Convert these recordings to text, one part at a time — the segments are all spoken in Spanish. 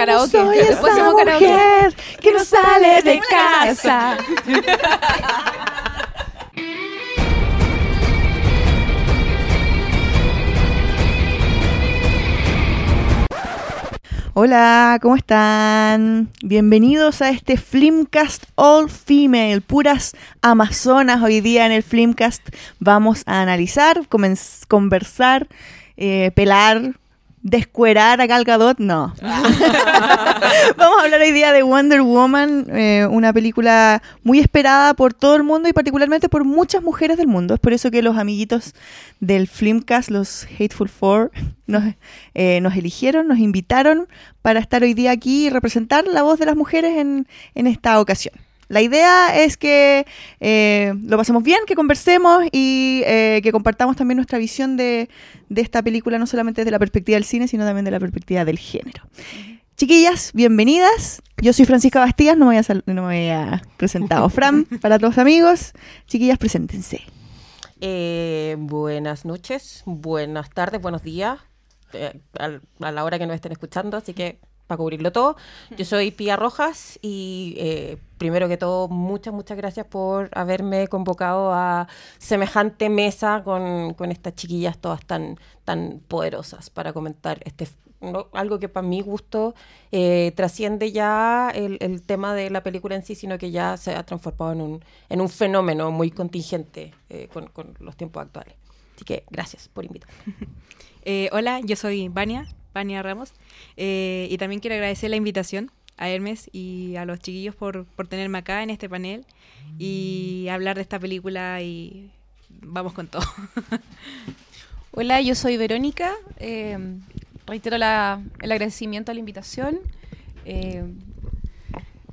karaoke. Soy Después esa karaoke. mujer que no sale de casa. Hola, ¿cómo están? Bienvenidos a este Flimcast All Female, puras amazonas. Hoy día en el Flimcast vamos a analizar, conversar, eh, pelar, descuerar a Gal Gadot. No. vamos a hablar hoy día de Wonder Woman, eh, una película muy esperada por todo el mundo y particularmente por muchas mujeres del mundo. Es por eso que los amiguitos del Flimcast, los Hateful Four, nos, eh, nos eligieron, nos invitaron para estar hoy día aquí y representar la voz de las mujeres en, en esta ocasión. La idea es que eh, lo pasemos bien, que conversemos y eh, que compartamos también nuestra visión de, de esta película, no solamente desde la perspectiva del cine, sino también de la perspectiva del género. Chiquillas, bienvenidas. Yo soy Francisca Bastías, no me había, no me había presentado. Fran, para todos los amigos. Chiquillas, preséntense. Eh, buenas noches, buenas tardes, buenos días, eh, a la hora que nos estén escuchando, así que para cubrirlo todo. Yo soy Pía Rojas y eh, primero que todo, muchas, muchas gracias por haberme convocado a semejante mesa con, con estas chiquillas todas tan, tan poderosas para comentar este no- algo que para mi gusto eh, trasciende ya el, el tema de la película en sí, sino que ya se ha transformado en un, en un fenómeno muy contingente eh, con, con los tiempos actuales. Así que gracias por invitarme. Eh, hola, yo soy Vania, Vania Ramos, y también quiero agradecer la invitación a Hermes y a los chiquillos por, por tenerme acá en este panel y hablar de esta película y vamos con todo. Hola, yo soy Verónica. eh, reitero la- el agradecimiento a la invitación. Eh,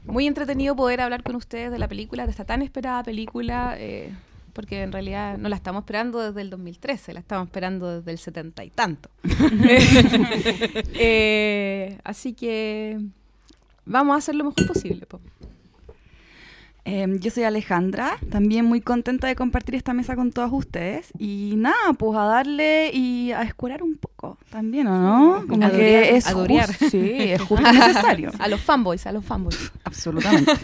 muy entretenido poder hablar con ustedes de la película, de esta tan esperada película, eh, porque en realidad no la estamos esperando desde el 2013, la estamos esperando desde el 70 y tanto. Eh, así que vamos a hacer lo mejor posible. po. Em, yo soy Alejandra, también muy contenta de compartir esta mesa con todos ustedes. Y nada, pues a darle y a escurar un poco también, ¿o no? Como A que durear, es a durear. jus- sí, es justo necesario. A los fanboys, a los fanboys. Absolutamente.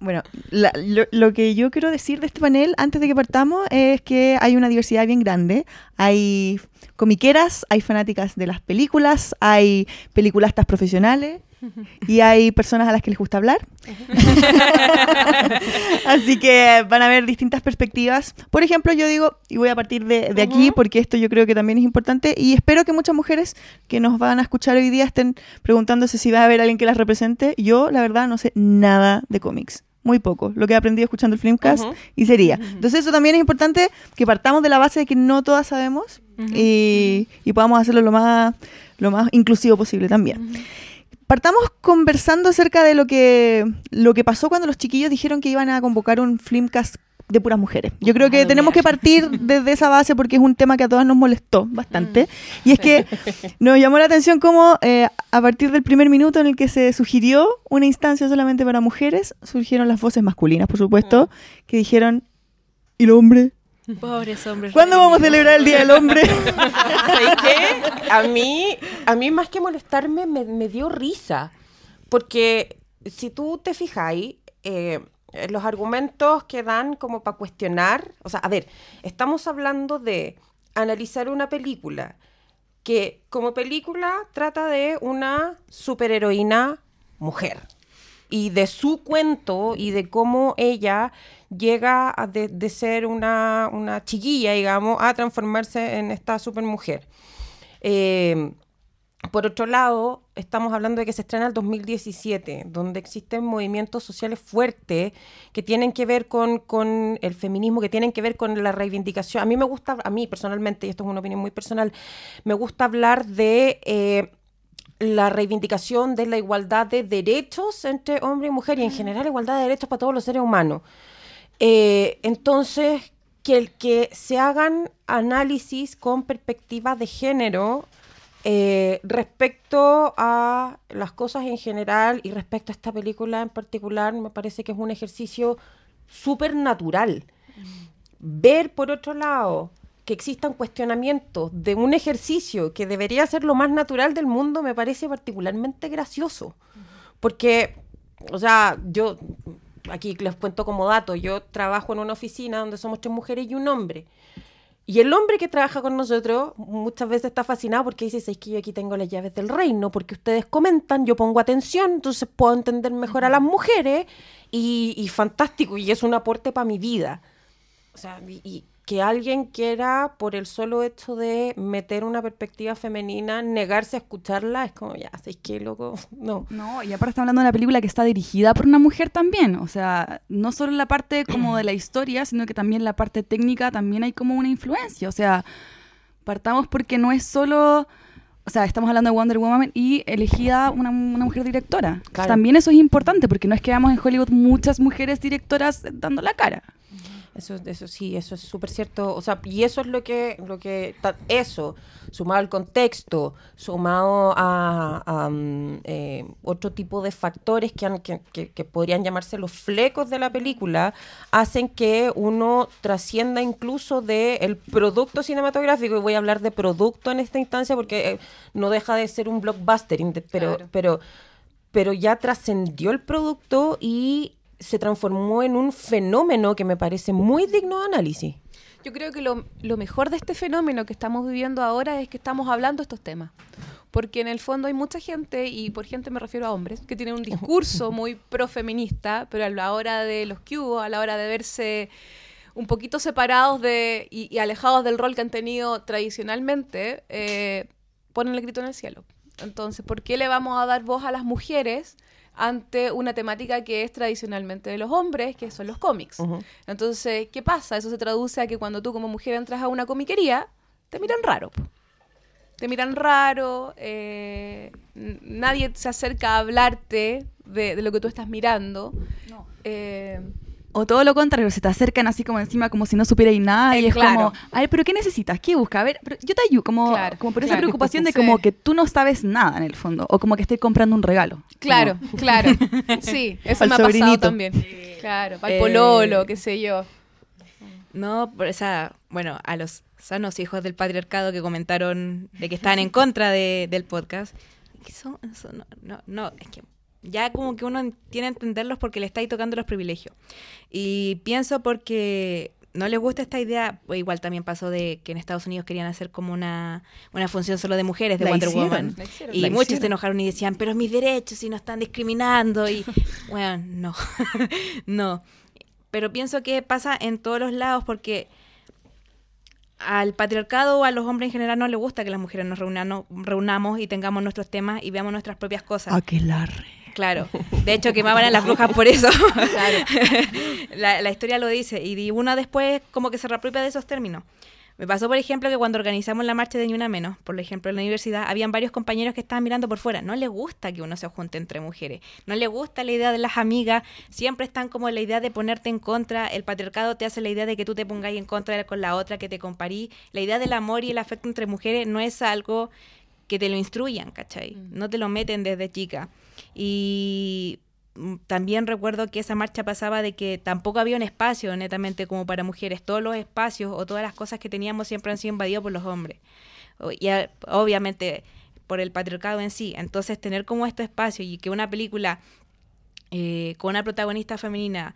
Bueno, la- lo, lo que yo quiero decir de este panel antes de que partamos es que hay una diversidad bien grande. Hay comiqueras, hay fanáticas de las películas, hay peliculastas profesionales y hay personas a las que les gusta hablar. Así que van a ver distintas perspectivas. Por ejemplo, yo digo, y voy a partir de, de aquí porque esto yo creo que también es importante y espero que muchas mujeres que nos van a escuchar hoy día estén preguntándose si va a haber alguien que las represente. Yo, la verdad, no sé nada de cómics. Muy poco, lo que he aprendido escuchando el Filmcast Ujú. y sería. Entonces eso también es importante que partamos de la base de que no todas sabemos y, y podamos hacerlo lo más, lo más inclusivo posible también. Partamos conversando acerca de lo que, lo que pasó cuando los chiquillos dijeron que iban a convocar un Flimcast de puras mujeres. Yo creo que tenemos que partir desde esa base porque es un tema que a todas nos molestó bastante. Y es que nos llamó la atención cómo eh, a partir del primer minuto en el que se sugirió una instancia solamente para mujeres, surgieron las voces masculinas, por supuesto, que dijeron, ¿y el hombre? Pobres hombres. ¿Cuándo vamos a celebrar el Día del Hombre? ¿Sabes qué? A mí, a mí más que molestarme, me, me dio risa. Porque si tú te fijáis, eh, los argumentos que dan como para cuestionar, o sea, a ver, estamos hablando de analizar una película que como película trata de una superheroína mujer y de su cuento y de cómo ella llega a de, ser una, una chiquilla, digamos, a transformarse en esta supermujer. Eh, por otro lado, estamos hablando de que se estrena el 2017, donde existen movimientos sociales fuertes que tienen que ver con, con el feminismo, que tienen que ver con la reivindicación. A mí me gusta, a mí personalmente, y esto es una opinión muy personal, me gusta hablar de eh, la reivindicación de la igualdad de derechos entre hombre y mujer y en general igualdad de derechos para todos los seres humanos. Eh, entonces, que, el, que se hagan análisis con perspectiva de género eh, respecto a las cosas en general y respecto a esta película en particular, me parece que es un ejercicio súper natural. Ver, por otro lado, que existan cuestionamientos de un ejercicio que debería ser lo más natural del mundo me parece particularmente gracioso. Porque, o sea, yo, aquí les cuento como dato, yo trabajo en una oficina donde somos tres mujeres y un hombre. Y el hombre que trabaja con nosotros muchas veces está fascinado porque dice, es que yo aquí tengo las llaves del reino, porque ustedes comentan, yo pongo atención, entonces puedo entender mejor a las mujeres y, y fantástico, y es un aporte para mi vida. O sea, y, que alguien quiera, por el solo hecho de meter una perspectiva femenina, negarse a escucharla, es como, ya, ¿sabes qué, loco? No. No, y aparte estamos hablando de una película que está dirigida por una mujer también. O sea, no solo en la parte como de la historia, sino que también en la parte técnica también hay como una influencia. O sea, partamos porque no es solo... O sea, estamos hablando de Wonder Woman y elegida una, una mujer directora. Claro. También eso es importante porque no es que veamos en Hollywood muchas mujeres directoras dando la cara. Eso, eso sí, eso es súper cierto. O sea, y eso es lo que, lo que eso, sumado al contexto, sumado a, a, mm, eh, otro tipo de factores que, han- que, que- que podrían llamarse los flecos de la película, hacen que uno trascienda incluso del producto cinematográfico. Y voy a hablar de producto en esta instancia porque eh, no deja de ser un blockbuster, pero, Claro. pero, pero ya trascendió el producto y se transformó en un fenómeno que me parece muy digno de análisis. Yo creo que lo, lo mejor de este fenómeno que estamos viviendo ahora es que estamos hablando estos temas. Porque en el fondo hay mucha gente, y por gente me refiero a hombres, que tienen un discurso muy profeminista, pero a la hora de los que hubo, a la hora de verse un poquito separados de y, y alejados del rol que han tenido tradicionalmente, eh, ponen el grito en el cielo. Entonces, ¿por qué le vamos a dar voz a las mujeres ante una temática que es tradicionalmente de los hombres, que son los cómics? Entonces, ¿qué pasa? Eso se traduce a que cuando tú como mujer entras a una comiquería, te miran raro. Te miran raro, eh, nadie se acerca a hablarte de, de lo que tú estás mirando. Eh, O todo lo contrario, se te acercan así como encima como si no supierais nada y Eh, es claro. como, a ver, pero ¿qué necesitas? ¿Qué busca? A ver, pero yo te ayudo, como, Claro, como por esa preocupación de Sí. como que tú no sabes nada en el fondo, o como que estés comprando un regalo. claro, claro. Sí, eso me ha pasado sobrinito. también. Claro, para el Eh, pololo, qué sé yo. No, por esa, bueno, a los sanos hijos del patriarcado que comentaron de que estaban en contra de- del podcast. que son- son- no, no, no, es que ya como que uno tiene que entenderlos porque le estáis tocando los privilegios. Y pienso porque no les gusta esta idea, o igual también pasó de que en Estados Unidos querían hacer como una, una función solo de mujeres de La Wonder hicieron. Woman. Hicieron. Y muchos hicieron. se enojaron y decían, pero mis derechos y nos están discriminando. Y bueno, no, no. Pero pienso que pasa en todos los lados porque al patriarcado o a los hombres en general no les gusta que las mujeres nos reunano- reunamos y tengamos nuestros temas y veamos nuestras propias cosas. Aquelarre. Claro. De hecho, quemaban a las brujas por eso. la, la historia lo dice. Y una después como que se reapropia de esos términos. Me pasó, por ejemplo, que cuando organizamos la marcha de Ni Una Menos, por ejemplo, en la universidad, habían varios compañeros que estaban mirando por fuera. No les gusta que uno se junte entre mujeres. No les gusta la idea de las amigas. Siempre están como la idea de ponerte en contra. El patriarcado te hace la idea de que tú te pongáis en contra con la otra, que te comparí. La idea del amor y el afecto entre mujeres no es algo que te lo instruyan, ¿cachai? No te lo meten desde chica. Y mm, también recuerdo que esa marcha pasaba de que tampoco había un espacio netamente como para mujeres. Todos los espacios o todas las cosas que teníamos siempre han sido invadidos por los hombres. Y obviamente por el patriarcado en sí. Entonces tener como este espacio y que una película eh, con una protagonista femenina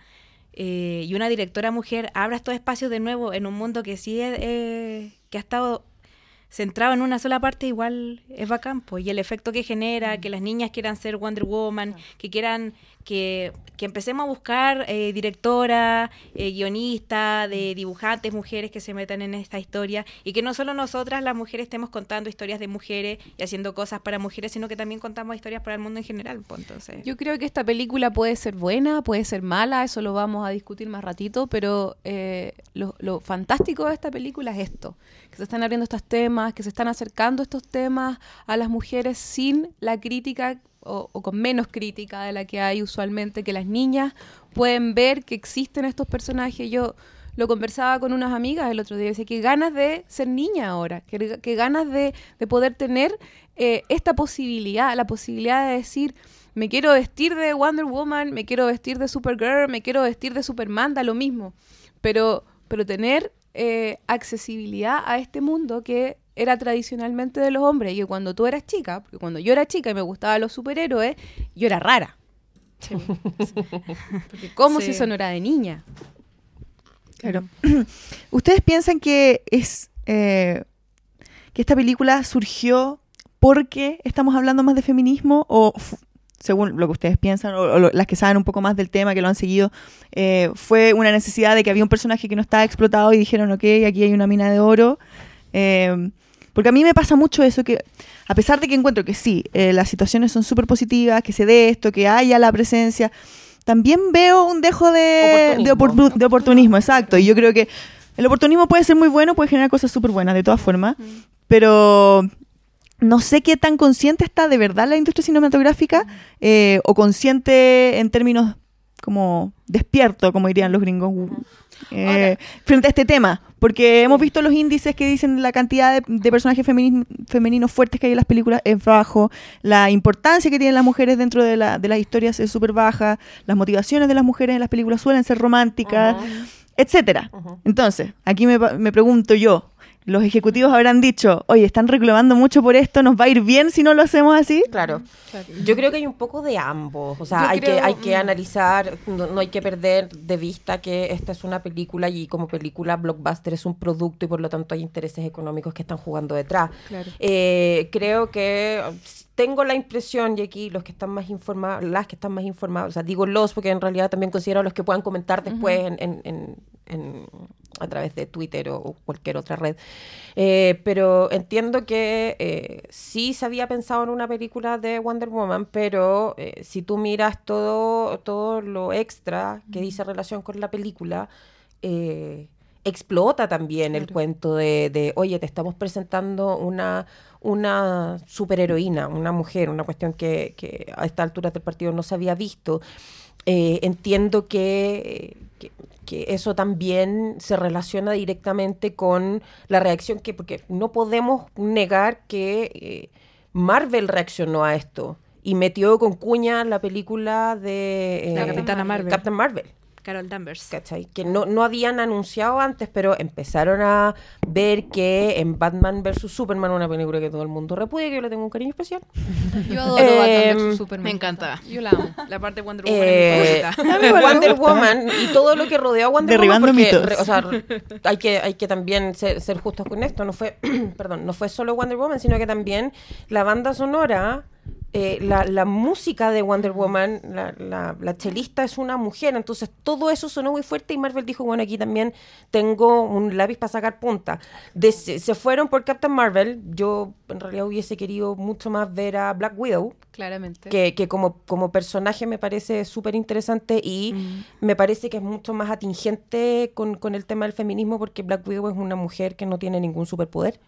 eh, y una directora mujer abra estos espacios de nuevo en un mundo que sí es, eh, que ha estado centrado en una sola parte igual es bacán po. y el efecto que genera que las niñas quieran ser Wonder Woman que quieran que, que empecemos a buscar eh, directora eh, guionista de dibujantes mujeres que se metan en esta historia y que no solo nosotras las mujeres estemos contando historias de mujeres y haciendo cosas para mujeres sino que también contamos historias para el mundo en general po. entonces Yo creo que esta película puede ser buena, puede ser mala, eso lo vamos a discutir más ratito, pero eh, lo fantástico de esta película es esto, que se están abriendo estos temas, que se están acercando estos temas a las mujeres sin la crítica o, con menos crítica de la que hay usualmente, que las niñas pueden ver que existen estos personajes. Yo lo conversaba con unas amigas el otro día, decía que ganas de ser niña ahora, que, ganas de, de poder tener eh, esta posibilidad, la posibilidad de decir, me quiero vestir de Wonder Woman, me quiero vestir de Supergirl, me quiero vestir de Superman, da lo mismo. Pero, pero tener eh, accesibilidad a este mundo que era tradicionalmente de los hombres y que cuando tú eras chica, porque cuando yo era chica y me gustaban los superhéroes, yo era rara. Porque ¿cómo si Sí. eso no era de niña? Claro. ¿Ustedes piensan que es eh, que esta película surgió porque estamos hablando más de feminismo o según lo que ustedes piensan o, las que saben un poco más del tema, que lo han seguido, eh, fue una necesidad de que había un personaje que no estaba explotado y dijeron, ok, aquí hay una mina de oro? Eh, porque a mí me pasa mucho eso que, a pesar de que encuentro que sí, eh, las situaciones son súper positivas, que se dé esto, que haya la presencia, también veo un dejo de de, Oportunismo. oportu- de oportunismo, exacto. Y yo creo que el oportunismo puede ser muy bueno, puede generar cosas súper buenas, de todas formas, pero no sé qué tan consciente está de verdad la industria cinematográfica eh, o consciente en términos como despierto, como dirían los gringos, eh, frente a este tema. Porque hemos visto los índices que dicen la cantidad de, de personajes femeni- femeninos fuertes que hay en las películas es bajo, la importancia que tienen las mujeres dentro de, la- de las historias es súper baja, las motivaciones de las mujeres en las películas suelen ser románticas, etcétera. Entonces, aquí me, me pregunto yo, ¿los ejecutivos habrán dicho, oye, están reclamando mucho por esto, nos va a ir bien si no lo hacemos así? Claro. Yo creo que hay un poco de ambos. O sea, Yo hay, que, hay que mm. analizar, no, no hay que perder de vista que esta es una película y como película blockbuster es un producto y por lo tanto hay intereses económicos que están jugando detrás. Claro. Eh, creo que tengo la impresión, y aquí los que están más informados, las que están más informados, o sea, digo los porque en realidad también considero a los que puedan comentar después en, en- en- en- a través de Twitter o, o cualquier otra red. Eh, pero entiendo que eh, sí se había pensado en una película de Wonder Woman, pero eh, si tú miras todo, todo lo extra que dice relación con la película, eh, explota también el cuento de, de, oye, te estamos presentando una, una superheroína, una mujer, una cuestión que, que a esta altura del partido no se había visto. Eh, entiendo que, que, que eso también se relaciona directamente con la reacción que, porque no podemos negar que eh, Marvel reaccionó a esto y metió con cuña la película de La eh, Capitana Marvel. Captain Marvel. Carol Danvers. ¿cachai? Que no, no habían anunciado antes, pero empezaron a ver que en Batman vs. Superman, una película que todo el mundo repudia, que yo le tengo un cariño especial, Yo adoro Eh, Batman vs Superman. me encanta. Yo la amo. La parte de Wonder Woman eh, es mi favorita. Wonder Woman y todo lo que rodea a Wonder Derribando Woman, porque, mitos. re- o sea, hay que, hay que también ser, ser justos con esto, no fue, perdón, no fue solo Wonder Woman, sino que también la banda sonora, eh, la, la música de Wonder Woman, la, la, la chelista es una mujer, entonces todo eso sonó muy fuerte y Marvel dijo, bueno, aquí también tengo un lápiz para sacar punta. De- se, se fueron por Captain Marvel, yo en realidad hubiese querido mucho más ver a Black Widow, Claramente. que, que como, como personaje me parece súper interesante y me parece que es mucho más atingente con, con el tema del feminismo porque Black Widow es una mujer que no tiene ningún superpoder.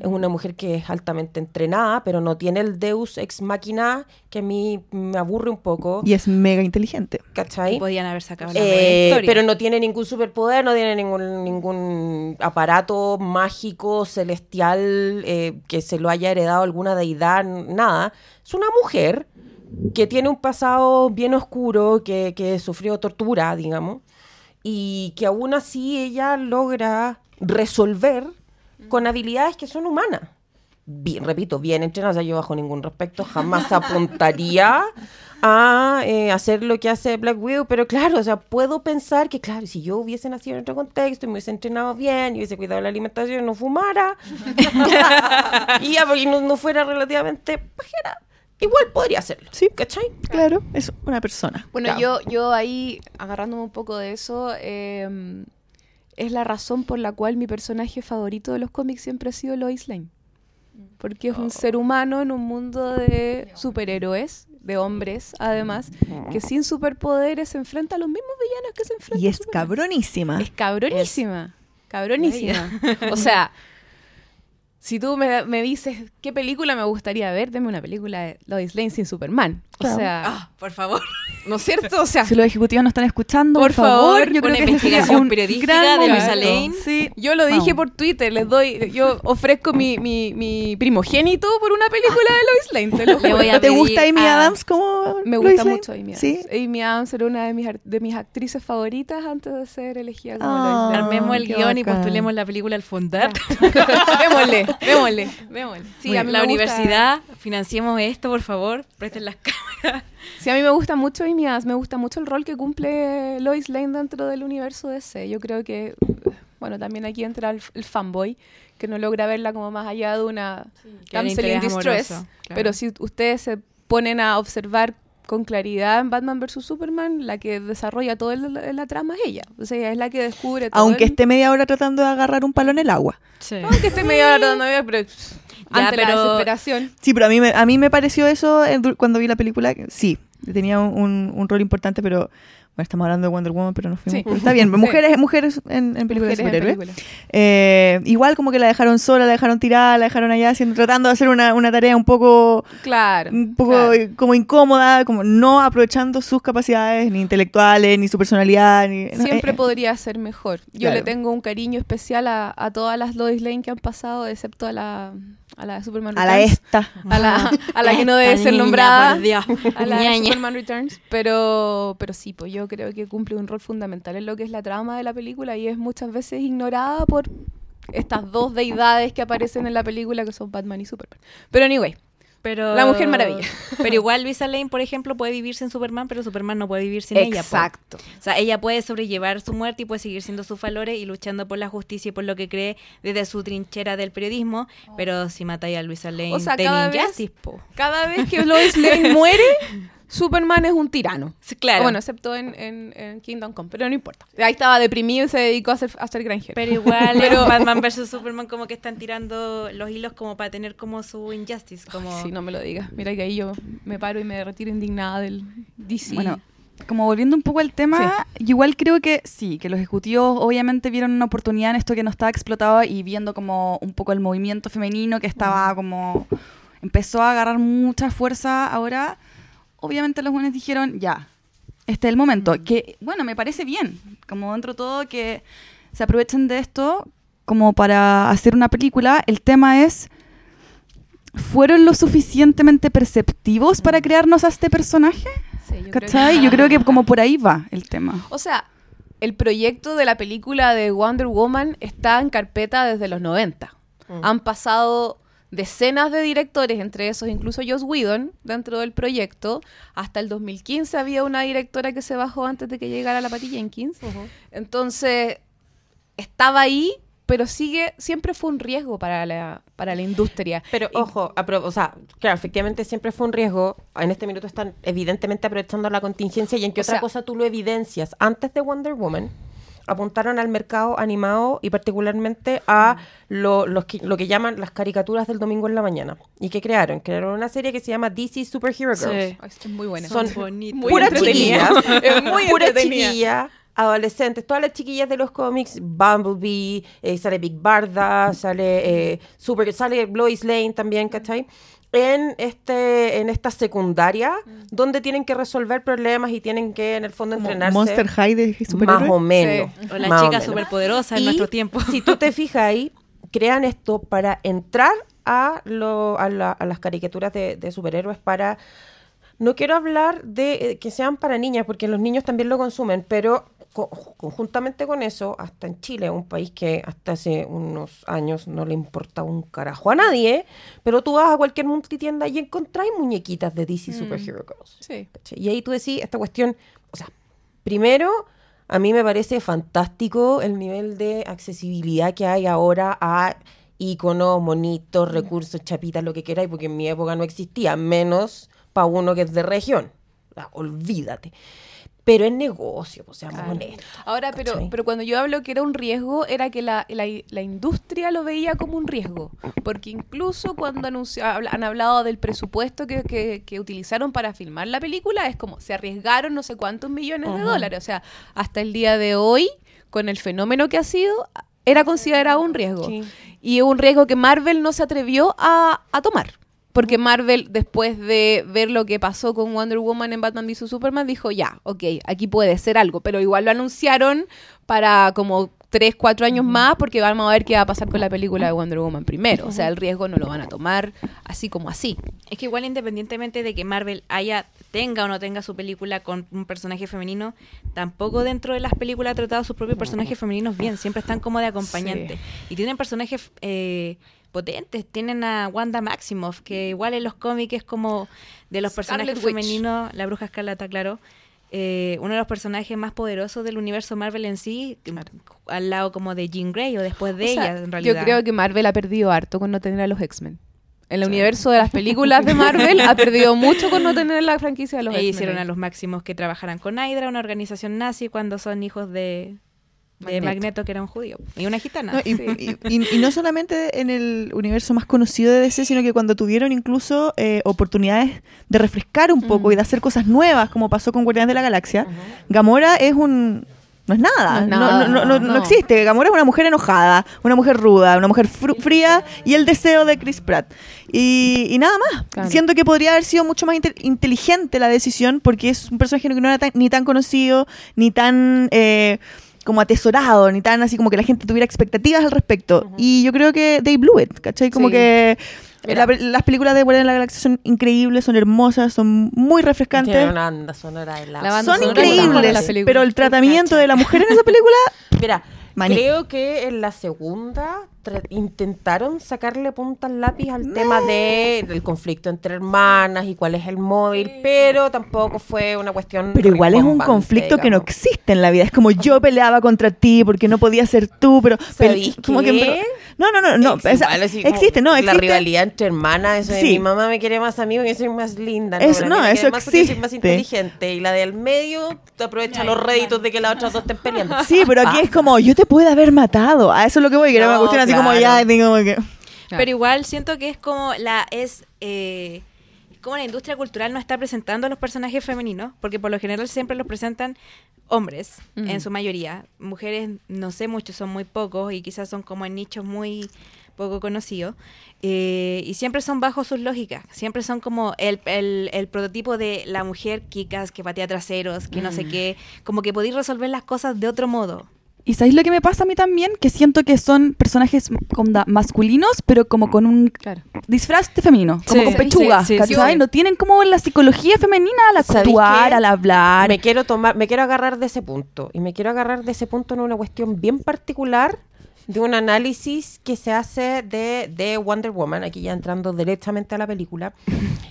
Es una mujer que es altamente entrenada, pero no tiene el deus ex machina que a mí me aburre un poco. Y es mega inteligente. ¿Cachai? Podían haber sacado la Eh, historia. pero no tiene ningún superpoder, no tiene ningún, ningún aparato mágico, celestial, eh, que se lo haya heredado alguna deidad, nada. Es una mujer que tiene un pasado bien oscuro, que, que sufrió tortura, digamos, y que aún así ella logra resolver con habilidades que son humanas. Bien, repito, bien entrenadas, o sea, yo bajo ningún respecto jamás apuntaría a eh, hacer lo que hace Black Widow, pero claro, o sea, puedo pensar que, claro, si yo hubiese nacido en otro contexto y me hubiese entrenado bien y hubiese cuidado la alimentación, no fumara, y ya, porque no, no fuera relativamente pajera, igual podría hacerlo, Sí. ¿cachai? Claro, es una persona. Bueno, Claro. yo, yo ahí, agarrándome un poco de eso, eh, es la razón por la cual mi personaje favorito de los cómics siempre ha sido Lois Lane. Porque es un ser humano en un mundo de superhéroes, de hombres, además, que sin superpoderes se enfrenta a los mismos villanos que se enfrentan Y es cabronísima. Es cabronísima. Cabronísima. O sea, si tú me, me dices qué película me gustaría ver, deme una película de Lois Lane sin Superman. Claro. O sea, Ah, por favor. ¿no es cierto? O sea, Si los ejecutivos no están escuchando, Por por, favor, favor, yo creo una que investigación un periodística gran de Luisa. Lane. Sí. yo lo dije Vamos. por Twitter, les doy, yo ofrezco mi, mi, mi primogénito por una película de Lois Lane, te lo Le juro. voy a ¿Te gusta Amy a- Adams como Me gusta mucho Amy Adams. Sí. Amy Adams era una de mis, ar- de mis actrices favoritas antes de ser elegida como. Lois Lane. Armemos el guion y postulemos la película al Fondar. démosle, démosle, démosle. Sí, a mí la me gusta- universidad, financiemos esto, por favor. Presten las cámaras. Sí, a mí me gusta mucho Amy Adams, me gusta mucho el rol que cumple Lois Lane dentro del universo DC. Yo creo que, bueno, también aquí entra el, el fanboy, que no logra verla como más allá de una hay damsel in interés distress. amoroso, claro. Pero si ustedes se ponen a observar con claridad en Batman vs. Superman, la que desarrolla toda la, la trama es ella. O sea, es la que descubre todo. Aunque el- esté media hora tratando de agarrar un palo en el agua. Sí. Aunque esté medio tratando de pero ante la desesperación. Sí, pero a mí me, a mí me pareció eso du- cuando vi la película. Sí, tenía un, un rol importante, pero bueno, estamos hablando de Wonder Woman, pero no fuimos. Sí. pero está bien, Sí. mujeres, mujeres en, en películas de superhéroes. Eh, igual como que la dejaron sola, la dejaron tirada, la dejaron allá haciendo, tratando de hacer una, una tarea un poco, Claro. un poco claro. eh, como incómoda, como no aprovechando sus capacidades, ni intelectuales, ni su personalidad. Ni, no, Siempre eh, podría ser mejor. Yo Claro. le tengo un cariño especial a, a todas las Lois Lane que han pasado, excepto a la, a la de Superman a la Returns. esta. A la, a la que no debe ser nombrada. A la de. Superman Returns. Pero, pero sí, pues yo creo que cumple un rol fundamental en lo que es la trama de la película y es muchas veces ignorada por estas dos deidades que aparecen en la película que son Batman y Superman. Pero anyway, Pero, La Mujer Maravilla. Pero igual Luisa Lane, por ejemplo, puede vivir sin Superman, pero Superman no puede vivir sin ella. po. exacto. O sea, ella puede sobrellevar su muerte y puede seguir siendo sus valores y luchando por la justicia y por lo que cree desde su trinchera del periodismo. Pero si matáis a Luisa Lane, O sea, cada vez- po. Cada vez que Lois Lane muere, Superman es un tirano. Sí, claro. Bueno, excepto en, en- en Kingdom Come, pero no importa. Ahí estaba deprimido y se dedicó a ser, a ser granjero. Pero igual Pero- Batman vs Superman como que están tirando los hilos como para tener como su injustice, como Sí, no me lo digas. Mira que ahí yo me paro y me retiro indignada del DC. Bueno, como volviendo un poco al tema, igual creo que sí, que los ejecutivos obviamente vieron una oportunidad en esto que no estaba explotado y viendo como un poco el movimiento femenino que estaba como empezó a agarrar mucha fuerza ahora, obviamente los buenos dijeron, ya, este es el momento, que bueno, me parece bien, como dentro de todo que se aprovechen de esto como para hacer una película, el tema es ¿Fueron lo suficientemente perceptivos para crearnos a este personaje? Sí, yo creo que- ¿Cachai? Yo creo que como por ahí va el tema. O sea, el proyecto de la película de Wonder Woman está en carpeta desde los 90. Han pasado decenas de directores, entre esos incluso Joss Whedon, dentro del proyecto. Hasta el 2015 había una directora que se bajó antes de que llegara la Patty Jenkins. Entonces, estaba ahí, pero sigue, siempre fue un riesgo para la, para la industria. Pero Y- ojo, o sea, claro, efectivamente siempre fue un riesgo. En este minuto están evidentemente aprovechando la contingencia y en qué otra sea- cosa tú lo evidencias. Antes de Wonder Woman apuntaron al mercado animado y particularmente a lo, los que, lo que llaman las caricaturas del domingo en la mañana. ¿Y qué crearon? Crearon una serie que se llama DC Superhero Girls. Sí. Muy buena. Son bonitos. muy Pura entretenida. chiquilla. Es muy Pura entretenida. chiquilla, adolescentes, todas las chiquillas de los cómics, Bumblebee, eh, sale Big Barda, sale eh, Super, sale Lois Lane también, ¿cachai? En este, en esta secundaria, donde tienen que resolver problemas y tienen que en el fondo entrenarse. Monster High de más superhéroes. o menos. Sí. O la más chica superpoderosa en Y nuestro tiempo. Si tú te fijas ahí, crean esto para entrar a, lo- a, la- a las caricaturas de, de superhéroes para... No quiero hablar de eh, que sean para niñas, porque los niños también lo consumen, pero co- conjuntamente con eso, hasta en Chile, un país que hasta hace unos años no le importa un carajo a nadie, pero tú vas a cualquier multitienda y encontráis muñequitas de DC Superhero Girls. Sí. Y ahí tú decís, esta cuestión, o sea, primero, a mí me parece fantástico el nivel de accesibilidad que hay ahora a iconos, monitos, recursos, chapitas, lo que queráis, porque en mi época no existía, menos para uno que es de región. Olvídate. Pero es negocio, pues seamos Claro. honestos. Ahora, pero, ¿cachai? pero cuando yo hablo que era un riesgo, era que la, la- la industria lo veía como un riesgo. Porque incluso cuando anunció- han hablado del presupuesto que, que- que utilizaron para filmar la película, es como se arriesgaron no sé cuántos millones de dólares. O sea, hasta el día de hoy, con el fenómeno que ha sido, era considerado un riesgo. Sí. Y un riesgo que Marvel no se atrevió a, a tomar. Porque Marvel, después de ver lo que pasó con Wonder Woman en Batman vs Superman, dijo, ya, ok, aquí puede ser algo. Pero igual lo anunciaron para como 3, 4 años más, porque vamos a ver qué va a pasar con la película de Wonder Woman primero. O sea, el riesgo no lo van a tomar así como así. Es que igual independientemente de que Marvel haya, tenga o no tenga su película con un personaje femenino, tampoco dentro de las películas ha tratado a sus propios personajes femeninos bien, siempre están como de acompañante. Y tienen personajes eh, potentes, tienen a Wanda Maximoff, que igual en los cómics es como de los Scarlet personajes Witch. femeninos, la bruja escarlata, claro. eh, uno de los personajes más poderosos del universo Marvel en sí, al lado como de Jean Grey o después de O sea, ella, en realidad. Yo creo que Marvel ha perdido harto con no tener a los X-Men. El universo de las películas de Marvel ha perdido mucho con no tener la franquicia de los E X-Men. hicieron a los máximos que trabajaran con Hydra, una organización nazi, cuando son hijos de, de Magneto. Magneto. que era un judío. Y una gitana. No, y, y- y- y no solamente en el universo más conocido de DC, sino que cuando tuvieron incluso eh, oportunidades de refrescar un poco y de hacer cosas nuevas, como pasó con Guardianes de la Galaxia, Gamora es un... No es nada, No no, nada, no- no- no no. existe. Gamora es una mujer enojada, una mujer ruda, una mujer fría y el deseo de Chris Pratt. Y, nada más. Claro. Siento que podría haber sido mucho más inte- inteligente la decisión porque es un personaje que no era tan- ni tan conocido, ni tan... eh, como atesorado, ni tan así como que la gente tuviera expectativas al respecto. Y yo creo que they blew it, ¿cachai? Como Sí. que la- las películas de Guardianes de la Galaxia son increíbles, son hermosas, son muy refrescantes. Tiene una banda sonora de la... La banda Son sonora de increíbles, la pero el tratamiento de la mujer en esa película Mira, Maní. creo que en la segunda intentaron sacarle punta al lápiz al tema de, del conflicto entre hermanas y cuál es el móvil, pero tampoco fue una cuestión. Pero igual es un conflicto que no existe en la vida. Es como yo peleaba contra ti porque no podía ser tú, pero... Pero- no, no, no, no. Ex- esa- igual así como existe, no, La existe. rivalidad entre hermanas, eso de Sí. mi mamá me quiere más a mí porque yo soy más linda. Eso, no, eso quiere más porque yo soy más existe. inteligente. Y la del medio te aprovecha los réditos de que las otras dos estén peleando. Sí, pero aquí es como, yo te pude haber matado. A eso es lo que voy, que era una No, cuestión así como claro. ya, digo como que... Pero igual siento que es como la es eh, como la industria cultural no está presentando a los personajes femeninos, porque por lo general siempre los presentan hombres Mm. en su mayoría. Mujeres no sé mucho, son muy pocos y quizás son como en nichos muy poco conocidos. Eh, y siempre son bajo sus lógicas, siempre son como el, el- el prototipo de la mujer kikas que patea traseros, que no sé qué, como que podéis resolver las cosas de otro modo. ¿Y sabéis lo que me pasa a mí también? Que siento que son personajes onda, masculinos, pero como con un Claro. disfraz de femenino, como con pechuga, sí, sí. No tienen como la psicología femenina al ¿Sabéis actuar, al hablar. Me quiero tomar, me quiero agarrar de ese punto. Y me quiero agarrar de ese punto en una cuestión bien particular de un análisis que se hace de, de Wonder Woman, aquí ya entrando directamente a la película.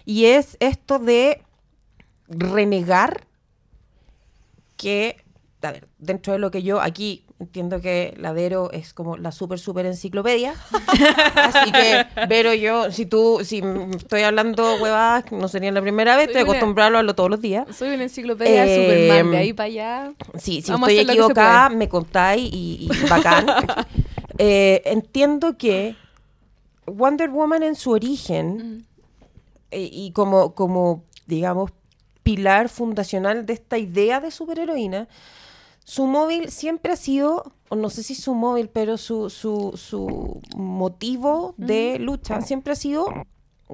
Y es esto de renegar que, a ver, dentro de lo que yo aquí entiendo que la Vero es como la super super enciclopedia. Así que, Vero, yo, si tú, si mm, estoy hablando huevadas, no sería la primera vez, estoy Soy una- acostumbrado a hablarlo todos los días. Soy una enciclopedia Eh, Superman, de ahí para allá. Sí, si Vamos estoy equivocada, me contáis y, y bacán. Eh, entiendo que Wonder Woman en su origen eh, y como, como, digamos, pilar fundacional de esta idea de superheroína, su móvil siempre ha sido, o no sé si su móvil, pero su, su, su motivo de lucha siempre ha sido,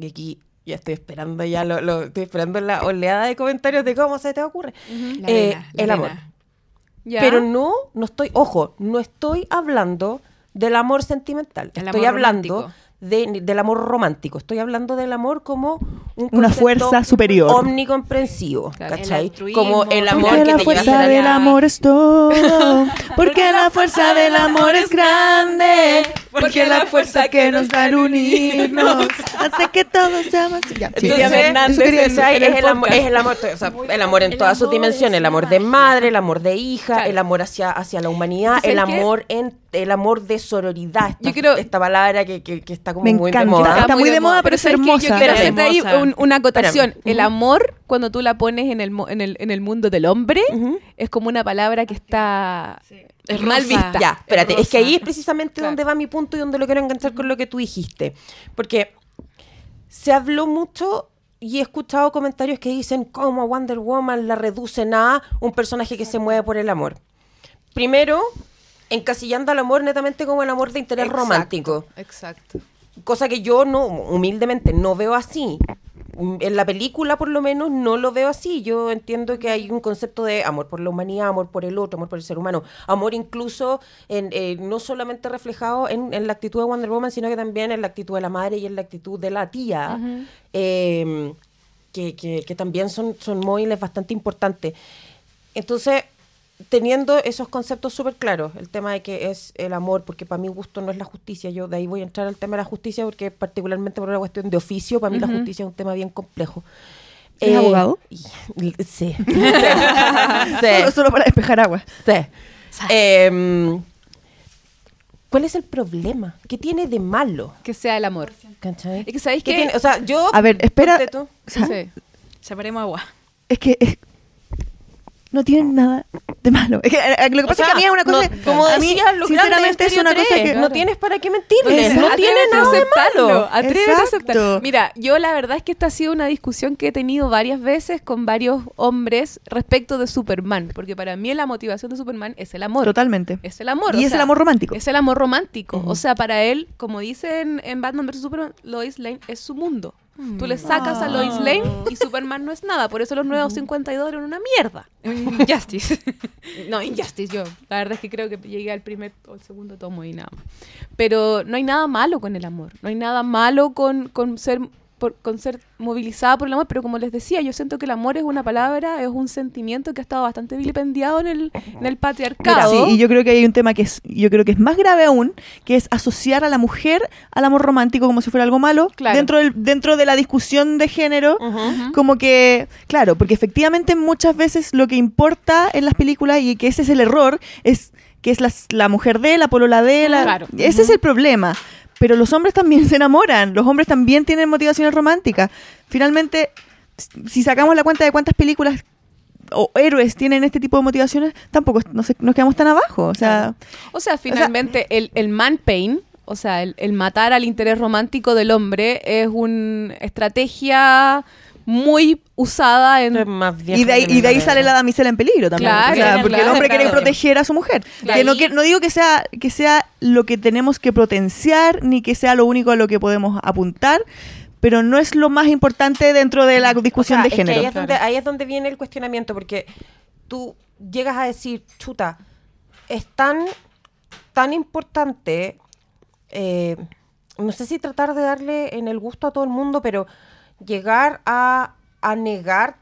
y aquí ya estoy esperando ya, lo, lo- estoy esperando la oleada de comentarios de cómo se te ocurre, La Eh, arena, la el amor. pero no, no estoy, ojo, no estoy hablando del amor sentimental. El estoy amor hablando romántico. De- del amor romántico. Estoy hablando del amor como un Una fuerza superior. omnicomprensivo, Claro. ¿cachai? El como el amor Porque que la te fuerza del amor es todo. Porque la fuerza del amor es grande. Porque la fuerza que nos da el unirnos hace que todos seamos. Ya, sí. Entonces, quería el es, el amor, es el amor, o sea, el amor en todas sus dimensiones, el amor de madre, el amor de hija, Claro. el amor hacia, hacia la humanidad, ¿Sabes el amor en el amor de sororidad. Esta, Yo quiero- esta palabra que, que, que está como Me muy de encanta. moda. Está muy de moda, pero es hermosa. quiero Espérame. hacerte ahí un- una acotación. Espérame. El amor, cuando tú la pones en el, en el, en el mundo del hombre, es como una palabra que está Es mal rosa. vista. Ya, espérate, es, que ahí es precisamente Claro. donde va mi punto y donde lo quiero enganchar con lo que tú dijiste. Porque se habló mucho y he escuchado comentarios que dicen cómo a Wonder Woman la reducen a un personaje que se mueve por el amor. Primero, encasillando al amor netamente como el amor de interés Exacto, romántico. Exacto. Cosa que yo no, humildemente, no veo así. Mm, En la película, por lo menos, no lo veo así. Yo entiendo que hay un concepto de amor por la humanidad, amor por el otro, amor por el ser humano. Amor incluso, en, eh, no solamente reflejado en, en la actitud de Wonder Woman, sino que también en la actitud de la madre y en la actitud de la tía. eh, que, que- que también son, son móviles bastante importantes. Entonces, teniendo esos conceptos súper claros, el tema de que es el amor, porque para mi gusto no es la justicia, yo de ahí voy a entrar al tema de la justicia, porque particularmente por una cuestión de oficio, para mí la justicia es un tema bien complejo. Eh, ¿Eres abogado? y- Sí. sí. Sí. Solo, solo para despejar agua. Sí. Em, ¿Cuál es el problema? ¿Qué tiene de malo? Que sea el amor. ¿Cachai? Es que sabéis ¿Qué que... tiene? O sea, yo... A ver, espera. tú. O sea, Sí. Separemos agua. Es que es- no tienen nada de malo. Es que, eh, lo que O pasa sea, es que a mí es una cosa. no, como a mí, decía, lo sinceramente, es una cosa 3, que. no tienes para qué mentirles, Pues, no tiene nada de malo. atrévete a aceptarlo. Mira, yo la verdad es que esta ha sido una discusión que he tenido varias veces con varios hombres respecto de Superman, porque para mí la motivación de Superman es el amor. Totalmente. Es el amor. Y o es sea, el amor romántico. Es el amor romántico. O sea, para él, como dicen en Batman vs. Superman, Lois Lane es su mundo. Tú le sacas a Lois Lane y Superman no es nada. Por eso los nuevos 52 eran una mierda. Justice. No, Injustice, yo. La verdad es que creo que llegué al primer o el segundo tomo y nada más. Pero no hay nada malo con el amor. No hay nada malo con, con ser por- con ser movilizada por el amor, pero como les decía, yo siento que el amor es una palabra, es un sentimiento que ha estado bastante vilipendiado en el, en el Mira, patriarcado. sí, y yo creo que hay un tema que es, yo creo que es más grave aún, que es asociar a la mujer al amor romántico como si fuera algo malo, Claro. dentro del, dentro de la discusión de género, como que, claro, porque efectivamente muchas veces lo que importa en las películas y que ese es el error es que es la, la mujer de, la polola de, la, Claro. ese es el problema. Pero los hombres también se enamoran, los hombres también tienen motivaciones románticas. Finalmente, si sacamos la cuenta de cuántas películas o héroes tienen este tipo de motivaciones, tampoco nos, nos quedamos tan abajo. O sea, O sea, finalmente el, el man pain, o sea, el, el matar al interés romántico del hombre es una estrategia muy usada en... Es más y de ahí, y de ahí sale la damisela en peligro también. Claro, O sea, porque el claro, hombre quiere claro. proteger a su mujer. Claro. Que no, Y- que- no digo que sea, que sea lo que tenemos que potenciar, ni que sea lo único a lo que podemos apuntar, pero no es lo más importante dentro de la discusión O sea, de es que género. ahí, es donde, ahí es donde viene el cuestionamiento, porque tú llegas a decir, chuta, es tan, tan importante, eh, no sé si tratar de darle en el gusto a todo el mundo, pero llegar a, a negar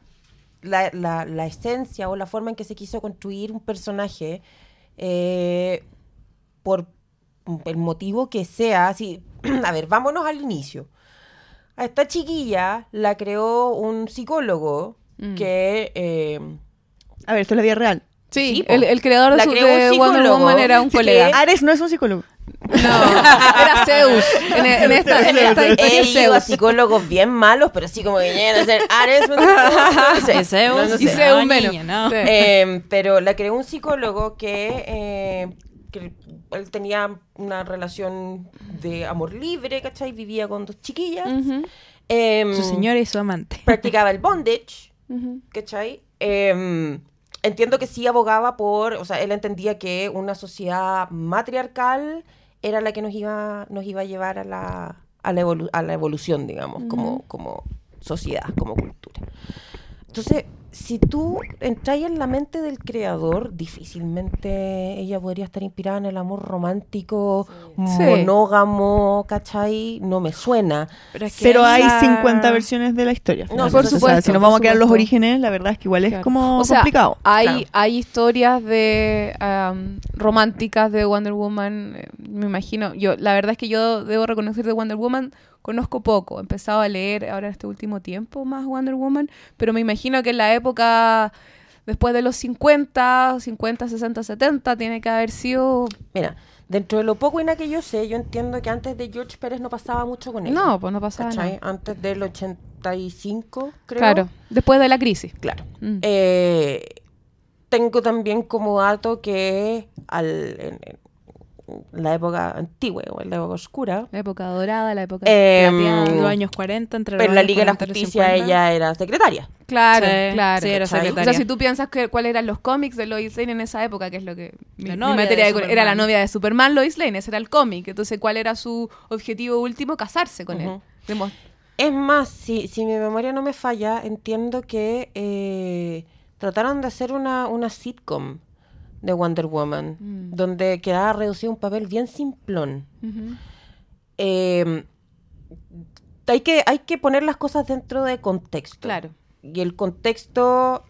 la, la- la esencia o la forma en que se quiso construir un personaje eh, por el motivo que sea. Así, a ver, vámonos al inicio. A esta chiquilla la creó un psicólogo Mm. que... eh, A ver, esto es la vida real. Sí, el, el creador de, La su- creó un de Wonder psicólogo Woman era un que- colega. Ares no es un psicólogo. No, era Zeus. En, en esta, en esta historia He ido a psicólogos bien malos, pero sí como que llegan a ser Ares. No, no sé, Zeus. no, no Y. Zeus No, menos. niña. Sí. Eh, pero la creó un psicólogo que, eh, que él tenía una relación de amor libre, ¿cachai? Vivía con dos chiquillas. Em, Su señora y su amante. Practicaba el bondage, ujú. ¿cachai? Em, entiendo que sí abogaba por, o sea, él entendía que una sociedad matriarcal era la que nos iba, nos iba a llevar a la, a la, evolu- a la evolución, digamos, como, como sociedad, como cultura. Entonces, si tú entras en la mente del creador, difícilmente ella podría estar inspirada en el amor romántico, Sí. monógamo, ¿cachai? No me suena. Pero, es que Pero hay esa- 50 versiones de la historia. No, por O sea, supuesto, si nos vamos a quedar los supuesto. orígenes, la verdad es que igual es Claro. como O sea, complicado. Hay, Claro. hay historias de am, románticas de Wonder Woman, eh, me imagino. Yo, la verdad es que yo debo reconocer de Wonder Woman conozco poco. He empezado a leer ahora en este último tiempo más Wonder Woman, pero me imagino que en la época después de los 50, 50, 60, 70 tiene que haber sido Mira, dentro de lo poco y nada que yo sé, yo entiendo que antes de George Pérez no pasaba mucho con él. No, pues no pasaba nada. Antes del 85, creo. Claro, después de la crisis. Claro. Mm. Eh, tengo también como dato que al, en, en la época antigua la época oscura, La época dorada, la época plateada. En los años 40, entre pero en los la Liga de la 40 y los Justicia 50. ella era secretaria. Claro, Sí, claro. sí, era ¿cachai? O sea, si tú piensas que cuáles eran los cómics de Lois Lane en esa época, que es lo que mi, La mi novia materia de de- era la novia de Superman, Lois Lane, ese era el cómic. Entonces, ¿cuál era su objetivo último? Casarse con él. Demo- Es más, si, si mi memoria no me falla, entiendo que eh, trataron de hacer una, una sitcom de Wonder Woman, Mm. donde quedaba reducido un papel bien simplón. Eh, hay, que, hay que poner las cosas dentro de contexto. Claro. Y el contexto,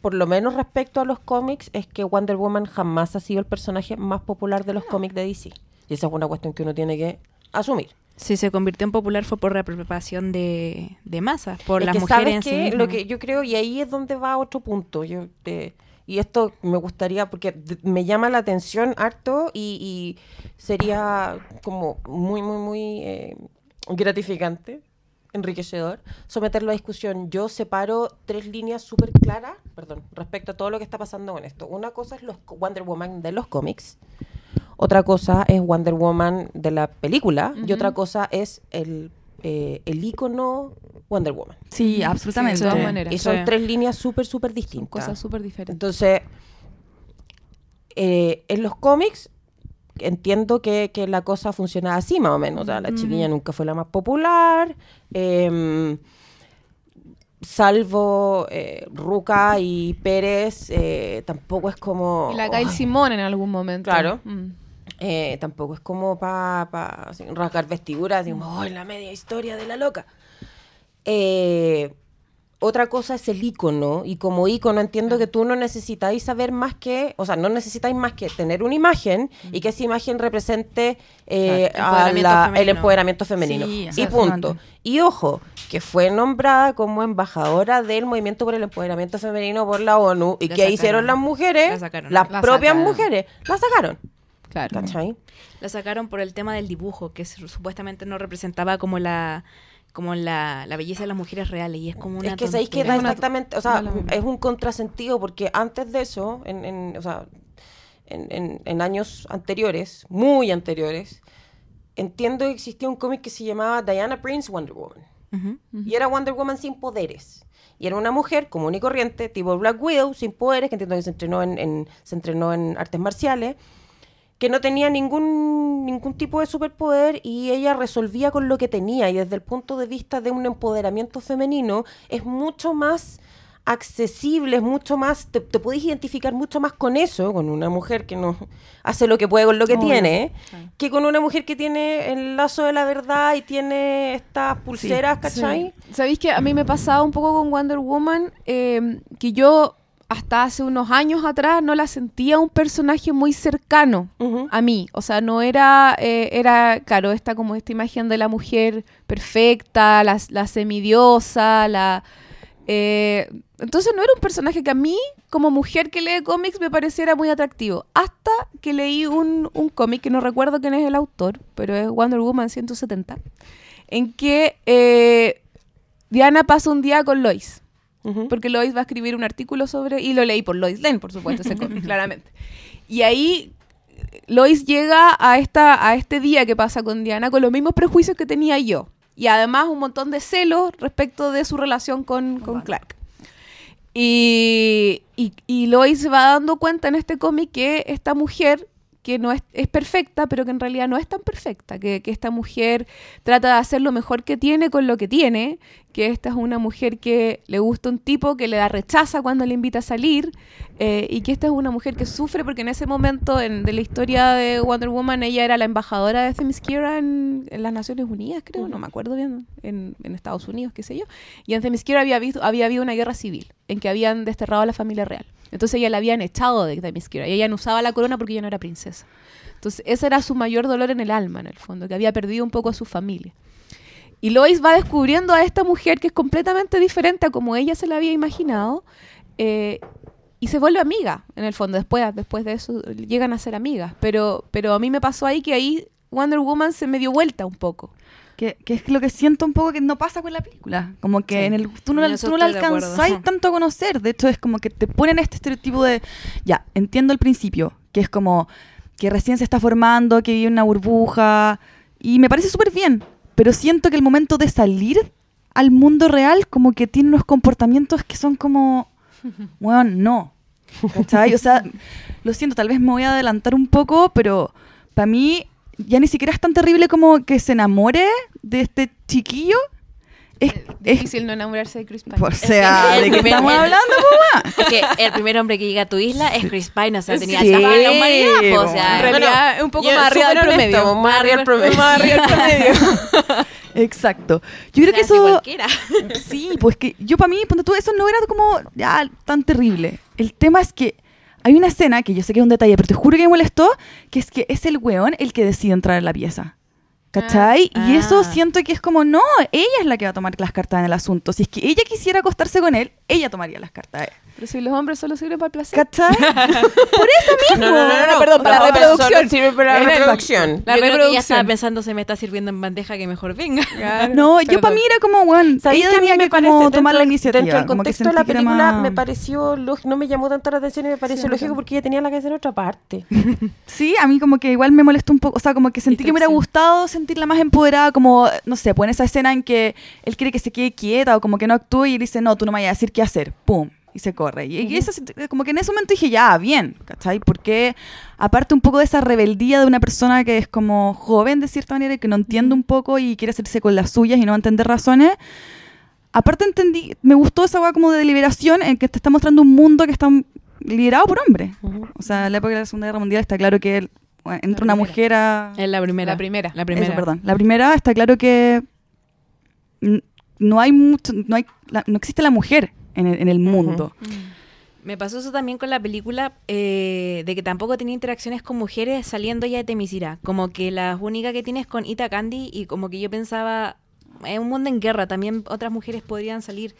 por lo menos respecto a los cómics, es que Wonder Woman jamás ha sido el personaje más popular de los cómics de DC. Y esa es una cuestión que uno tiene que asumir. Si se convirtió en popular fue por la apropiación de, de masas, por Es las que mujeres ¿sabes en sí mismas. Lo que yo creo, y ahí es donde va otro punto. Yo, eh, y esto me gustaría, porque me llama la atención harto y, y sería como muy, muy, muy eh, gratificante, enriquecedor, someterlo a discusión. Yo separo tres líneas súper claras, perdón, respecto a todo lo que está pasando con esto. Una cosa es los Wonder Woman de los cómics. Otra cosa es Wonder Woman de la película y otra cosa es el, eh, el ícono Wonder Woman. Sí, absolutamente. de todas Sí. maneras. Y son Sí. tres líneas súper, súper Son distintas. cosas súper diferentes. Entonces, eh, en los cómics entiendo que, que la cosa funciona así más o menos. O sea, la chiquilla nunca fue la más popular. em, salvo eh, Ruca y Pérez, eh, tampoco es como... Y la Gail Ay, Simón en algún momento. Claro. Mm. Eh, tampoco es como para rasgar vestiduras, como, "Ay, la media historia de la loca. Eh, otra cosa es el icono, y como icono entiendo que tú no necesitáis saber más que, o sea, no necesitáis más que tener una imagen y que esa imagen represente eh, Claro, a empoderamiento la- el empoderamiento femenino. Sí, y punto. Y ojo, que fue nombrada como embajadora del movimiento por el empoderamiento femenino por la ONU. ¿Y La sacaron. hicieron las mujeres? La. Las La propias sacaron. mujeres. La sacaron. Claro. ¿Cachai? La sacaron por el tema del dibujo, que su- supuestamente no representaba como la como la, la belleza de las mujeres reales y es como una es que sabéis que da exactamente, o sea, es un contrasentido porque antes de eso, en, en- o sea, en, en- en años anteriores, muy anteriores, entiendo que existía un cómic que se llamaba Diana Prince Wonder Woman. Y era Wonder Woman sin poderes. Y era una mujer común y corriente, tipo Black Widow, sin poderes, que entiendo que se entrenó en, en- se entrenó en artes marciales, que no tenía ningún, ningún tipo de superpoder y ella resolvía con lo que tenía. Y desde el punto de vista de un empoderamiento femenino, es mucho más accesible, es mucho más, te, te podéis identificar mucho más con eso, con una mujer que no hace lo que puede con lo que tiene, que con una mujer que tiene el lazo de la verdad y tiene estas pulseras, ¿cachai? Sí. ¿Sabéis que a mí me pasaba un poco con Wonder Woman? eh, que yo hasta hace unos años atrás no la sentía un personaje muy cercano a mí. O sea, no era, eh, era, claro, esta como esta imagen de la mujer perfecta, la, la semidiosa, la... eh, entonces no era un personaje que a mí, como mujer que lee cómics, me pareciera muy atractivo. Hasta que leí un, un cómic, que no recuerdo quién es el autor, pero es Wonder Woman 170, en que eh, Diana pasa un día con Lois. Ujú. Porque Lois va a escribir un artículo sobre. Y lo leí por Lois Lane, por supuesto, ese cómic, claramente. Y ahí Lois llega a, esta, a este día que pasa con Diana con los mismos prejuicios que tenía yo. Y además un montón de celos respecto de su relación con, con Clark. Y, y, y Lois va dando cuenta en este cómic que esta mujer, que no es, es perfecta, pero que en realidad no es tan perfecta, que, que esta mujer trata de hacer lo mejor que tiene con lo que tiene, que esta es una mujer que le gusta un tipo que le da rechaza cuando le invita a salir, eh, y que esta es una mujer que sufre porque en ese momento en, de la historia de Wonder Woman ella era la embajadora de Themyscira en, en las Naciones Unidas, creo, no me acuerdo bien, en, en Estados Unidos, qué sé yo, y en Themyscira había, visto, había habido una guerra civil en que habían desterrado a la familia real. Entonces ella la habían echado de Themyscira y ella no usaba la corona porque ella no era princesa. Entonces ese era su mayor dolor en el alma, en el fondo, que había perdido un poco a su familia. Y Lois va descubriendo a esta mujer que es completamente diferente a como ella se la había imaginado eh, y se vuelve amiga, en el fondo. Después, después de eso llegan a ser amigas. Pero, pero a mí me pasó ahí que ahí Wonder Woman se me dio vuelta un poco. Que, que es lo que siento un poco que no pasa con la película. Como que Sí. en el, tú no, la- tú no la alcanzáis tanto a conocer. De hecho, es como que te ponen este estereotipo de. Ya, entiendo el principio, que es como que recién se está formando, que vive en una burbuja. Y me parece súper bien. Pero siento que el momento de salir al mundo real, como que tiene unos comportamientos que son como, bueno, no. O sea, lo siento, tal vez me voy a adelantar un poco, pero para mí ya ni siquiera es tan terrible como que se enamore de este chiquillo. Es, Es es- difícil no enamorarse de Chris Pine. o sea, el ¿de qué primer- estamos el- hablando? Es que el primer hombre que llega a tu isla es Chris Pine, o sea, tenía Sí, la humanidad, po, o sea, En realidad, es un poco yo más arriba del promedio. Más arriba del promedio. Más arriba del promedio. Exacto. Yo creo o que sea, eso... cualquiera. Sí, pues que yo para mí, ponte tú, eso no era como ya tan terrible. El tema es que hay una escena que yo sé que es un detalle, pero te juro que me molestó, que es que es el weón el que decide entrar en la pieza. ¿Cachai? Ah. Y eso Ah. siento que es como, no, ella es la que va a tomar las cartas en el asunto. Si es que ella quisiera acostarse con él, ella tomaría las cartas. Pero si los hombres solo sirven para el placer. ¿Cachai? Por eso mismo. No, no, no, no, perdón, para la reproducción. sirve para la reproducción. La yo creo que ya reproducción. estaba pensando, se me está sirviendo en bandeja, que mejor venga. Claro. No, yo para mí era como, bueno, ¿Sabéis ella que a mí tenía me que parece, como dentro tomar la iniciativa. Dentro del que contexto de la que película más- me pareció lógico, no me llamó tanto la atención y me pareció Sí, lógico porque ella tenía la cabeza en otra parte. Sí, a mí como que igual me molestó un poco, o sea, como que sentí que me hubiera gustado sentirla más empoderada, como, no sé, pues en esa escena en que él quiere que se quede quieta o como que no actúe y él dice, no, tú no me vayas a decir qué hacer, pum, y se corre. Y, y eso, como que en ese momento dije, ya, bien, ¿cachai? Porque aparte un poco de esa rebeldía de una persona que es como joven de cierta manera y que no entiende un poco y quiere hacerse con las suyas y no va a entender razones, aparte entendí, me gustó esa hueá como de liberación en que te está mostrando un mundo que está liderado por hombres. O sea, en la época de la Segunda Guerra Mundial está claro que bueno, entra una mujer a... Es la primera. La primera. La primera. Eso, perdón. La primera está claro que no hay mucho, no hay, la- no existe la mujer en el, en el mundo. Me pasó eso también con la película, eh, de que tampoco tenía interacciones con mujeres saliendo ya de Temisira. Como que las únicas que tienes con Ita Candy y como que yo pensaba, es un mundo en guerra, también otras mujeres podrían salir.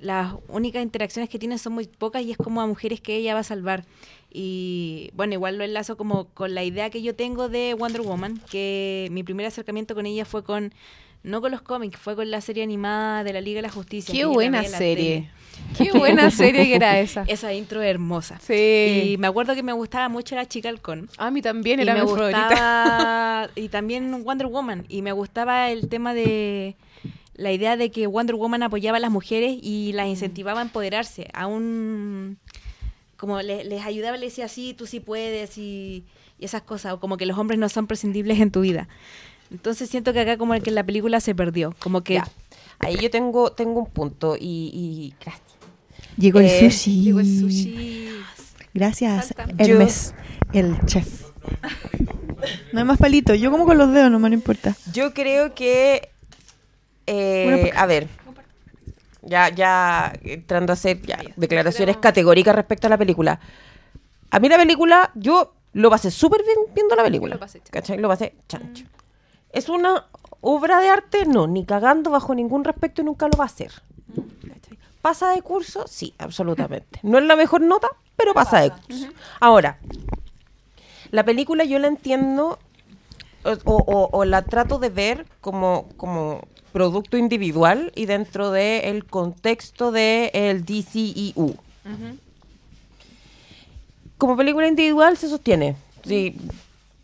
Las únicas interacciones que tienen son muy pocas y es como a mujeres que ella va a salvar. Y bueno, igual lo enlazo como con la idea que yo tengo de Wonder Woman, que mi primer acercamiento con ella fue con, no con los cómics, fue con la serie animada de la Liga de la Justicia. Qué buena serie. Qué buena serie que era esa. esa intro hermosa. Sí. Y me acuerdo que me gustaba mucho la chica halcón. A mí también Y era me mi favorita. gustaba. y también Wonder Woman. Y me gustaba el tema de. La idea de que Wonder Woman apoyaba a las mujeres y las incentivaba a empoderarse. Aún. Como le- les ayudaba, les decía, sí, tú sí puedes y, y esas cosas. O como que los hombres no son prescindibles en tu vida. Entonces siento que acá, como que en la película se perdió. Como que. Ya. Ahí yo tengo, tengo un punto y, y gracias. Llegó el Eh, sushi. Llegó el sushi. Gracias. Hermes, el chef. No hay más palito. Yo como con los dedos, no me importa. Yo creo que. eh, a ver. Ya, ya entrando a hacer ya, declaraciones categóricas respecto a la película. A mí la película, yo lo pasé súper bien viendo la película. Lo pasé chancho. ¿Cachai? Lo pasé chancho. ¿Es una obra de arte? No, ni cagando bajo ningún respecto y nunca lo va a hacer. ¿Pasa de curso? Sí, absolutamente. No es la mejor nota, pero pasa de curso. Ahora, la película yo la entiendo o, o- o la trato de ver como, como producto individual y dentro del contexto del el DCEU. Como película individual se sostiene. Sí,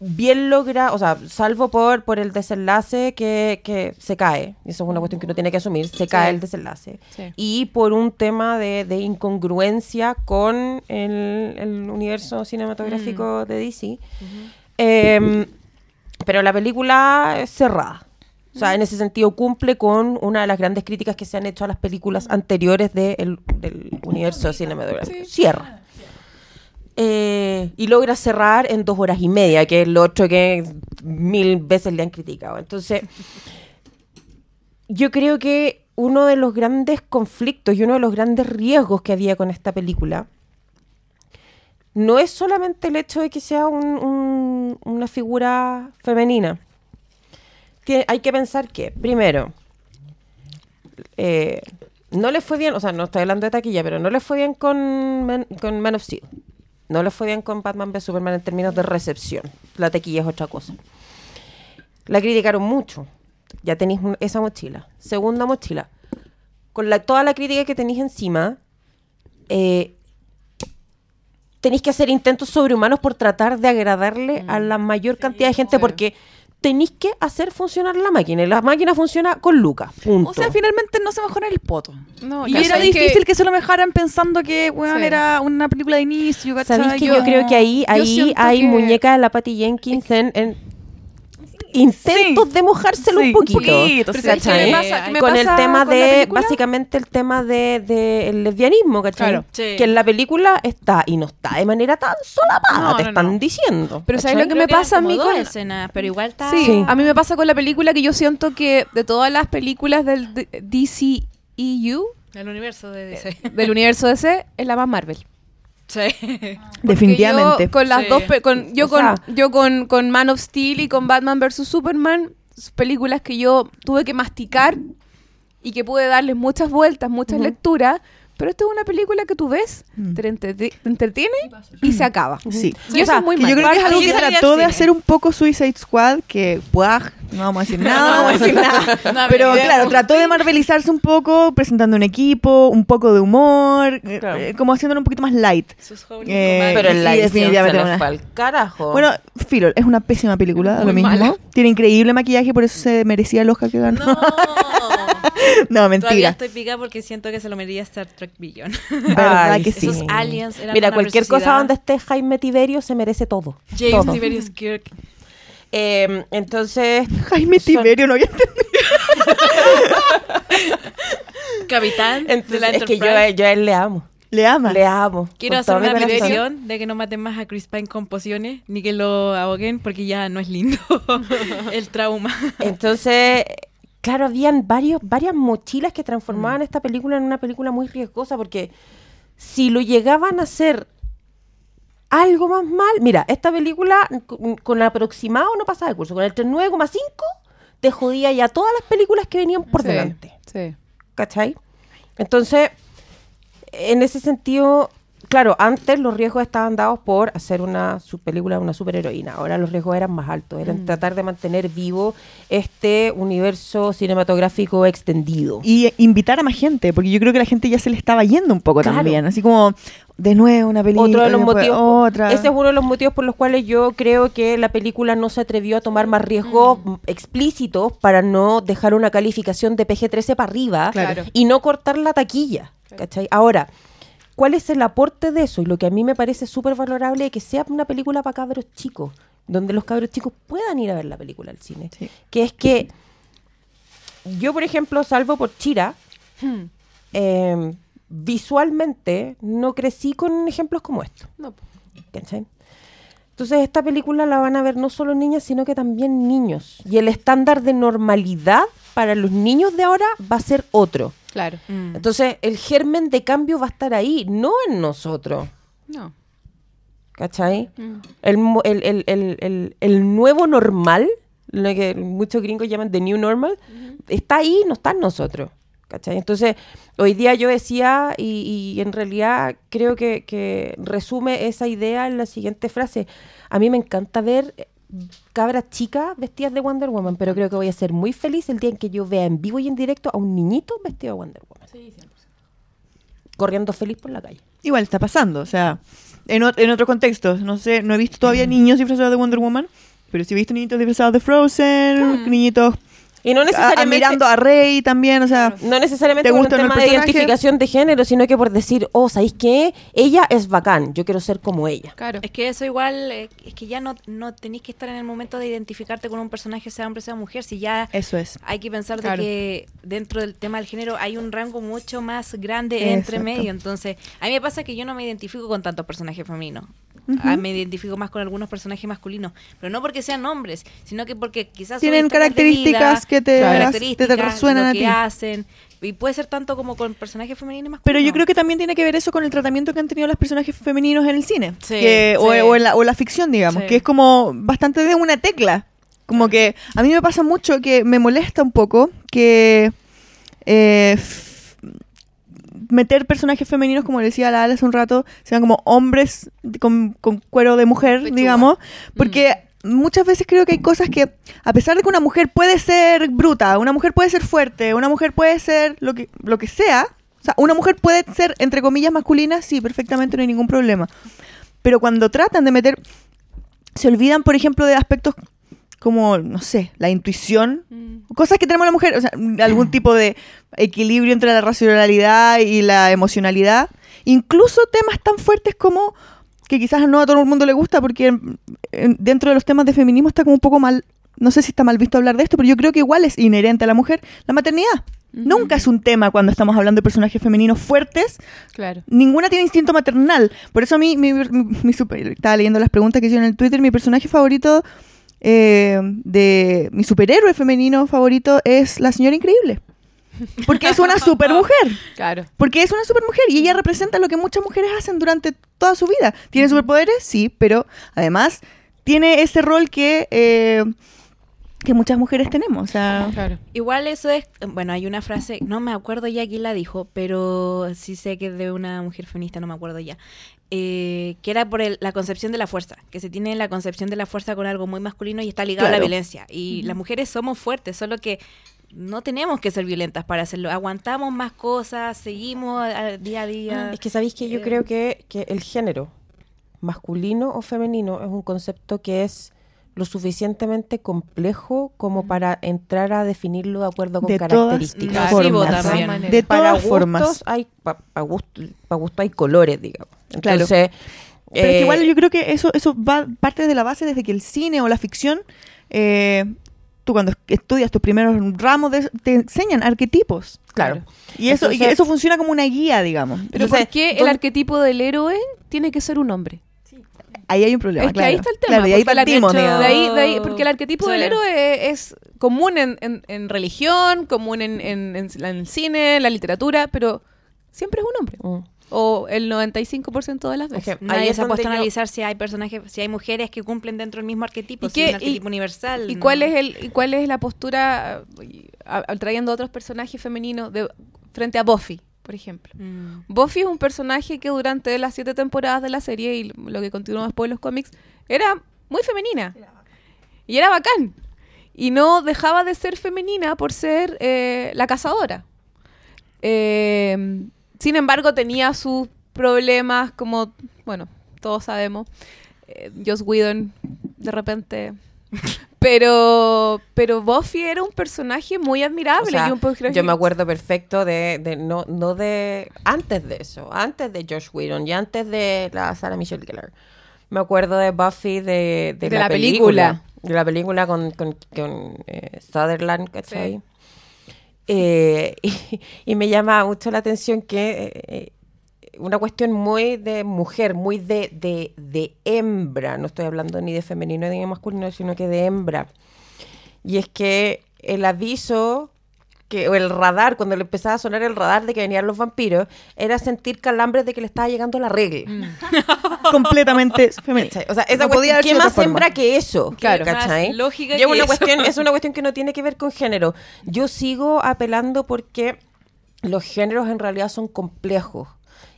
bien logra, o sea, salvo por, por el desenlace que, que se cae, eso es una cuestión que uno tiene que asumir, se cae el desenlace. Sí. Y por un tema de, de incongruencia con el, el universo cinematográfico de DC. Em, pero la película es cerrada. O sea, en ese sentido cumple con una de las grandes críticas que se han hecho a las películas anteriores de el- del universo cinematográfico. Cierra. Eh, y logra cerrar en dos horas y media, que es lo otro que mil veces le han criticado. Entonces, yo creo que uno de los grandes conflictos y uno de los grandes riesgos que había con esta película no es solamente el hecho de que sea un- un- una figura femenina. Tie- hay que pensar que, primero, eh, no le fue bien, o sea, no estoy hablando de taquilla, pero no le fue bien con Man, con Man of Steel. No le fue bien con Batman v Superman en términos de recepción. La taquilla es otra cosa. La criticaron mucho. Ya tenéis esa mochila. Segunda mochila. Con la, toda la crítica que tenéis encima, eh, tenéis que hacer intentos sobrehumanos por tratar de agradarle a la mayor cantidad de gente porque tenéis que hacer funcionar la máquina. Y la máquina funciona con Lucas. Punto. O sea, finalmente no se mejora el poto. No, Y era difícil que... se lo mejoraran pensando que, Sí. era una película de inicio, ¿cachai? ¿Sabéis que yo creo que ahí, ahí hay que- muñeca de la Patty Jenkins en, en intentos Sí. de mojárselo Sí, un poquito? sí. ¿sabes qué ¿cachai? me pasa? ¿Qué me con el tema con de, básicamente el tema de, de el lesbianismo, ¿cachai? Claro. Sí. Que en la película está, y no está de manera tan solapada, No, te no, están no. diciendo. Pero ¿sabes lo que Creo me pasa a mí con- escenas, pero igual está... Sí, Sí. a mí me pasa con la película que yo siento que de todas las películas del D- DCEU, El universo de DC. del universo DC, es la más Marvel. Sí. Definitivamente. Yo con las Sí. dos, con, yo O con, sea- yo con, con Man of Steel y con Batman vs Superman, películas que yo tuve que masticar y que pude darles muchas vueltas, muchas lecturas. Pero esta es una película que tú ves, Mm. te, entretiene y se acaba. Sí. Y eso es muy que yo mal. creo que es algo que trató de hacer un poco Suicide Squad, que puaj, no vamos a decir nada, no vamos a decir nada. Pero claro, trató de marvelizarse un poco, presentando un equipo, un poco de humor, eh, Claro. eh, como haciéndolo un poquito más light. Sus jóvenes Eh. Pero en la Sí, se una- fue al carajo. Bueno, Filo, es una pésima película, Muy lo mismo. mala. Tiene increíble maquillaje, por eso se merecía el Oscar que ganó. No. No, Todavía mentira. estoy picada porque siento que se lo merecía Star Trek Billion. Verdad Ay, que sí. Esos aliens eran Mira, cualquier cosa donde esté Jaime Tiberio se merece todo. James todo. Tiberius Kirk. Eh, entonces, Jaime Son- Tiberio, no había entendido. Capitán de entonces la es que yo, a él le amo. Le ama. Le amo. Quiero hacer una petición de que no maten más a Chris Pine con pociones, ni que lo ahoguen, porque ya no es lindo el trauma. Entonces, claro, habían varios, varias mochilas que transformaban esta película en una película muy riesgosa porque si lo llegaban a hacer algo más mal, mira, esta película con, con aproximado no pasaba de curso, con el 39,5 te jodía ya todas las películas que venían por Sí, delante. sí. ¿Cachai? Entonces, en ese sentido, claro, antes los riesgos estaban dados por hacer una su película de una superheroína. Ahora los riesgos eran más altos, eran tratar de mantener vivo este universo cinematográfico extendido. Y eh, invitar a más gente, porque yo creo que la gente ya se le estaba yendo un poco Claro. también. Así como, de nuevo una película. Otro de los motivos, Otra. ese es uno de los motivos por los cuales yo creo que la película no se atrevió a tomar más riesgos mm, explícitos para no dejar una calificación de PG-13 para arriba Claro. y no cortar la taquilla. ¿cachai? Ahora, ¿cuál es el aporte de eso? Y lo que a mí me parece súper valorable es que sea una película para cabros chicos, donde los cabros chicos puedan ir a ver la película al cine. Sí. Que es que yo, por ejemplo, salvo por Chira, Hmm. eh, visualmente no crecí con ejemplos como estos. No, ¿cachai? Entonces esta película la van a ver no solo niñas, sino que también niños. Y el estándar de normalidad para los niños de ahora va a ser otro. claro. Entonces el germen de cambio va a estar ahí, no en nosotros. No. ¿Cachai? Mm. El, el, el- el- el- el nuevo normal, lo que muchos gringos llaman the new normal, está ahí, no está en nosotros. ¿Cachai? Entonces, hoy día yo decía, y, y en realidad creo que, que resume esa idea en la siguiente frase. A mí me encanta ver cabras chicas vestidas de Wonder Woman, pero creo que voy a ser muy feliz el día en que yo vea en vivo y en directo a un niñito vestido de Wonder Woman. Corriendo feliz por la calle. Igual está pasando, o sea, en, en otro contexto. No sé, no he visto todavía Mm. niños disfrazados de Wonder Woman, pero sí he visto niñitos disfrazados de Frozen, niñitos Y no a- necesariamente... admirando a Rey también, o sea, No necesariamente ¿Te por un tema de identificación de género, sino que por decir, oh, ¿sabéis qué? Ella es bacán, yo quiero ser como ella. Claro. Es que eso igual, eh, es que ya no, no tenéis que estar en el momento de identificarte con un personaje, sea hombre, sea mujer, si ya eso es. hay que pensar Claro. de que dentro del tema del género hay un rango mucho más grande entre medio. Entonces, a mí me pasa que yo no me identifico con tantos personajes femeninos. Ah, me identifico más con algunos personajes masculinos. Pero no porque sean hombres, sino que porque quizás Tienen características vida, que te- características, te resuenan lo a que ti. hacen. Y puede ser tanto como con personajes femeninos masculinos. Pero yo creo que también tiene que ver eso con el tratamiento que han tenido los personajes femeninos en el cine. Sí, que- o, sí. o en la, o la ficción, digamos. Sí. Que es como bastante de una tecla. Como que a mí me pasa mucho que me molesta un poco que eh, meter personajes femeninos, como decía la Ale hace un rato, sean como hombres con, con cuero de mujer, Pechuga. digamos. Porque muchas veces creo que hay cosas que, a pesar de que una mujer puede ser bruta, una mujer puede ser fuerte, una mujer puede ser lo que, lo que sea, o sea, una mujer puede ser, entre comillas, masculina, sí, perfectamente, no hay ningún problema. Pero cuando tratan de meter, se olvidan, por ejemplo, de aspectos como, no sé, la intuición, Mm. cosas que tenemos la mujer, o sea, algún tipo de equilibrio entre la racionalidad y la emocionalidad, incluso temas tan fuertes como que quizás no a todo el mundo le gusta porque en- en- dentro de los temas de feminismo está como un poco mal, no sé si está mal visto hablar de esto, pero yo creo que igual es inherente a la mujer la maternidad. Nunca es un tema cuando estamos hablando de personajes femeninos fuertes, Claro. ninguna tiene instinto maternal. Por eso a mí, mi, mi- mi super- estaba leyendo las preguntas que hicieron en el Twitter, mi personaje favorito eh, de mi superhéroe femenino favorito es la señora increíble. Porque es una super mujer. Claro. Porque es una super mujer y ella representa lo que muchas mujeres hacen durante toda su vida. ¿Tiene superpoderes? Sí, pero además tiene ese rol que, eh, que muchas mujeres tenemos. O sea, Claro. Igual eso es, bueno, hay una frase, no me acuerdo ya quién la dijo, pero sí sé que es de una mujer feminista, no me acuerdo ya, eh, que era por el- la concepción de la fuerza, que se tiene la concepción de la fuerza con algo muy masculino y está ligado a la violencia. Y las mujeres somos fuertes, solo que no tenemos que ser violentas para hacerlo. Aguantamos más cosas, seguimos día a día. Es que sabéis que yo Eh, creo que, que el género, masculino o femenino, es un concepto que es lo suficientemente complejo como para entrar a definirlo de acuerdo con de características. Formas. De para todas formas. gustos hay para gusto, pa gusto hay colores, digamos. Claro. Entonces, Pero es que eh, igual yo creo que eso, eso va parte de la base desde que el cine o la ficción, eh, tú cuando estudias tus primeros ramos de- te enseñan arquetipos. claro. Y eso, y eso funciona como una guía, digamos. Pero Entonces, ¿por qué el ¿dónde- arquetipo del héroe tiene que ser un hombre? Ahí hay un problema. Es que claro. ahí está el tema. Claro, y ahí porque el partimos, de ahí, de ahí- porque el arquetipo del héroe es, es común en, en- en religión, común en, en- en la- en el cine, en la literatura, pero siempre es un hombre. Mm. O el 95% de las veces. Ahí Nadie se ha puesto a analizar si hay personajes, si hay mujeres que cumplen dentro del mismo arquetipo, ¿Y si qué- arquetipo y- universal. ¿Y ¿no? cuál es el y cuál es la postura a- a- trayendo otros personajes femeninos de, frente a Buffy, por ejemplo? Mm. Buffy es un personaje que durante las siete temporadas de la serie y lo que continuó después en los cómics era muy femenina. Y era bacán. Y no dejaba de ser femenina por ser eh, la cazadora. Eh, sin embargo, tenía sus problemas, como, bueno, todos sabemos. Eh, Joss Whedon, de repente. Pero, pero Buffy era un personaje muy O admirable. sea, y un personaje- yo me acuerdo perfecto de, de- no, no de antes de eso, antes de Josh Whedon y antes de la Sarah Michelle Gellar. Me acuerdo de Buffy de, de De la, la película. película. De la película con, con, con, eh, Sutherland, ¿cachai? Eh, y, me llama mucho la atención que eh, una cuestión muy de mujer, muy de, de, de hembra, no estoy hablando ni de femenino ni de masculino, sino que de hembra. Y es que el aviso, que, o el radar, cuando le empezaba a sonar el radar de que venían los vampiros, era sentir calambres de que le estaba llegando la regla. completamente femenina. O sea, esa No podía ¿qué más hembra que eso? Claro. ¿cachai? Más lógica Y que es una eso. cuestión, es una cuestión que no tiene que ver con género. Yo sigo apelando porque los géneros en realidad son complejos.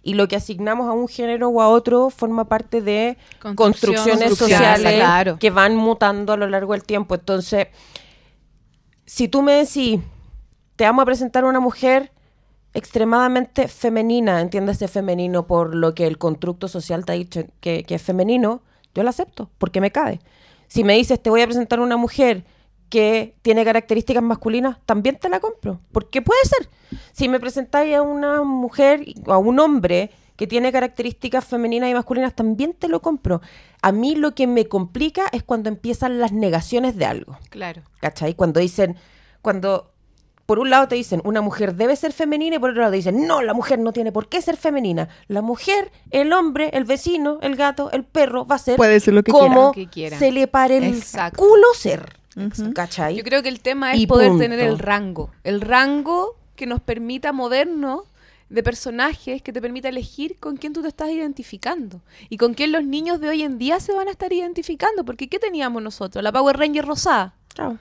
Y lo que asignamos a un género o a otro forma parte de construcciones sociales claro. que van mutando a lo largo del tiempo. Entonces, si tú me decís, te vamos a presentar una mujer extremadamente femenina, entiéndase femenino por lo que el constructo social te ha dicho que, que es femenino, yo la acepto, porque me cabe. Si me dices, te voy a presentar una mujer que tiene características masculinas, también te la compro, porque puede ser. Si me presentáis a una mujer o a un hombre que tiene características femeninas y masculinas, también te lo compro. A mí lo que me complica es cuando empiezan las negaciones de algo. Claro. ¿Cachai? Cuando dicen, cuando por un lado te dicen una mujer debe ser femenina y por otro lado te dicen no, la mujer no tiene por qué ser femenina. La mujer, el hombre, el vecino, el gato, el perro va a ser Puede ser lo que como quiera. Lo que quiera. se le pare el Exacto. culo ser. Yo creo que el tema es Y poder punto. tener el rango. El rango que nos permita movernos de personajes, que te permita elegir con quién tú te estás identificando. Y con quién los niños de hoy en día se van a estar identificando. Porque ¿qué teníamos nosotros? La Power Ranger rosada. Chao.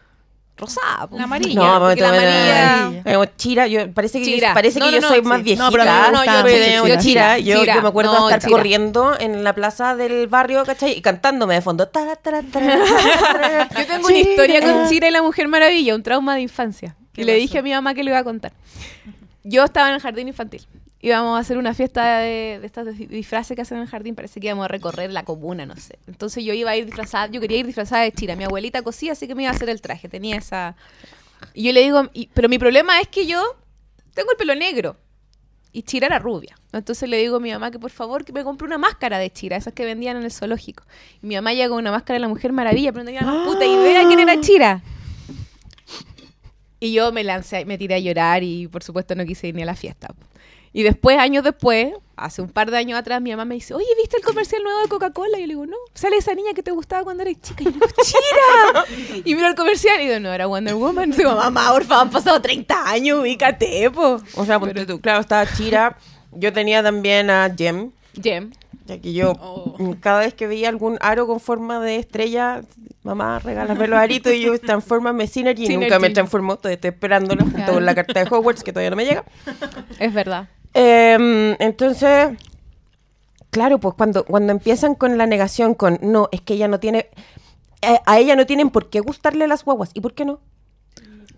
Rosada. La amarilla. No, porque la pero- amarilla... Eh, Chira, yo, parece que, Chira. parece No, que no, yo no, soy sí. más viejita. No, pero mucho yo, Chira. Yo, Chira. yo me acuerdo No, de estar Chira. corriendo en la plaza del barrio, ¿cachai? Y cantándome de fondo. Tara, tara, tara, Yo tengo una historia con Chira y la Mujer Maravilla, un trauma de infancia. Y le dije a mi mamá que le iba a contar. Yo estaba en el jardín infantil íbamos a hacer una fiesta de, de estas de disfraces que hacen en el jardín, parece que íbamos a recorrer la comuna, no sé. Entonces yo iba a ir disfrazada, yo quería ir disfrazada de chira. Mi abuelita cosía, así que me iba a hacer el traje, tenía esa... Y yo le digo, y- pero mi problema es que yo tengo el pelo negro y Chira era rubia. Entonces le digo a mi mamá que por favor que me compre una máscara de Chira, esas que vendían en el zoológico. Y mi mamá llega con una máscara de la Mujer Maravilla, pero no tenía la puta idea quién era Chira. Y yo me lancé, me tiré a llorar y por supuesto no quise ir ni a la fiesta. Y después, años después, hace un par de años atrás, mi mamá me dice, oye, ¿viste el comercial nuevo de Coca-Cola? Y yo le digo, no, sale esa niña que te gustaba cuando eras chica. Y yo le digo, ¡Chira! y miro el comercial y digo, no, era Wonder Woman. Y digo, mamá, por favor, han pasado 30 años, ubícate, po. O sea, ponte tú, claro, estaba Chira. Yo tenía también a Jem. Jem. Ya que yo, mm, cada vez que veía algún aro con forma de estrella, mamá, regálame los aritos y yo transformame Synergy. Y nunca Synergy. me transformó, estoy esperándola junto Claro. con la carta de Hogwarts que todavía no me llega. Es verdad. Eh, entonces, claro, pues cuando, cuando empiezan con la negación, con no, es que ella no tiene. eh, a ella no tienen por qué gustarle las guaguas. ¿Y por qué no?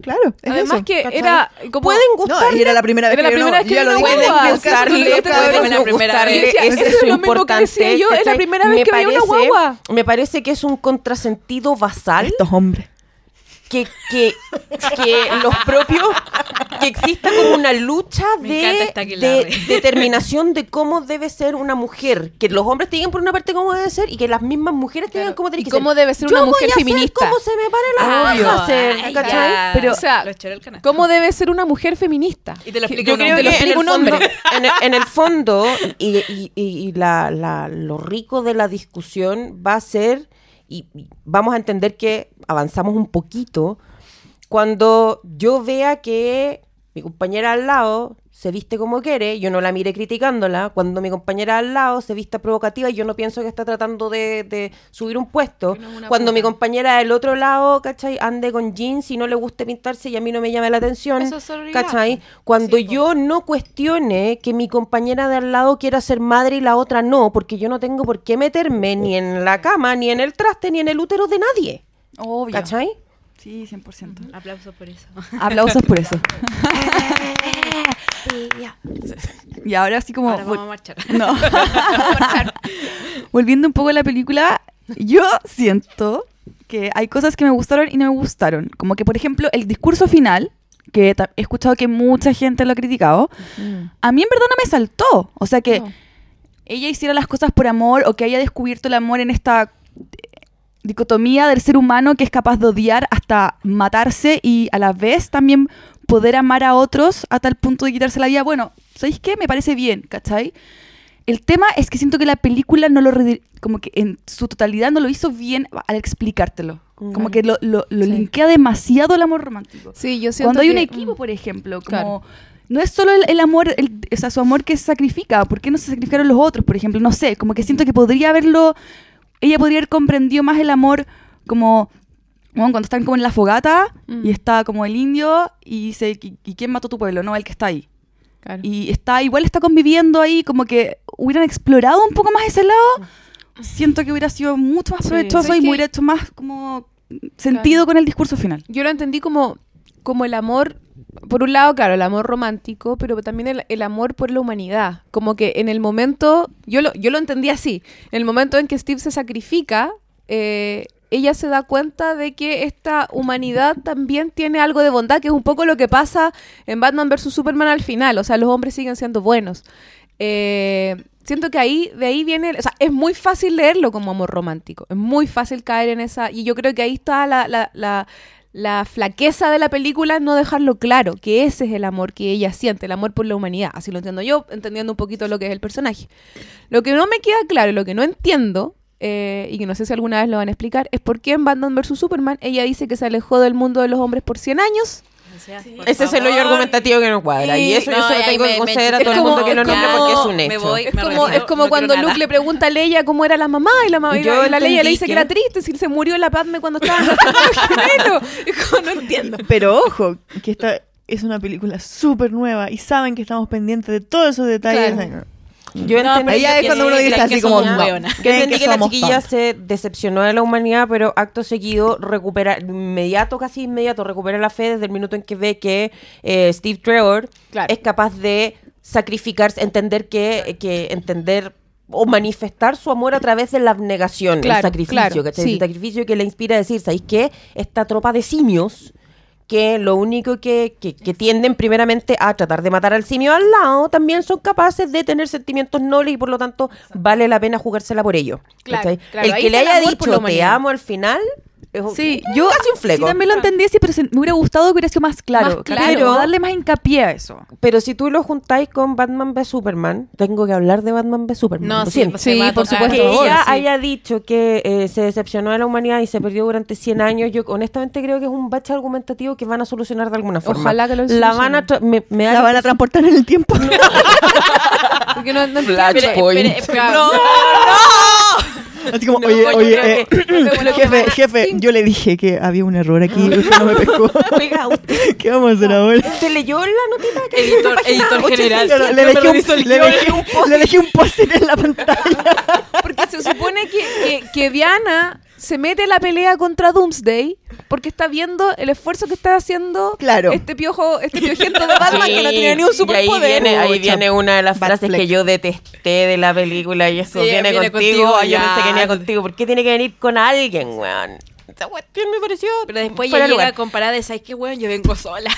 Claro, es Además eso. que ¿cachai? era como... Pueden No, gustarle. y era la primera vez Era la que yo primera no, vez que yo lo el gustarle, la no eso es es lo mismo que decía yo, es la primera vez Me que veía una parece- guagua. Me parece que es un contrasentido basal Estos hombres. Que, que, que los propios, que exista como una lucha de, de determinación de cómo debe ser una mujer. Que los hombres te digan por una parte cómo debe ser y que las mismas mujeres te digan Claro. cómo tiene que cómo ser. debe ser Yo una voy mujer a hacer feminista. cómo se me pare la hacer, ¿cachai? Pero, o sea. ¿Cómo debe ser una mujer feminista? Y te lo explico yo creo que en el, fondo, hombre. en, el, en el fondo y, y- y- y la, la- lo rico de la discusión va a ser, y vamos a entender que avanzamos un poquito, cuando yo vea que mi compañera al lado se viste como quiere, yo no la mire criticándola, cuando mi compañera al lado se vista provocativa y yo no pienso que está tratando de, de subir un puesto, no cuando mi compañera del otro lado, ¿cachai? Ande con jeans y no le guste pintarse y a mí no me llame la atención, Eso es. ¿cachai? Cuando Sí, po. yo no cuestione que mi compañera de al lado quiera ser madre y la otra no, porque yo no tengo por qué meterme ni en la cama, ni en el traste, ni en el útero de nadie, Obvio. ¿cachai? Sí, 100%. Aplausos por eso. Aplausos por eso. y ahora así como... Ahora vamos a marchar. No. Volviendo un poco a la película, yo siento que hay cosas que me gustaron y no me gustaron. Como que, por ejemplo, el discurso final, que he escuchado que mucha gente lo ha criticado, a mí en verdad no me saltó. O sea, que No. ella hiciera las cosas por amor o que haya descubierto el amor en esta eh, dicotomía del ser humano que es capaz de odiar hasta matarse y a la vez también poder amar a otros a tal punto de quitarse la vida. Bueno, ¿sabéis qué? Me parece bien, ¿cachai? El tema es que siento que la película no lo como que en su totalidad no lo hizo bien al explicártelo. Como que lo, lo, lo Sí. linkea demasiado el amor romántico. Sí, yo siento Cuando hay un que- equipo, mm. por ejemplo, como Claro. no es solo el, el amor, el- o sea, su amor que se sacrifica, ¿por qué no se sacrificaron los otros, por ejemplo? No sé, como que siento que podría haberlo, ella podría haber comprendido más el amor como, bueno, cuando están como en la fogata Mm. y está como el indio y dice, ¿y, y quién mató tu pueblo? No, el que está ahí. Claro. Y está, igual está conviviendo ahí, como que hubieran explorado un poco más ese lado. Siento que hubiera sido mucho más Sí. provechoso ¿Sabes y me hubiera hecho más como sentido con el discurso final. Yo lo entendí como, como el amor, por un lado, claro, el amor romántico, pero también el, el amor por la humanidad. Como que en el momento, yo lo, yo lo entendí así, en el momento en que Steve se sacrifica, eh, ella se da cuenta de que esta humanidad también tiene algo de bondad, que es un poco lo que pasa en Batman vs. Superman al final, o sea, los hombres siguen siendo buenos. Eh, siento que ahí, de ahí viene, o sea, es muy fácil leerlo como amor romántico, es muy fácil caer en esa, y yo creo que ahí está la, la, la, la flaqueza de la película, no dejarlo claro, que ese es el amor que ella siente, el amor por la humanidad, así lo entiendo yo, entendiendo un poquito lo que es el personaje. Lo que no me queda claro, lo que no entiendo, eh, y que no sé si alguna vez lo van a explicar, es por qué en Batman vs. Superman ella dice que se alejó del mundo de los hombres por 100 años, Ese es el hoyo argumentativo que no cuadra. Y, Y- eso yo no, se lo tengo que conceder a es todo el como- mundo que lo como- porque es un hecho. voy. Es como, retiro, es como no cuando Luke nada. le pregunta a Leia cómo era la mamá y la, mamá, y la, Leia le dice que... que- era triste, si se murió la Padme cuando estaba en el gemelo. Es como, no entiendo. Pero ojo, que esta es una película súper nueva y saben que estamos pendientes de todos esos detalles. Claro. Yo No, entendí pero cuando uno dice que así somos como, no. hueonas. Yo Creen entendí que la somos chiquilla se decepcionó de la humanidad, pero acto seguido recupera, inmediato, casi inmediato, recupera la fe desde el minuto en que ve que eh, Steve Trevor Claro. es capaz de sacrificarse, entender que, que entender o manifestar su amor a través de la abnegación, Claro, el sacrificio, claro, ¿cachai? sí. El sacrificio que le inspira a decir, ¿sabéis qué? Esta tropa de simios que lo único que, que, que tienden primeramente a tratar de matar al simio al lado, también son capaces de tener sentimientos nobles y por lo tanto vale la pena jugársela por ello. Claro, claro, el que le haya dicho te humanidad". amo al final, Sí, es yo casi un fleco. sí también lo entendí así, pero se- me hubiera gustado que hubiera sido más claro. Más claro. Como darle más hincapié a eso. Pero si tú lo juntáis con Batman v Superman, tengo que hablar de Batman v Superman. No, lo sí, siento. Sí, por supuesto, que ella sí. haya dicho que eh, se decepcionó de la humanidad y se perdió durante 100 años, yo honestamente creo que es un bache argumentativo que van a solucionar de alguna forma. Ojalá que lo La van a... tra- me, me La van a transportar en el tiempo. Porque no, no Flashpoint. Espere, no, Así como, No, oye, oye, eh, que- jefe, jefe, yo le dije que había un error aquí, usted no me pescó. Oiga, usted, ¿Qué vamos a hacer ahora? ¿usted leyó la notita que Editor, editor general. Le, dejé un, le, dejé un, le dejé un post-it en la pantalla. Porque se supone que, que, que Diana se mete la pelea contra Doomsday porque está viendo el esfuerzo que está haciendo Claro. este piojo, este piojento de Batman que no tiene ni un y ahí superpoder. viene, ahí viene una de las Bad frases fleck. que yo detesté de la película y eso Sí, viene, viene contigo. contigo, yo pensé que venía contigo. ¿Por qué tiene que venir con alguien, weón? Esa cuestión me pareció Pero después ya llega comparada de, ¿sabes qué, weón? Yo vengo sola.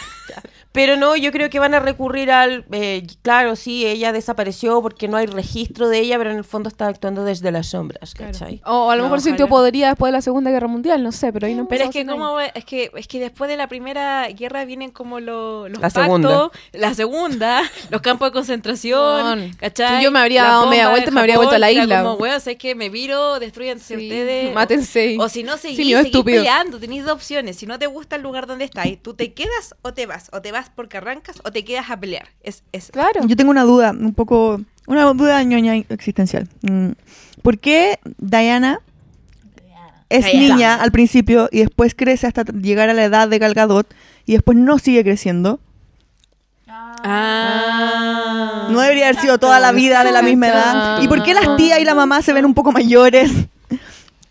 Pero no, yo creo que van a recurrir al... eh, claro, sí, ella desapareció porque no hay registro de ella, pero en el fondo está actuando desde las sombras, ¿cachai? O a lo No, mejor sintió ojalá. podería después de la Segunda Guerra Mundial, no sé, pero ahí no Pero empezó es que como es que es que después de la primera guerra vienen como lo- los La pactos, segunda. la segunda, los campos de concentración, ¿cachai? si yo me habría La dado media vuelta, me habría vuelto a la isla. Como, weón, ¿sabes qué? Me viro, destruyanse Sí, ustedes. mátense. O, o si no, seguís, estúpido. peleando, tenéis dos opciones. Si no te gusta el lugar donde estáis, tú te quedas o te vas. O te vas porque arrancas o te quedas a pelear. Es, es Claro. Yo tengo una duda, un poco, una duda ñoña existencial. Mm, ¿Por qué Diana es Diana. niña al principio y después crece hasta llegar a la edad de Gal Gadot y después no sigue creciendo? Ah. No debería haber sido toda la vida de la misma edad. ¿Y por qué las tías y la mamá se ven un poco mayores?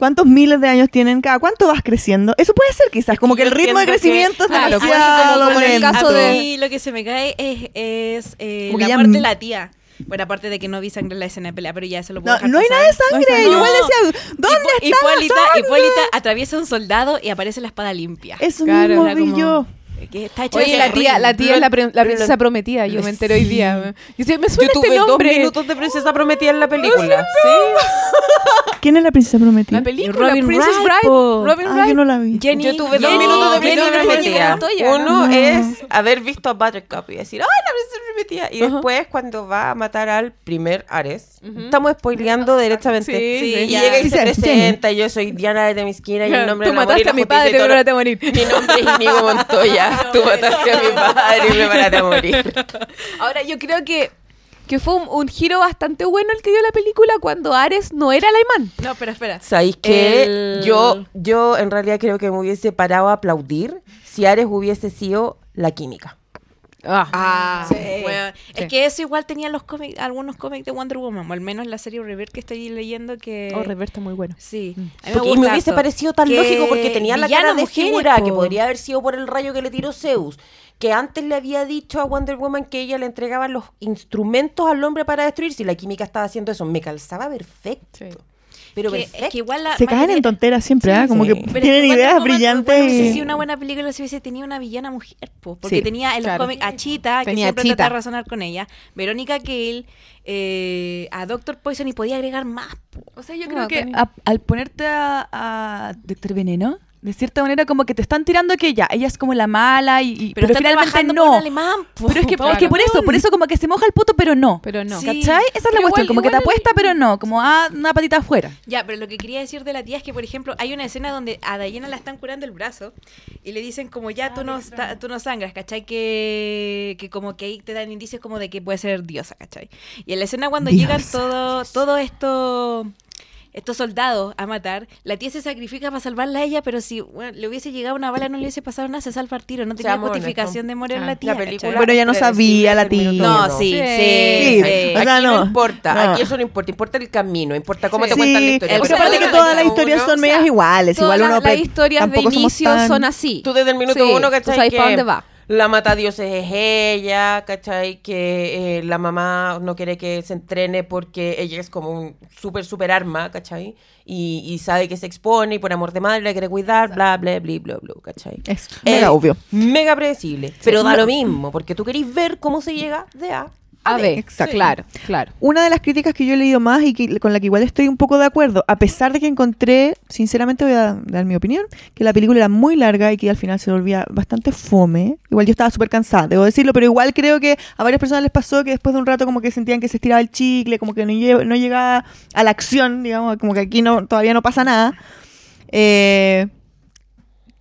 ¿Cuántos miles de años tienen cada? ¿Cuánto vas creciendo? Eso puede ser quizás, como que el ritmo de que- crecimiento es demasiado como- como en el caso de- mí lo que se me cae es, es eh, la ya parte m- de la tía. Bueno, aparte de que no vi sangre en la escena de pelea, pero ya se lo puedo No, dejar no hay pasar. nada de sangre. No. Igual decía, ¿dónde Hipo- está Hipólita, la sangre? Hipólita atraviesa un soldado y aparece la espada limpia. Eso Claro, mismo vi como- yo. Que está hecha Oye, la tía, la tía es la, pre- la princesa prometida, yo me enteré hoy día. Yo me Yo suena tuve este dos nombre. minutos de princesa prometida en la película. Sí. ¿Quién es la princesa prometida? La película, Robin Princess Bride. Robin Ah, Wright. yo no la vi. Jenny, Yo tuve dos Jenny- minutos de princesa Jenny prometida. ¿no? Uno No. es haber visto a Buttercup y decir, ¡ay, la princesa prometida! Y Ajá. después, cuando va a matar al primer Ares, Ujú. estamos spoileando derechamente. Sí, Sí, y ya. llega y se presenta, yo soy Diana de Temisquira y el nombre Tú de la mataste a mi padre, pero ahora te morir. Mi nombre es Inigo Montoya. Tú mataste a mi padre y me paraste a morir. Ahora, yo creo que, que fue un, un giro bastante bueno el que dio la película cuando Ares no era el Aimán. No, pero espera. ¿Sabéis qué? El- Yo, yo en realidad creo que me hubiese parado a aplaudir si Ares hubiese sido la química. Ah, sí. bueno, Sí. es que eso igual tenían los cómics, algunos cómics de Wonder Woman, o al menos la serie River que estoy leyendo que Oh, Reverta muy bueno. sí, a mí me, Porque y me gusta hubiese parecido tan Que lógico porque tenía la cara de mujeres, figura que po. podría haber sido por el rayo que le tiró Zeus. Que antes le había dicho a Wonder Woman que ella le entregaba los instrumentos al hombre para destruir. Si la química estaba haciendo eso, me calzaba perfecto. Sí. Pero que, que igual la Se caen en tonteras siempre, Sí, ¿ah? Como sí. que Pero tienen ideas brillantes. bueno, y- sido una buena película si hubiese tenido una villana mujer, po, porque Sí. tenía en los Claro. cómics a Chita, que Tenía siempre Cheetah. trata de razonar con ella, Verónica Gale, eh, a Doctor Poison y podía agregar más. po. O sea, yo No, creo que a- al ponerte a, a Doctor Veneno, de cierta manera como que te están tirando que ya, ella es como la mala y, y- pero, está finalmente no. un alemán, po. Pero es que, Claro. es que por eso, por eso como que se moja el puto, pero no. Pero no. Sí. ¿Cachai? Esa es la Pero cuestión, igual- como que te apuesta, pero no, como ah, una patita afuera. Ya, pero lo que quería decir de la tía es que, por ejemplo, hay una escena donde a Diana la están curando el brazo y le dicen como ya tú no, sta- tú no sangras, ¿cachai? Que, que como que ahí te dan indicios como de que puede ser diosa, ¿cachai? Y en la escena cuando llegan todo, todo esto estos soldados a matar, la tía se sacrifica para salvarla a ella, pero si bueno, le hubiese llegado una bala no le hubiese pasado nada, se salva al tiro, no tenía Seamos justificación de morir Ah, la tía. la película. Bueno, ella no sabía, la tía. No, sí, sí, Sí. sí. O sea, aquí no, no. importa, No. aquí eso no importa, importa el camino, importa cómo Sí. te cuentan la historia. el o Porque aparte que todas el las historias son medias iguales. Igual uno las historias de inicio son así. Tú desde el minuto uno, tú ¿cachai? sabes que para dónde va. La mata dioses es ella, ¿cachai? Que eh, la mamá no quiere que se entrene porque ella es como un súper, súper arma, ¿cachai? Y, y sabe que se expone y por amor de madre la quiere cuidar, bla, bla, bla, bla, bla, ¿cachai? Es mega obvio. Mega predecible. Pero da lo mismo, porque tú querés ver cómo se llega de A A ver, Exacto. claro, claro. Una de las críticas que yo he leído más y que, con la que igual estoy un poco de acuerdo, a pesar de que encontré, sinceramente voy a dar mi opinión, que la película era muy larga y que al final se volvía bastante fome. Igual yo estaba súper cansada, debo decirlo, pero igual creo que a varias personas les pasó que después de un rato como que sentían que se estiraba el chicle, como que no, lle- no llegaba a la acción, digamos, como que aquí no todavía no pasa nada. Eh,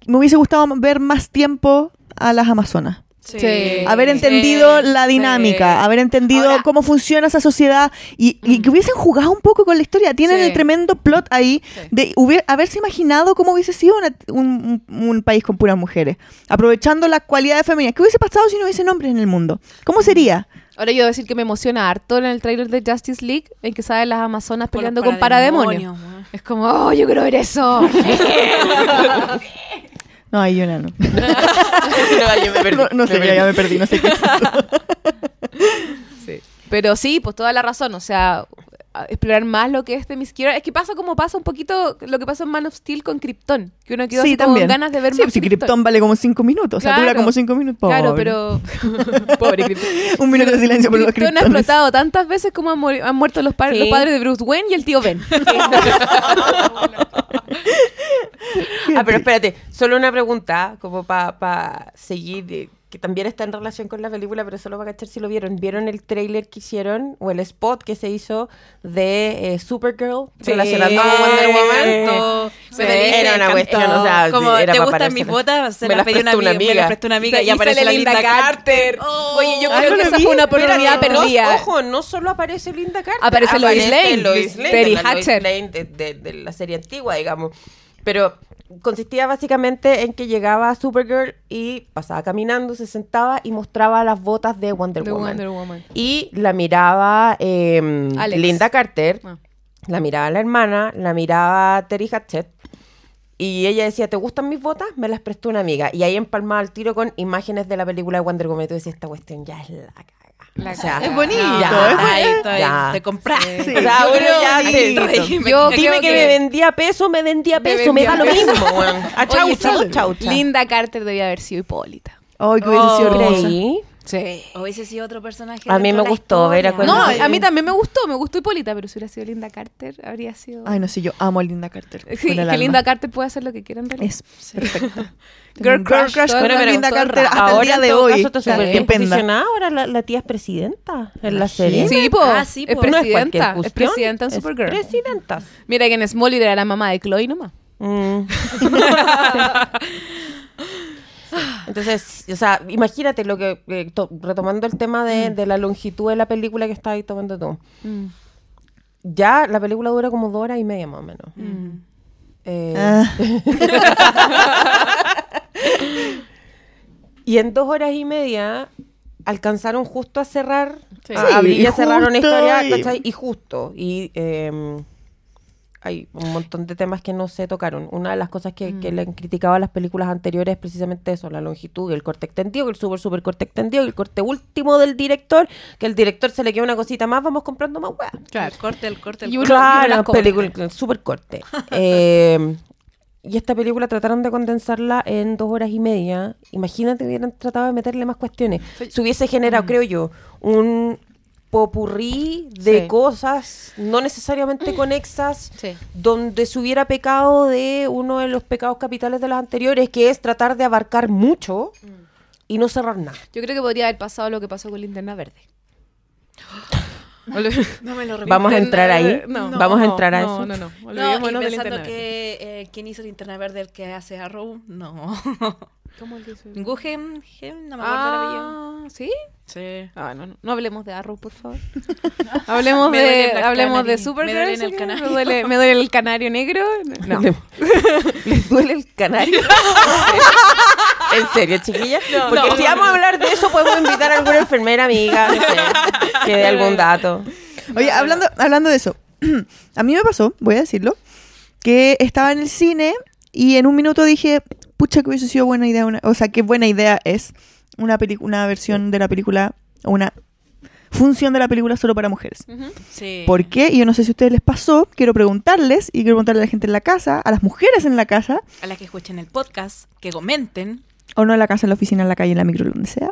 me hubiese gustado ver más tiempo a las Amazonas Sí. haber entendido la dinámica, sí. haber entendido Ahora- cómo funciona esa sociedad y, y que hubiesen jugado un poco con la historia. Tienen Sí. el tremendo plot ahí Sí. de hubier- haberse imaginado cómo hubiese sido una- un, país con puras mujeres, aprovechando las cualidades femeninas. ¿Qué hubiese pasado si no hubiese hombres en el mundo? ¿Cómo sería? Ahora yo debo decir que me emociona harto en el trailer de Justice League en que salen las amazonas Con peleando con parademonios. parademonios, weón. Es como, oh, yo quiero ver eso. No, ahí yo no. No, yo me perdí, no, no sé, ya, ya me perdí, no sé qué es eso. Pero sí, pues toda la razón. O sea, explorar más lo que es de Miss Kira. Es que pasa como pasa un poquito lo que pasó en Man of Steel con Krypton. Que uno quedó Sí, así como también. con ganas de ver Sí, más si Krypton vale como cinco minutos, o sea, dura Claro. como cinco minutos. Claro, Pobre. pero... Pobre Krypton. Un minuto de silencio por los Krypton ha explotado tantas veces como han, muerto los, padres Sí. los padres de Bruce Wayne y el tío Ben. Ah, pero espérate, solo una pregunta, como para seguir, eh, que también está en relación con la película, pero solo para cachar si lo vieron. ¿Vieron el trailer que hicieron o el spot que se hizo de eh, Supergirl relacionando con Wonder Woman? Sí. Pero era una cuestión, o sea, como era te gustan mis botas, se Me las pedí una amiga, me amiga. las prestó una amiga y, Y aparece la Linda Carter. Oye, yo creo que esa vi. fue una oportunidad perdida. ojo, no solo aparece Linda Carter. Aparece Lois Lane, Lois Lane, Terry la Lois Hatcher. Lane de, de- de la serie antigua, digamos. Pero consistía básicamente en que llegaba Supergirl y pasaba caminando, se sentaba y mostraba las botas de Wonder De Woman. Wonder Woman. Y la miraba eh. Linda Carter, Ah. la miraba la hermana, la miraba Terry Hatchett. Y ella decía, ¿te gustan mis botas? Me las prestó una amiga. Y ahí empalmaba el tiro con imágenes de la película de Wonder Woman. Y tú decías, esta cuestión ya es la. La O sea, caga. Es bonito, es te compras. Sí. O sea, Yo uno creo ya que- se- Estoy- Yo Dime creo que, me vendía peso, me vendía Me peso, me, da lo mismo. A chau, Oye, chau, chau, chau. Linda Carter debía haber sido Hipólita. Ay, que hubiese sido Oh, Sí. Hubiese sido otro personaje. A mí me gustó ver a No, a mí también me gustó, me gustó Hipólita, pero si hubiera sido Linda Carter, habría sido... Ay, no sé, yo amo a Linda Carter. Sí, que alma. Linda Carter puede hacer lo que quiera en realidad. Es perfecto. Girl crush, el rato, Linda Carter hasta el día de hoy. caso, está bien posicionada. Ahora la, la tía es presidenta en la serie. Sí, po, Ah, sí, es. No presidenta, es presidenta en es Supergirl. presidenta. Mira que en Smallville era la mamá de Chloe nomás. Mm. Entonces, o sea, imagínate lo que, to- retomando el tema de, de la longitud de la película que estabas tomando tú. Ya la película dura como dos horas y media más o menos. Eh, Ah, Y en dos horas y media alcanzaron justo a cerrar, Sí. a Sí, abrir y y a cerrar una historia, y- ¿cachai? Y justo. Y eh, hay un montón de temas que no se tocaron. Una de las cosas que, que le han criticado a las películas anteriores es precisamente eso, la longitud, el corte extendido, el súper, súper corte extendido, el corte último del director, que el director se le queda una cosita más, vamos comprando más weá. Claro. El corte, el corte, el Y uno- corte. las Claro, corta. película súper corte. Eh, y esta película trataron de condensarla en dos horas y media. Imagínate, hubieran tratado de meterle más cuestiones. Se hubiese generado, creo yo, un popurrí de Sí. cosas no necesariamente conexas, Sí. donde se hubiera pecado de uno de los pecados capitales de las anteriores, que es tratar de abarcar mucho y no cerrar nada. Yo creo que podría haber pasado lo que pasó con Linterna Verde. No me lo recuerdo. Vamos a entrar ahí. No, Vamos a entrar a no, eso. No, no, No, Olvidémonos y pensando que eh, quién hizo Linterna Verde el que hace Arrow, no. ¿Cómo el que hizo? Guggen, Gem, no me acuerdo. Ah, ¿sí? Sí. Ah, no, no, no hablemos de Arrow, por favor. hablemos Me de, hablemos de. Supergirl. Me duele en el canario. Me duele, me duele el canario negro. No. ¿Les duele el canario? ¿En serio, chiquilla? Porque no, si no, vamos a hablar de eso, podemos invitar a alguna enfermera amiga no sé, que dé algún dato. Oye, hablando, hablando de eso, a mí me pasó, voy a decirlo, que estaba en el cine y en un minuto dije, pucha que hubiese sido buena idea, una- o sea, qué buena idea es una, peli- una versión de la película, o una función de la película solo para mujeres. Sí. ¿Por qué? Y yo no sé si a ustedes les pasó, quiero preguntarles, y quiero preguntarle a la gente en la casa, a las mujeres en la casa, A las que escuchen el podcast, que comenten. o no en la casa, en la oficina, en la calle, en la micro, donde sea.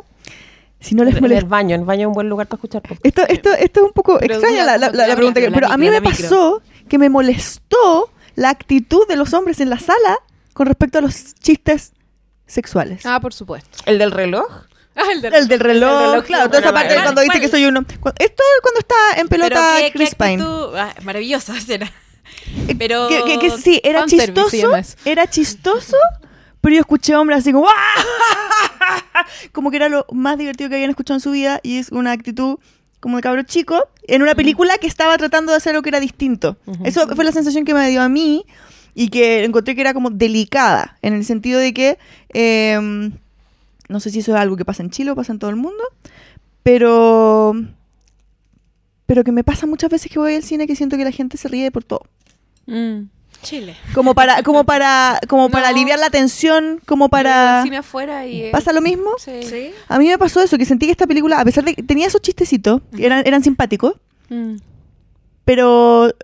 Si no les En el molesta. baño, el baño es un buen lugar para escuchar. podcast. Esto, esto, esto es un poco Pero extraña la, la- la- la pregunta, que- micro, la pero a mí micro, me micro. pasó que me molestó la actitud de los hombres en la sala con respecto a los chistes sexuales. Ah, por supuesto. ¿El del reloj? Ah, el del el del reloj, reloj, claro, toda esa parte de cuando dice que soy uno. Esto cuando está en pelota Pero qué, qué Chris Pine. actitud- ah, maravillosa será. Pero Que, que- que sí, era chistoso, era chistoso, pero yo escuché hombres así como como que era lo más divertido que habían escuchado en su vida y es una actitud como de cabro chico en una película que estaba tratando de hacer algo que era distinto. Eso fue la sensación que me dio a mí y que encontré que era como delicada en el sentido de que eh, no sé si eso es algo que pasa en Chile o pasa en todo el mundo, pero pero que me pasa muchas veces que voy al cine que siento que la gente se ríe por todo Mm. Chile. como para como para como para aliviar la tensión como para cine afuera y... eh, pasa lo mismo Sí. a mí me pasó eso que sentí que esta película a pesar de que tenía esos chistecitos eran eran simpáticos Mm. pero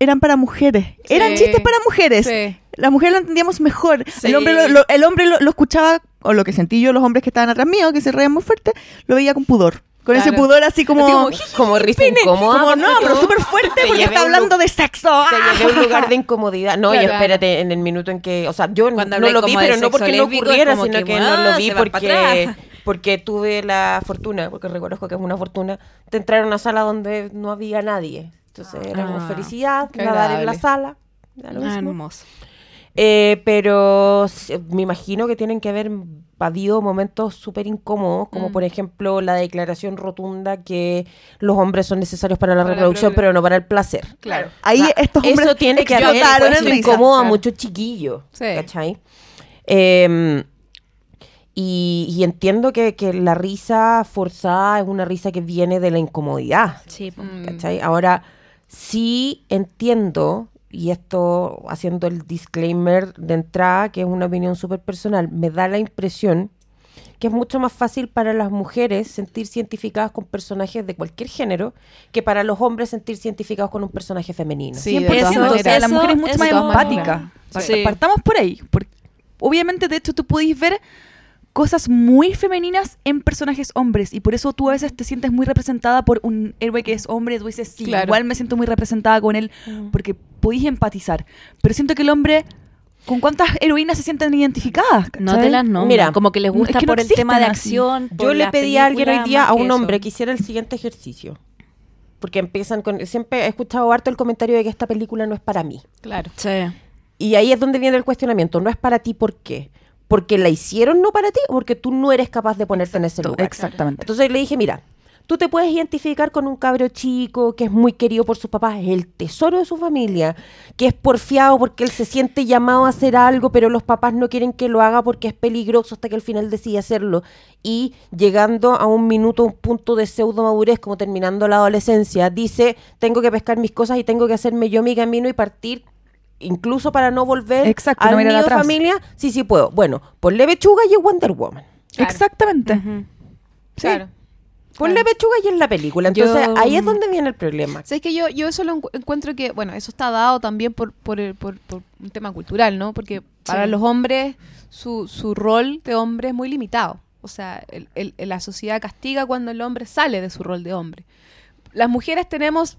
eran para mujeres eran chistes para mujeres Sí. las mujeres lo entendíamos mejor Sí. el hombre lo, lo- el hombre lo, lo escuchaba o lo que sentí yo los hombres que estaban atrás mío que se reían muy fuerte lo veía con pudor con ese pudor así como Así como, Como risa incómoda. como, no pero súper fuerte te porque está hablando de sexo Te ¡Ah! llevé a un lugar de incomodidad. No, y Claro. espérate, en el minuto en que. O sea, yo Cuando no lo vi, pero no porque no ocurriera, sino que, que no ah, lo vi van pa' porque, porque tuve la fortuna, porque reconozco que es una fortuna, de entrar a una sala donde no había nadie. Entonces era como Ah, felicidad, nadar en la sala. lo Ah, mismo. hermoso. Eh, pero me imagino que tienen que haber habido momentos súper incómodos, como Mm. por ejemplo la declaración rotunda que los hombres son necesarios para la Para reproducción, pero no para el placer. Claro. ahí estos hombres eso tiene que haber risa. incómodo a muchos chiquillos, Sí. ¿cachai? Eh, y, y entiendo que, que la risa forzada es una risa que viene de la incomodidad, Sí, po. Mm. ¿cachai? Ahora, sí entiendo, y esto haciendo el disclaimer de entrada, que es una opinión súper personal, me da la impresión que es mucho más fácil para las mujeres sentirse identificadas con personajes de cualquier género que para los hombres sentirse identificados con un personaje femenino. Sí, de 100%, todas o sea, la mujer es mucho Eso- más empática. Sí. Partamos por ahí. porque obviamente, de hecho, tú podéis ver cosas muy femeninas en personajes hombres y por eso tú a veces te sientes muy representada por un héroe que es hombre, tú dices, sí, Claro. igual me siento muy representada con él Mm. porque podéis empatizar. Pero siento que el hombre, ¿con cuántas heroínas se sienten identificadas? No te las nombran. Mira, como que les es gusta que no por el tema de acción. Yo le pedí a alguien hoy día a un hombre que hiciera el siguiente ejercicio. Porque empiezan con... Siempre he escuchado harto el comentario de que esta película no es para mí. Claro. Sí. Y ahí es donde viene el cuestionamiento. No es para ti, ¿por qué? ¿Porque la hicieron no para ti o porque tú no eres capaz de ponerte en ese lugar? Exactamente. Entonces le dije, mira, tú te puedes identificar con un cabro chico que es muy querido por sus papás, es el tesoro de su familia, que es porfiado porque él se siente llamado a hacer algo, pero los papás no quieren que lo haga porque es peligroso hasta que al final decide hacerlo. Y llegando a un minuto, un punto de pseudo madurez, como terminando la adolescencia, dice, tengo que pescar mis cosas y tengo que hacerme yo mi camino y partir incluso para no volver Exacto, al no nido atrás. familia, sí, sí puedo. Bueno, ponle pechuga y es Wonder Woman. Claro. Exactamente. Sí. Claro. Ponle pechuga y en la película. Entonces Yo- ahí es donde viene el problema. ¿Sabes que yo, yo eso lo encu- encuentro que, bueno, eso está dado también por, por, el- por- por un tema cultural, ¿no? Porque para Sí. los hombres su, su rol de hombre es muy limitado. O sea, el- el- la sociedad castiga cuando el hombre sale de su rol de hombre. Las mujeres tenemos,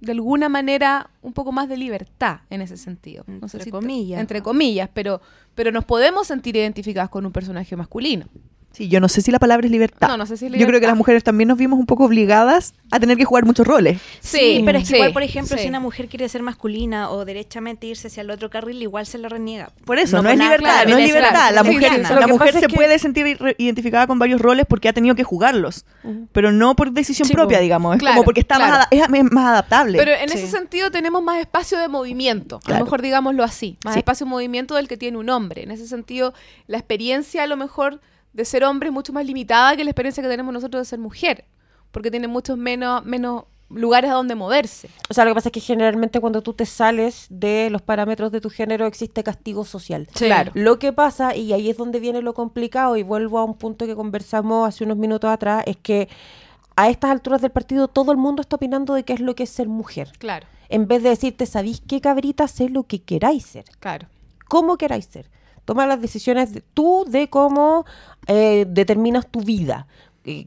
de alguna manera, un poco más de libertad en ese sentido. No sé Entre si comillas. Entre comillas, pero, pero nos podemos sentir identificadas con un personaje masculino. Sí, yo no sé si la palabra es libertad. No, no sé si es Yo creo que libertad. las mujeres también nos vimos un poco obligadas a tener que jugar muchos roles. Sí, pero es que sí, igual, por ejemplo, sí. si una mujer quiere ser masculina o derechamente irse hacia el otro carril, igual se le reniega. Por eso, No es nada, libertad, claro, no es es libertad. claro, La es mujer. Lo la se es que- puede sentir identificada con varios roles porque ha tenido que jugarlos, pero no por decisión propia, po. más Claro, como porque está más, es, es más adaptable. Pero en Sí. ese sentido tenemos más espacio de movimiento, a lo mejor digámoslo así, más Sí. espacio de movimiento del que tiene un hombre. En ese sentido, la experiencia a lo mejor de ser hombre es mucho más limitada que la experiencia que tenemos nosotros de ser mujer, porque tiene muchos menos, menos lugares a donde moverse. O sea, lo que pasa es que generalmente cuando tú te sales de los parámetros de tu género existe castigo social. Sí. Claro. Lo que pasa, y ahí es donde viene lo complicado, y vuelvo a un punto que conversamos hace unos minutos atrás, es que a estas alturas del partido todo el mundo está opinando de qué es lo que es ser mujer. Claro, En vez de decirte, ¿sabéis qué cabrita? Sé lo que queráis ser. claro. ¿Cómo queráis ser? Toma las decisiones de- tú de cómo eh, determinas tu vida. Eh,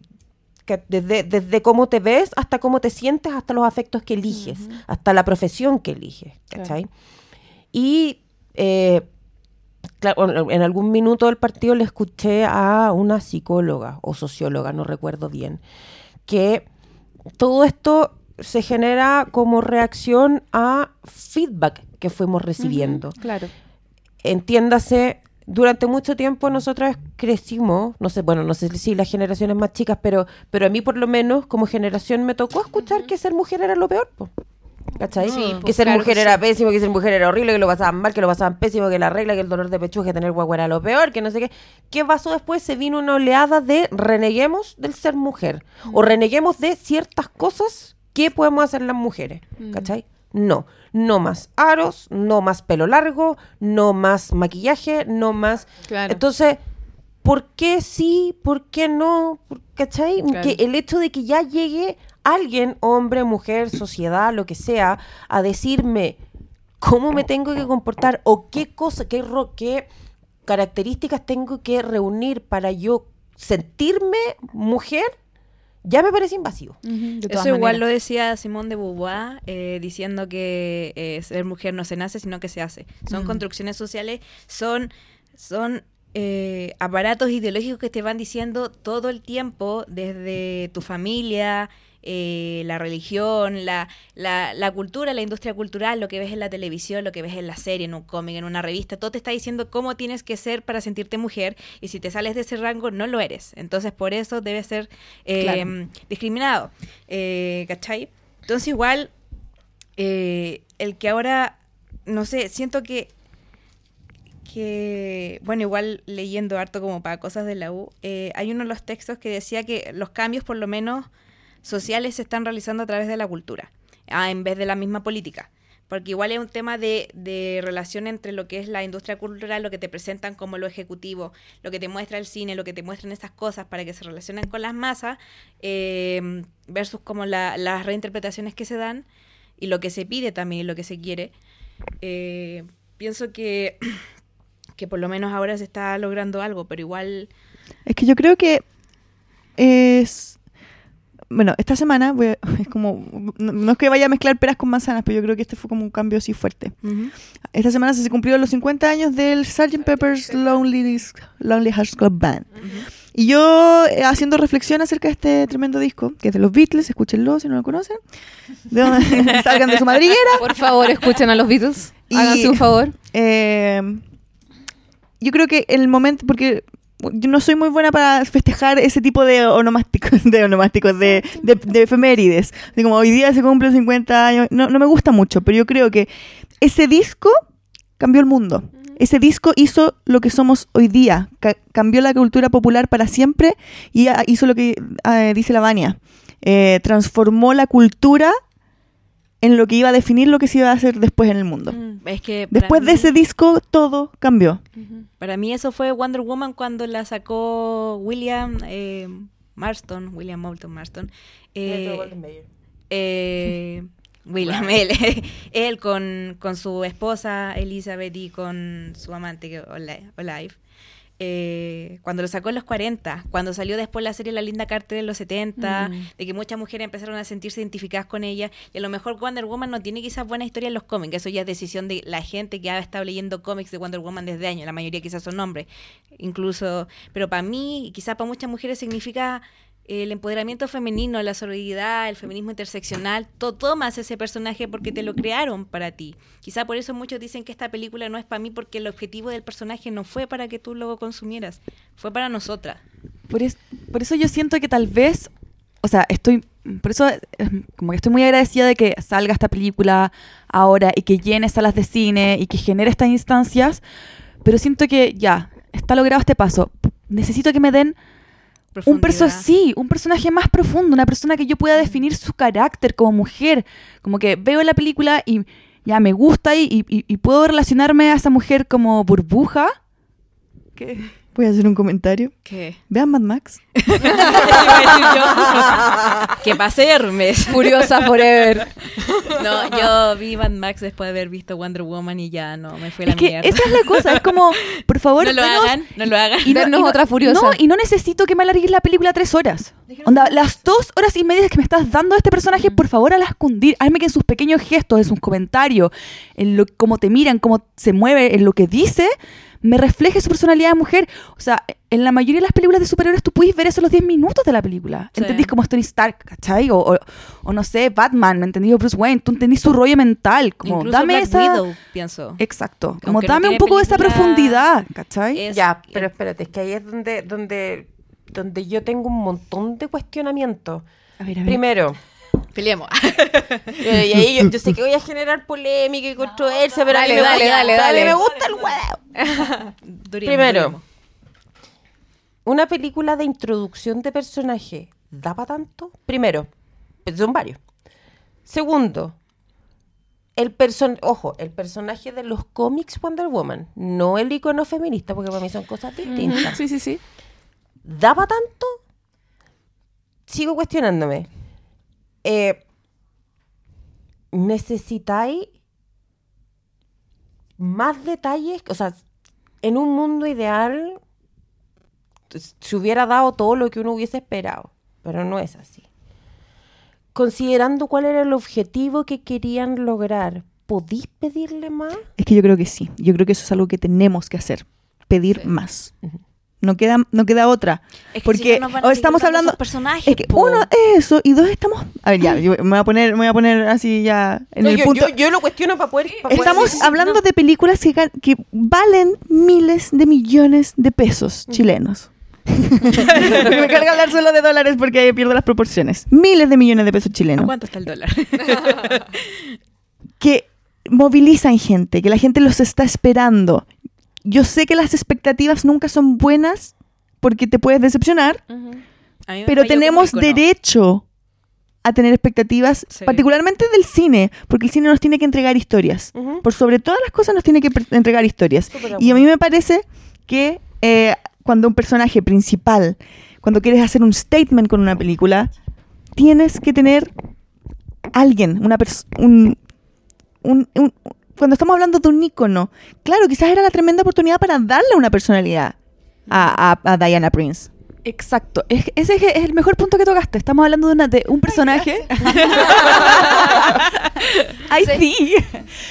que desde, desde cómo te ves hasta cómo te sientes, hasta los afectos que eliges, hasta la profesión que eliges. Claro. ¿cachai? Y eh, claro, en- en algún minuto del partido le escuché a una psicóloga o socióloga, no recuerdo bien, que todo esto se genera como reacción a feedback que fuimos recibiendo Claro. Entiéndase, durante mucho tiempo nosotras crecimos, no sé, bueno, no sé si las generaciones más chicas, pero, pero a mí por lo menos como generación me tocó escuchar que ser mujer era lo peor, po. ¿cachai? Sí, que pues, ser claro mujer que era pésimo, que ser mujer era horrible, que lo pasaban mal, que lo pasaban pésimo, que la regla, que el dolor de pecho, que tener guagua era lo peor, que no sé qué. ¿Qué pasó después? Se vino una oleada de reneguemos del ser mujer o reneguemos de ciertas cosas que podemos hacer las mujeres, ¿cachai? No, no más aros, no más pelo largo, no más maquillaje, no más... Claro. Entonces, ¿por qué sí? ¿Por qué no? ¿Por- ¿Cachai? Claro. Que el hecho de que ya llegue alguien, hombre, mujer, sociedad, lo que sea, a decirme cómo me tengo que comportar o qué cosa, qué, ro- qué características tengo que reunir para yo sentirme mujer, ya me parece invasivo. Eso igual lo decía Simón de Beauvoir, eh, diciendo que eh, ser mujer no se nace, sino que se hace. Son construcciones sociales, son, son eh, aparatos ideológicos que te van diciendo todo el tiempo, desde tu familia, eh, la religión, la, la, la cultura, la industria cultural, lo que ves en la televisión, lo que ves en la serie, en un cómic, en una revista, todo te está diciendo cómo tienes que ser para sentirte mujer y si te sales de ese rango no lo eres. Entonces por eso debes ser eh, Claro. discriminado. Eh, ¿Cachai? Entonces igual eh, el que ahora, no sé, siento que que, bueno, igual leyendo harto como para cosas de la U, eh, hay uno de los textos que decía que los cambios, por lo menos sociales, se están realizando a través de la cultura, ah, en vez de la misma política. Porque igual es un tema de, de relación entre lo que es la industria cultural, lo que te presentan como lo ejecutivo, lo que te muestra el cine, lo que te muestran esas cosas para que se relacionen con las masas, eh, versus como la- las reinterpretaciones que se dan y lo que se pide también y lo que se quiere. Eh, pienso que que por lo menos ahora se está logrando algo, pero igual Es que yo creo que es... Bueno, esta semana voy a- es como... No, no es que vaya a mezclar peras con manzanas, pero yo creo que este fue como un cambio así fuerte. Esta semana se cumplieron los 50 años del Sgt. Pepper's Lonely, Lonely Hearts Club Band. Y yo, eh, haciendo reflexión acerca de este tremendo disco, que es de los Beatles, escúchenlo si no lo conocen, de donde salgan de su madriguera. Por favor, escuchen a los Beatles. Y- Háganse un favor. Eh, yo creo que el momento, porque yo no soy muy buena para festejar ese tipo de onomásticos, de onomásticos, de, de, de efemérides. Así como hoy día se cumplen 50 años, no, no me gusta mucho, pero yo creo que ese disco cambió el mundo. Ese disco hizo lo que somos hoy día, ca- cambió la cultura popular para siempre y ah, hizo lo que ah, dice la Vania, eh, transformó la cultura en lo que iba a definir lo que se iba a hacer después en el mundo. es que Después de ese disco, todo cambió. para mí eso fue Wonder Woman cuando la sacó William eh, Marston, William Moulton Marston. eh, eh, William, él, él con, con su esposa Elizabeth y con su amante Olive. Eh, cuando lo sacó en los 40, cuando salió después la serie La Linda Carter en los 70, Mm. de que muchas mujeres empezaron a sentirse identificadas con ella, y a lo mejor Wonder Woman no tiene quizás buena historia en los cómics, eso ya es decisión de la gente que ha estado leyendo cómics de Wonder Woman desde años, la mayoría quizás son hombres, incluso, pero para mí, y quizás para muchas mujeres significa el empoderamiento femenino, la sororidad, el feminismo interseccional, tú tomas ese personaje porque te lo crearon para ti. Quizá por eso muchos dicen que esta película no es para mí porque el objetivo del personaje no fue para que tú lo consumieras, fue para nosotras. Por, es- por eso yo siento que tal vez, o sea, estoy, por eso eh, como que estoy muy agradecida de que salga esta película ahora y que llene salas de cine y que genere estas instancias, pero siento que ya, está logrado este paso. Necesito que me den un perso sí, un personaje más profundo, una persona que yo pueda definir su carácter como mujer. Como que veo la película y ya me gusta y, y- y puedo relacionarme a esa mujer como burbuja. ¿Qué? Voy a hacer un comentario. ¿Qué? Vean Mad Max. ¿Qué pasa, Hermes? Furiosa forever. No, yo vi Mad Max después de haber visto Wonder Woman y ya no, me fue la Es que mierda. esa es la cosa, es como, por favor, no lo denos- hagan, no lo hagan. Y no, y no- otra furiosa. No, y no necesito que me alargues la película tres horas. Onda, las dos horas y media que me estás dando a este personaje, por favor, hazlas cundir. Hazme que en sus pequeños gestos, en sus comentarios, en lo, cómo te miran, cómo se mueve, en lo que dice, me refleje su personalidad de mujer. O sea, en la mayoría de las películas de superhéroes tú puedes ver eso en los 10 minutos de la película. Sí. ¿Entendís? Como Tony Stark, ¿cachai? O, o, o no sé, Batman, ¿me entendí? O Bruce Wayne. Tú entendís su rollo mental. Como, Incluso dame Black esa... Widow, pienso. Exacto. Como Aunque no dame un tiene poco de esa profundidad, ¿cachai? Es- Ya, pero espérate, es que ahí es donde, donde, donde yo tengo un montón de cuestionamientos. A ver, a ver. Primero, Peleemos. eh, y ahí yo, yo sé que voy a generar polémica y controversia, pero a mí Dale, me dale, gusta- dale, a mí dale. me gusta el huevo. Primero. Una película de introducción de personaje, ¿da para tanto? Primero, son varios. Segundo, el person ojo, el personaje de los cómics Wonder Woman, no el icono feminista, porque para mí son cosas distintas. Sí, sí, sí. ¿Da para tanto? Sigo cuestionándome. Eh, ¿Necesitáis más detalles? O sea, en un mundo ideal se hubiera dado todo lo que uno hubiese esperado, pero no es así. Considerando cuál era el objetivo que querían lograr, ¿podís pedirle más? Es que yo creo que sí. Yo creo que eso es algo que tenemos que hacer. Pedir más. No queda, no queda otra. Es que Porque si no nos van a o seguir estamos hablando. personajes, Es que po. uno es eso y dos estamos. A ver, ya, yo me voy a poner, me voy a poner así ya en No, el yo, punto. yo- yo lo cuestiono para poder... pa' Estamos hablando no. de películas que, que valen miles de millones de pesos chilenos. me carga hablar solo de dólares porque ahí pierdo las proporciones. Miles de millones de pesos ¿A chilenos. cuánto está el dólar? que movilizan gente, que la gente los está esperando. Yo sé que las expectativas nunca son buenas porque te puedes decepcionar, pero tenemos derecho a tener expectativas, Sí. particularmente del cine, porque el cine nos tiene que entregar historias. Por sobre todas las cosas nos tiene que entregar historias. Súper Y a mí me parece que eh, cuando un personaje principal, cuando quieres hacer un statement con una película, tienes que tener alguien, una persona, un, un- un- cuando estamos hablando de un ícono, claro, quizás era la tremenda oportunidad para darle una personalidad a, a- a Diana Prince. Exacto. Es- ese es, el mejor punto que tocaste. Estamos hablando de, una- de un personaje. Ay, sí.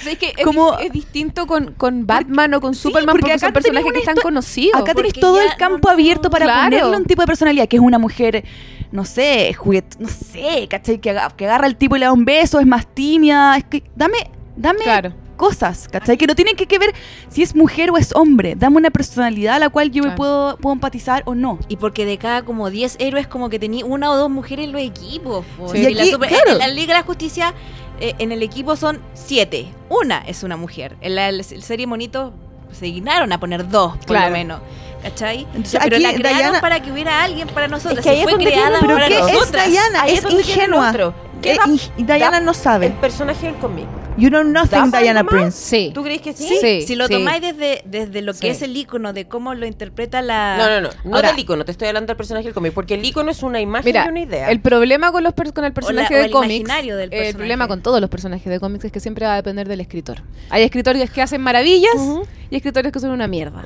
Es que es, Como- es distinto con, con Batman o con Superman porque porque, acá son personajes que están conocidos. Acá tenés porque todo ya el campo no- abierto para claro. ponerle un tipo de personalidad, que es una mujer, no sé, juguet, no sé, ¿cachai? Que, aga- que agarra al tipo y le da un beso, es más tímida. Es que, dame, dame Claro. Cosas, ¿cachai? Que no tienen que, que ver si es mujer o es hombre. Dame una personalidad a la cual yo me puedo, puedo empatizar o no. Y porque de cada como 10 héroes como que tenía una o dos mujeres en los equipos. po. Sí. Y Y la, super- claro. en la Liga de la Justicia, eh, en el equipo son 7. Una es una mujer. En la, la serie Monito se dignaron a poner dos, por Claro. lo menos. ¿Cachai? Entonces, Pero aquí la crearon Diana- para que hubiera alguien para nosotros. Es que ahí y es fue creada Pero para ¿qué es. Diana? Ahí es ingenua. otro. ¿Qué Eh, y- Diana da no sabe. El personaje del cómic. You know nothing, ¿Da para Diana? Prince. Sí. ¿Tú crees que sí? Sí. si lo sí. tomáis desde, desde lo que Sí. es el icono de cómo lo interpreta la. No, no, no. No Ahora- del icono, te estoy hablando del personaje del cómic. Porque el icono es una imagen Mira, y una idea. el problema con los per- con el personaje de el cómics, el problema con todos los personajes de cómics es que siempre va a depender del escritor. Hay escritores que hacen maravillas y escritores que son una mierda.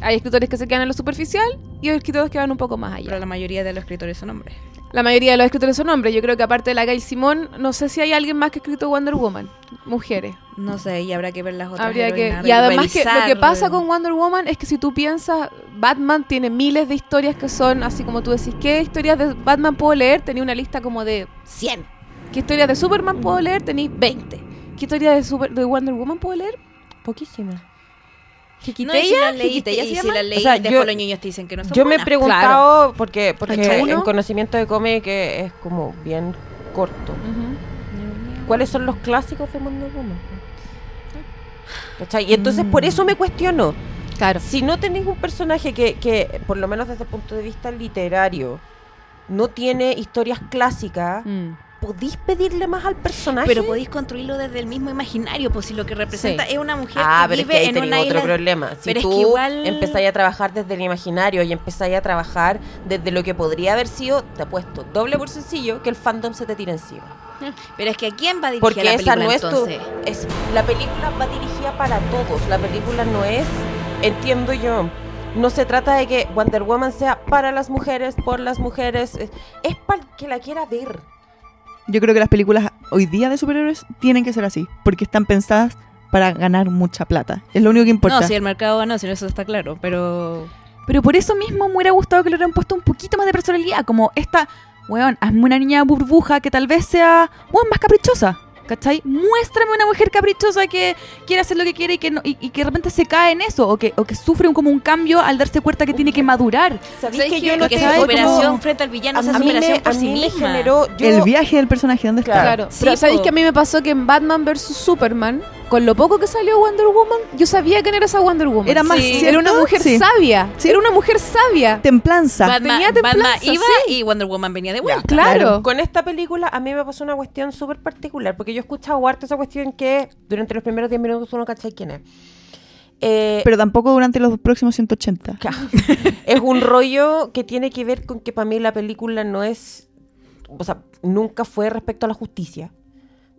Hay escritores que se quedan en lo superficial y hay escritores que van un poco más allá. Pero la mayoría de los escritores son hombres. La mayoría de los escritores son hombres. Yo creo que aparte de la Gail Simón, no sé si hay alguien más que ha escrito Wonder Woman. Mujeres. No sé, y habrá que ver las otras. Habría que, y además que lo que pasa con Wonder Woman es que si tú piensas, Batman tiene miles de historias que son así como tú decís, ¿qué historias de Batman puedo leer? Tenía una lista como de 100. ¿Qué historias de Superman puedo leer? Tenéis 20. ¿Qué historias de, Super- de Wonder Woman puedo leer? Poquísimas. No, y si leíste, ¿Quiteya y si O sea, después yo- los niños te dicen que no son Yo me he preguntado, porque, porque Uno. conocimiento de cómic eh, es como bien corto. ¿Cuáles son los clásicos de Wonder Woman? ¿Cachai? Y entonces por eso me cuestiono. Claro. Si no tenéis un personaje que, que, por lo menos desde el punto de vista literario, no tiene historias clásicas, Mm. ¿Podéis pedirle más al personaje? Pero podéis construirlo desde el mismo imaginario, pues si lo que representa Sí. es una mujer Ah, que pero es vive que ahí en una otro isla. problema. Si Pero es tú que igual- empezáis a trabajar desde el imaginario y empezáis a trabajar desde lo que podría haber sido, te apuesto doble por sencillo que el fandom se te tira encima. Pero es que ¿a quién va dirigida Porque la esa película no es tu. entonces? Es, la película va dirigida para todos. La película no es, entiendo yo. No se trata de que Wonder Woman sea para las mujeres, por las mujeres. Es, es para el que la quiera ver. Yo creo que las películas hoy día de superhéroes tienen que ser así, porque están pensadas para ganar mucha plata. Es lo único que importa. No, si el mercado ganó, si eso está claro, pero... Pero por eso mismo me hubiera gustado que le hubieran puesto un poquito más de personalidad, como esta, weón, hazme una niña burbuja que tal vez sea, weón, más caprichosa. ¿Cachai? Muéstrame una mujer caprichosa que quiere hacer lo que quiere y que, no, y, y que de repente se cae en eso, o que, o que sufre un, como un cambio al darse cuenta que tiene que madurar. ¿Sabéis ¿Sabes que yo no que te esa ¿sabes superación cómo? frente al villano, esa mí, me, superación por a sí mí me misma. generó. Yo, El viaje del personaje, ¿dónde está? Claro. Claro. Sí, ¿sabéis que a mí me pasó que en Batman vs Superman, con lo poco que salió Wonder Woman, yo sabía quién era esa Wonder Woman. Era más, Sí. Era una mujer Sí. sabia. Sí. Era una mujer sabia. Templanza. Batman, tenía Batman templanza, iba sí. y Wonder Woman venía de vuelta. Claro. Con esta película a mí me pasó una cuestión súper particular, porque yo he escuchado harto esa cuestión que durante los primeros 10 minutos tú no cachai quién es. Eh, Pero tampoco durante los próximos 180. es un rollo que tiene que ver con que para mí la película no es, o sea, nunca fue respecto a la justicia.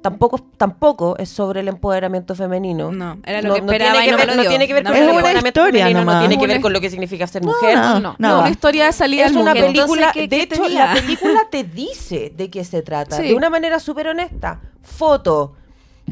Tampoco, tampoco es sobre el empoderamiento femenino. No, era lo No- que no esperaba tiene y que no ver, me lo no tiene que ver No con el empoderamiento historia femenino, no nomás. tiene que ver con lo que significa ser mujer. no. No, una historia de salida Es al una mundo. película, Entonces, ¿qué- de qué hecho, tenía? la película te dice de qué se trata, Sí. de una manera súper honesta. Foto.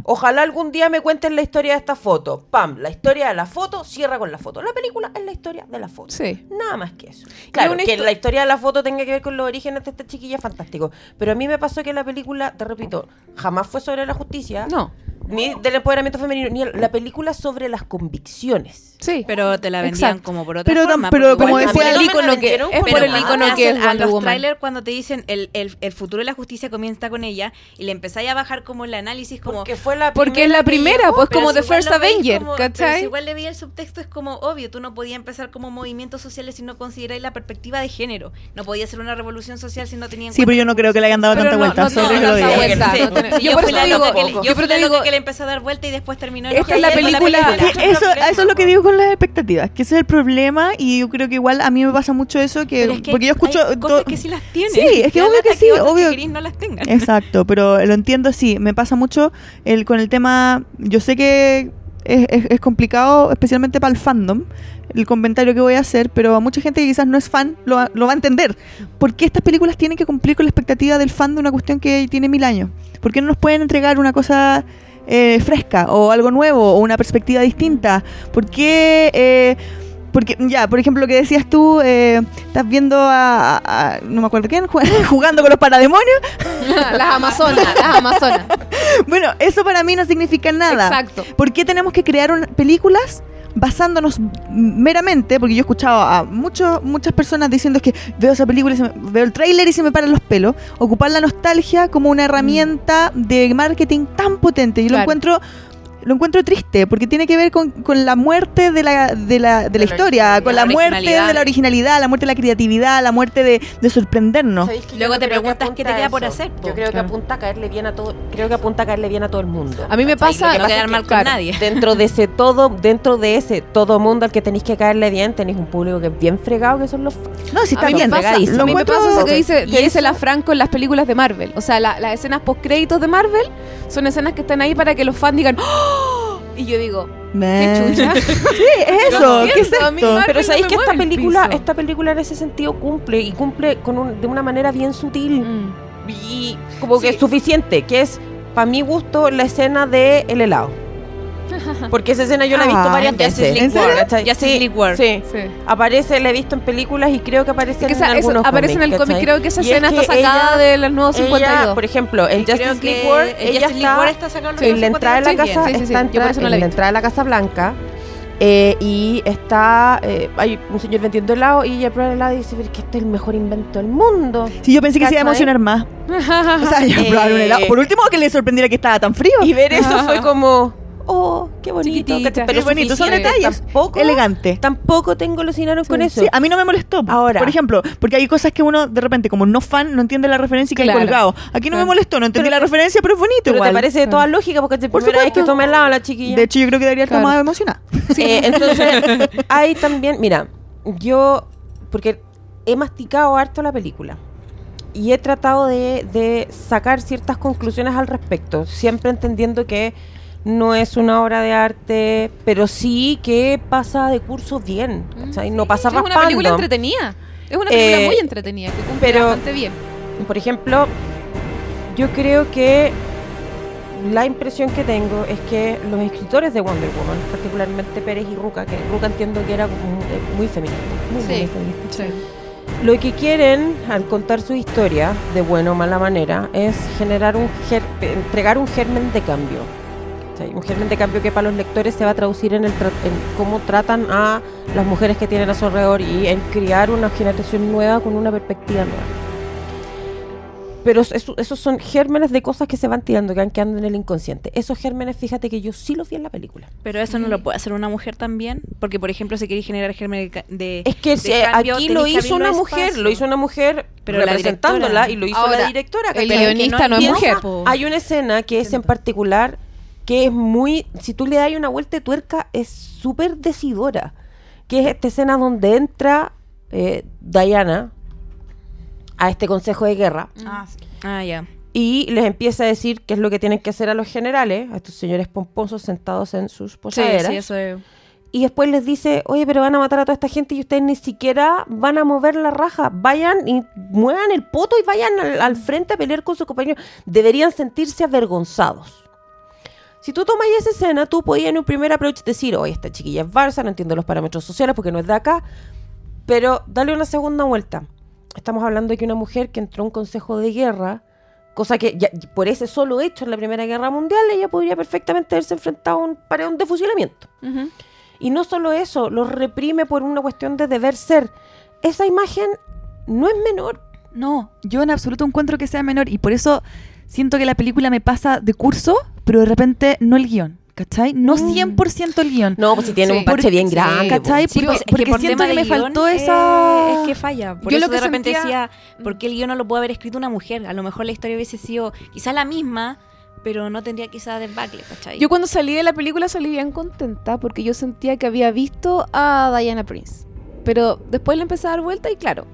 Ojalá algún día me cuenten la historia de esta foto. Pam, la historia de la foto cierra con la foto. La película es la historia de la foto. Sí. Nada más que eso. Claro, que la historia de la foto tenga que ver con los orígenes de esta chiquilla, fantástico. Pero a mí me pasó que la película, te repito, jamás fue sobre la justicia. No. Ni del empoderamiento femenino, ni la película sobre las convicciones. Sí. Pero te la vendían Exacto. como por otra Pero forma. pero como decía el icono que es por el icono que es a Wonder los Woman. trailers cuando te dicen el, el, el futuro de la justicia comienza con ella y le empezáis a bajar como el análisis como Porque fue la Porque es la primera, pues Pero como The First Avenger, como- pero ¿cachai? si igual le vi el subtexto es como obvio, tú no podías empezar como movimientos sociales si no consideráis la perspectiva de género. No podía ser una revolución social si no tenía en Sí, pero yo no creo que le hayan dado Pero tanta no- vuelta. no no yo por eso digo- le- la que empezó a dar vuelta y después terminó Esta es la película. que eso, es lo que digo con las expectativas. Que ese es el problema. Y yo creo que igual a mí me pasa mucho eso. Que, es que porque yo escucho. cosas que sí las tienen. Sí, es que obvio que sí, obvio. querís no las tengan. Exacto, pero lo entiendo sí. Me pasa mucho el, con el tema. Yo sé que es, es- es complicado, especialmente para el fandom, el comentario que voy a hacer, pero a mucha gente que quizás no es fan lo, va- lo va a entender. ¿Por qué estas películas tienen que cumplir con la expectativa del fan de una cuestión que tiene mil años? ¿Por qué no nos pueden entregar una cosa eh, fresca o algo nuevo o una perspectiva distinta? ¿Por qué.? eh, porque, ya, por ejemplo, lo que decías tú, eh, estás viendo a, a- a- no me acuerdo quién, jugando con los parademonios. las Amazonas, las Amazonas. Bueno, eso para mí no significa nada. Exacto. ¿Por qué tenemos que crear un- películas basándonos meramente? Porque yo he escuchado a muchos muchas personas diciendo es que veo esa película, y se me- veo el tráiler y se me paran los pelos. Ocupar la nostalgia como una herramienta de marketing tan potente. Yo lo encuentro lo encuentro triste porque tiene que ver con, con la muerte de la, de la, de la De la historia, con la muerte de la originalidad, la muerte de la creatividad, la muerte de, de sorprendernos. ¿Sabéis que yo Luego te preguntas qué te queda por hacer, po. Yo creo que apunta a caerle bien a todo, creo que apunta a caerle bien a todo el mundo. A mí me pasa- que no quedar mal con nadie. Dentro de ese todo, dentro de ese todo mundo al que tenéis que caerle bien, tenéis un público que es bien fregado, que son los fans. No, si está bien. pasa. Lo a mí me pasa eso que dice, que la Franco en las películas de Marvel. O sea, la- las escenas post créditos de Marvel son escenas que están ahí para que los fans digan ¡Oh! Y yo digo, qué chucha. Sí, es eso. Pero no sabéis que esta película, esta película en ese sentido cumple y cumple con un- de una manera bien sutil Mm. y como que es suficiente, que es para mi gusto la escena de el helado. Porque esa escena yo la he visto Ah, varias veces. ¿En serio? ¿Cachai? Justice Sí, League War. Sí. Sí. Aparece, la he visto en películas y creo que aparece Es que en esa- eso algunos aparece en el cómic, ¿cachai? creo que esa Y es escena está sacada ella- de los nuevos Ella, 52. por ejemplo, en Y creo Justice que League War, el ella Justice League está War está sacando en la entrada de la Sí, casa, sí, sí, sí. está en, Yo por eso no en la he la visto. entrada de la Casa Blanca eh, y está eh, hay un señor vendiendo helado y ella prueba el helado y dice, pero es que este es el mejor invento del mundo. Sí, yo pensé que se iba a ¿Cachai? emocionar más. O sea, yo Eh, probar un helado. Por último, que le sorprendiera que estaba tan frío. Y ver eso fue como, oh, qué bonito. Pero bonito, son detalles. Tampoco, Elegante. tampoco tengo alucinaron con eso. Sí, a mí no me molestó. Ahora. Por ejemplo, porque hay cosas que uno de repente, como no fan, no entiende la referencia y que Claro. hay colgado. Aquí no me molestó, no entendí la referencia, pero es bonito Pero igual. te parece de toda lógica porque es la Por primera vez que supuesto. toma helado la chiquilla. De hecho, yo creo que debería estar Claro. más emocionada. Eh, entonces, hay también, mira, yo, porque he masticado harto la película y he tratado de, de sacar ciertas conclusiones al respecto, siempre entendiendo que no es una obra de arte, pero sí que pasa de curso bien, ¿cachai? No pasa es una raspando. película entretenida. Es una película Eh, muy entretenida, que cumple pero- bastante bien. Por ejemplo, yo creo que la impresión que tengo es que los escritores de Wonder Woman, particularmente Pérez y Ruca, que Ruca entiendo que era muy, eh, muy feminista, muy, Sí. feminista. Lo que quieren al contar su historia, de buena o mala manera, es generar un entregar un germen de cambio. ¿Cachai? Un germen de cambio que para los lectores se va a traducir en, el tra- en cómo tratan a las mujeres que tienen a su alrededor y en crear una generación nueva con una perspectiva nueva. Pero eso- esos son gérmenes de cosas que se van tirando, que van quedando en el inconsciente. Esos gérmenes, fíjate que yo sí los vi en la película. Pero eso no lo puede hacer una mujer también, porque por ejemplo si queréis generar germen de, Es que de se- cambio, aquí lo hizo una mujer, lo hizo una mujer Pero la representándola y lo hizo Ahora, la directora. el guionista no es piensa- mujer. po. Hay una escena que es en particular que es muy, si tú le das una vuelta de tuerca, es súper decidora. Que es esta escena donde entra eh, Diana a este consejo de guerra Ah, sí. Ah, ya. y les empieza a decir qué es lo que tienen que hacer a los generales, a estos señores pomposos sentados en sus Sí, posaderas. sí, eso es. Y después les dice, oye, pero van a matar a toda esta gente y ustedes ni siquiera van a mover la raja. Vayan y muevan el poto y vayan al, al frente a pelear con sus compañeros. Deberían sentirse avergonzados. Si tú tomas esa escena, tú podías en un primer approach decir, oye, esta chiquilla es Barça, no entiendo los parámetros sociales porque no es de acá. Pero dale una segunda vuelta. Estamos hablando de que una mujer que entró a un consejo de guerra, cosa que ya- por ese solo hecho en la Primera Guerra Mundial, ella podría perfectamente haberse enfrentado a un paredón de fusilamiento. Ujú. Y no solo eso, los reprime por una cuestión de deber ser. Esa imagen no es menor. No, yo en absoluto encuentro que sea menor y por eso siento que la película me pasa de curso, pero de repente no el guion, ¿cachai? No 100% el guion. No, pues si tiene Sí. un parche bien sí, grande. ¿cachai? po. Sí, Porque- pues, es porque que por siento que de me faltó eh, esa- es que falla. Por Yo eso lo de que repente sentía- decía, ¿por qué el guion no lo puede haber escrito una mujer? A lo mejor la historia hubiese sido quizá la misma, pero no tendría quizá desbacle, ¿cachai? Yo cuando salí de la película salí bien contenta porque yo sentía que había visto a Diana Prince. Pero después le empecé a dar vuelta y claro,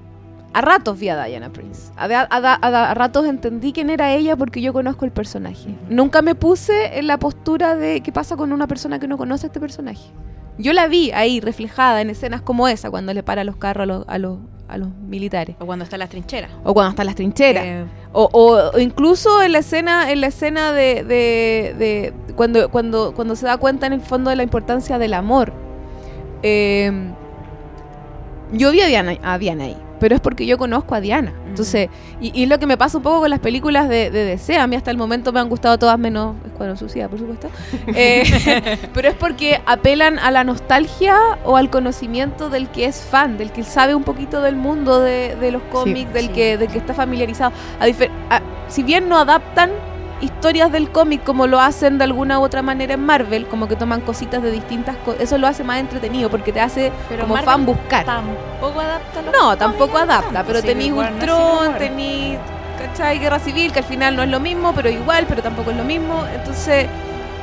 a ratos vi a Diana Prince. A, a- a- a- a ratos entendí quién era ella porque yo conozco el personaje. Nunca me puse en la postura de qué pasa con una persona que no conoce a este personaje. Yo la vi ahí reflejada en escenas como esa, cuando le para los carros a los, a los, a los militares. O cuando está en las trincheras. O cuando están las trincheras. Eh, O, o- o incluso en la escena, en la escena de, de- de- cuando, cuando, cuando se da cuenta en el fondo de la importancia del amor. Eh, yo vi a Diana, a Diana ahí, pero es porque yo conozco a Diana. Entonces, y, y es lo que me pasa un poco con las películas de, de DC. A mí hasta el momento me han gustado todas menos Escuadrón Suicida, por supuesto. Eh, pero es porque apelan a la nostalgia o al conocimiento del que es fan, del que sabe un poquito del mundo de, de los cómics, del, sí. que, del que está familiarizado. A a- si bien no adaptan historias del cómic como lo hacen de alguna u otra manera en Marvel, como que toman cositas de distintas cosas, eso lo hace más entretenido porque te hace Pero como Marvel fan buscar. Tampoco adapta los No, tampoco adapta, tanto. pero tenéis Ultron, tenéis, ¿cachai? Guerra Civil, que al final no es lo mismo, pero igual, pero tampoco es lo mismo. Entonces,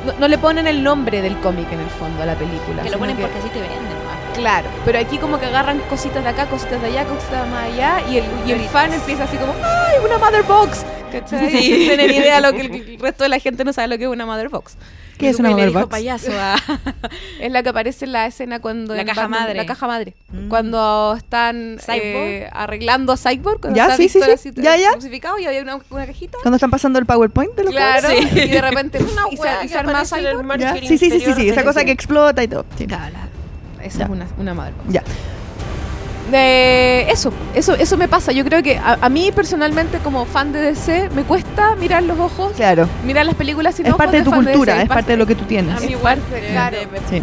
no, no le ponen el nombre del cómic en el fondo a la película. Que lo ponen que- porque así te venden, ¿no? Claro, pero aquí como que agarran cositas de acá, cositas de allá, cositas de más allá, y el, y el fan empieza así como, ¡ay, una Mother Box! ¿Cachai? Sí. Sin tener idea lo que el, resto de la gente no sabe lo que es una Mother Box. ¿Qué es una Y Mother dijo Box? payaso a... Es la que aparece en la escena cuando... La caja Batman- madre. La caja madre. Mm. Cuando están eh, arreglando a Cyborg, cuando Ya, está sí, sí, Víctor sí. así Ya, ya. crucificado y había una, una cajita. Cuando están pasando el PowerPoint de los Claro, y de repente Una y se, y se arma Cyborg. Sí, sí, sí, sí, esa cosa que explota y todo. Sí. Claro, Esa Ya. es una, Box. Ya. De eso, eso, eso me pasa. Yo creo que a, a mí personalmente como fan de DC me cuesta mirar los ojos, Claro. mirar las películas sin Es ojos parte de tu fan cultura, es parte de lo que tú tienes. A mí igual, claro. Sí.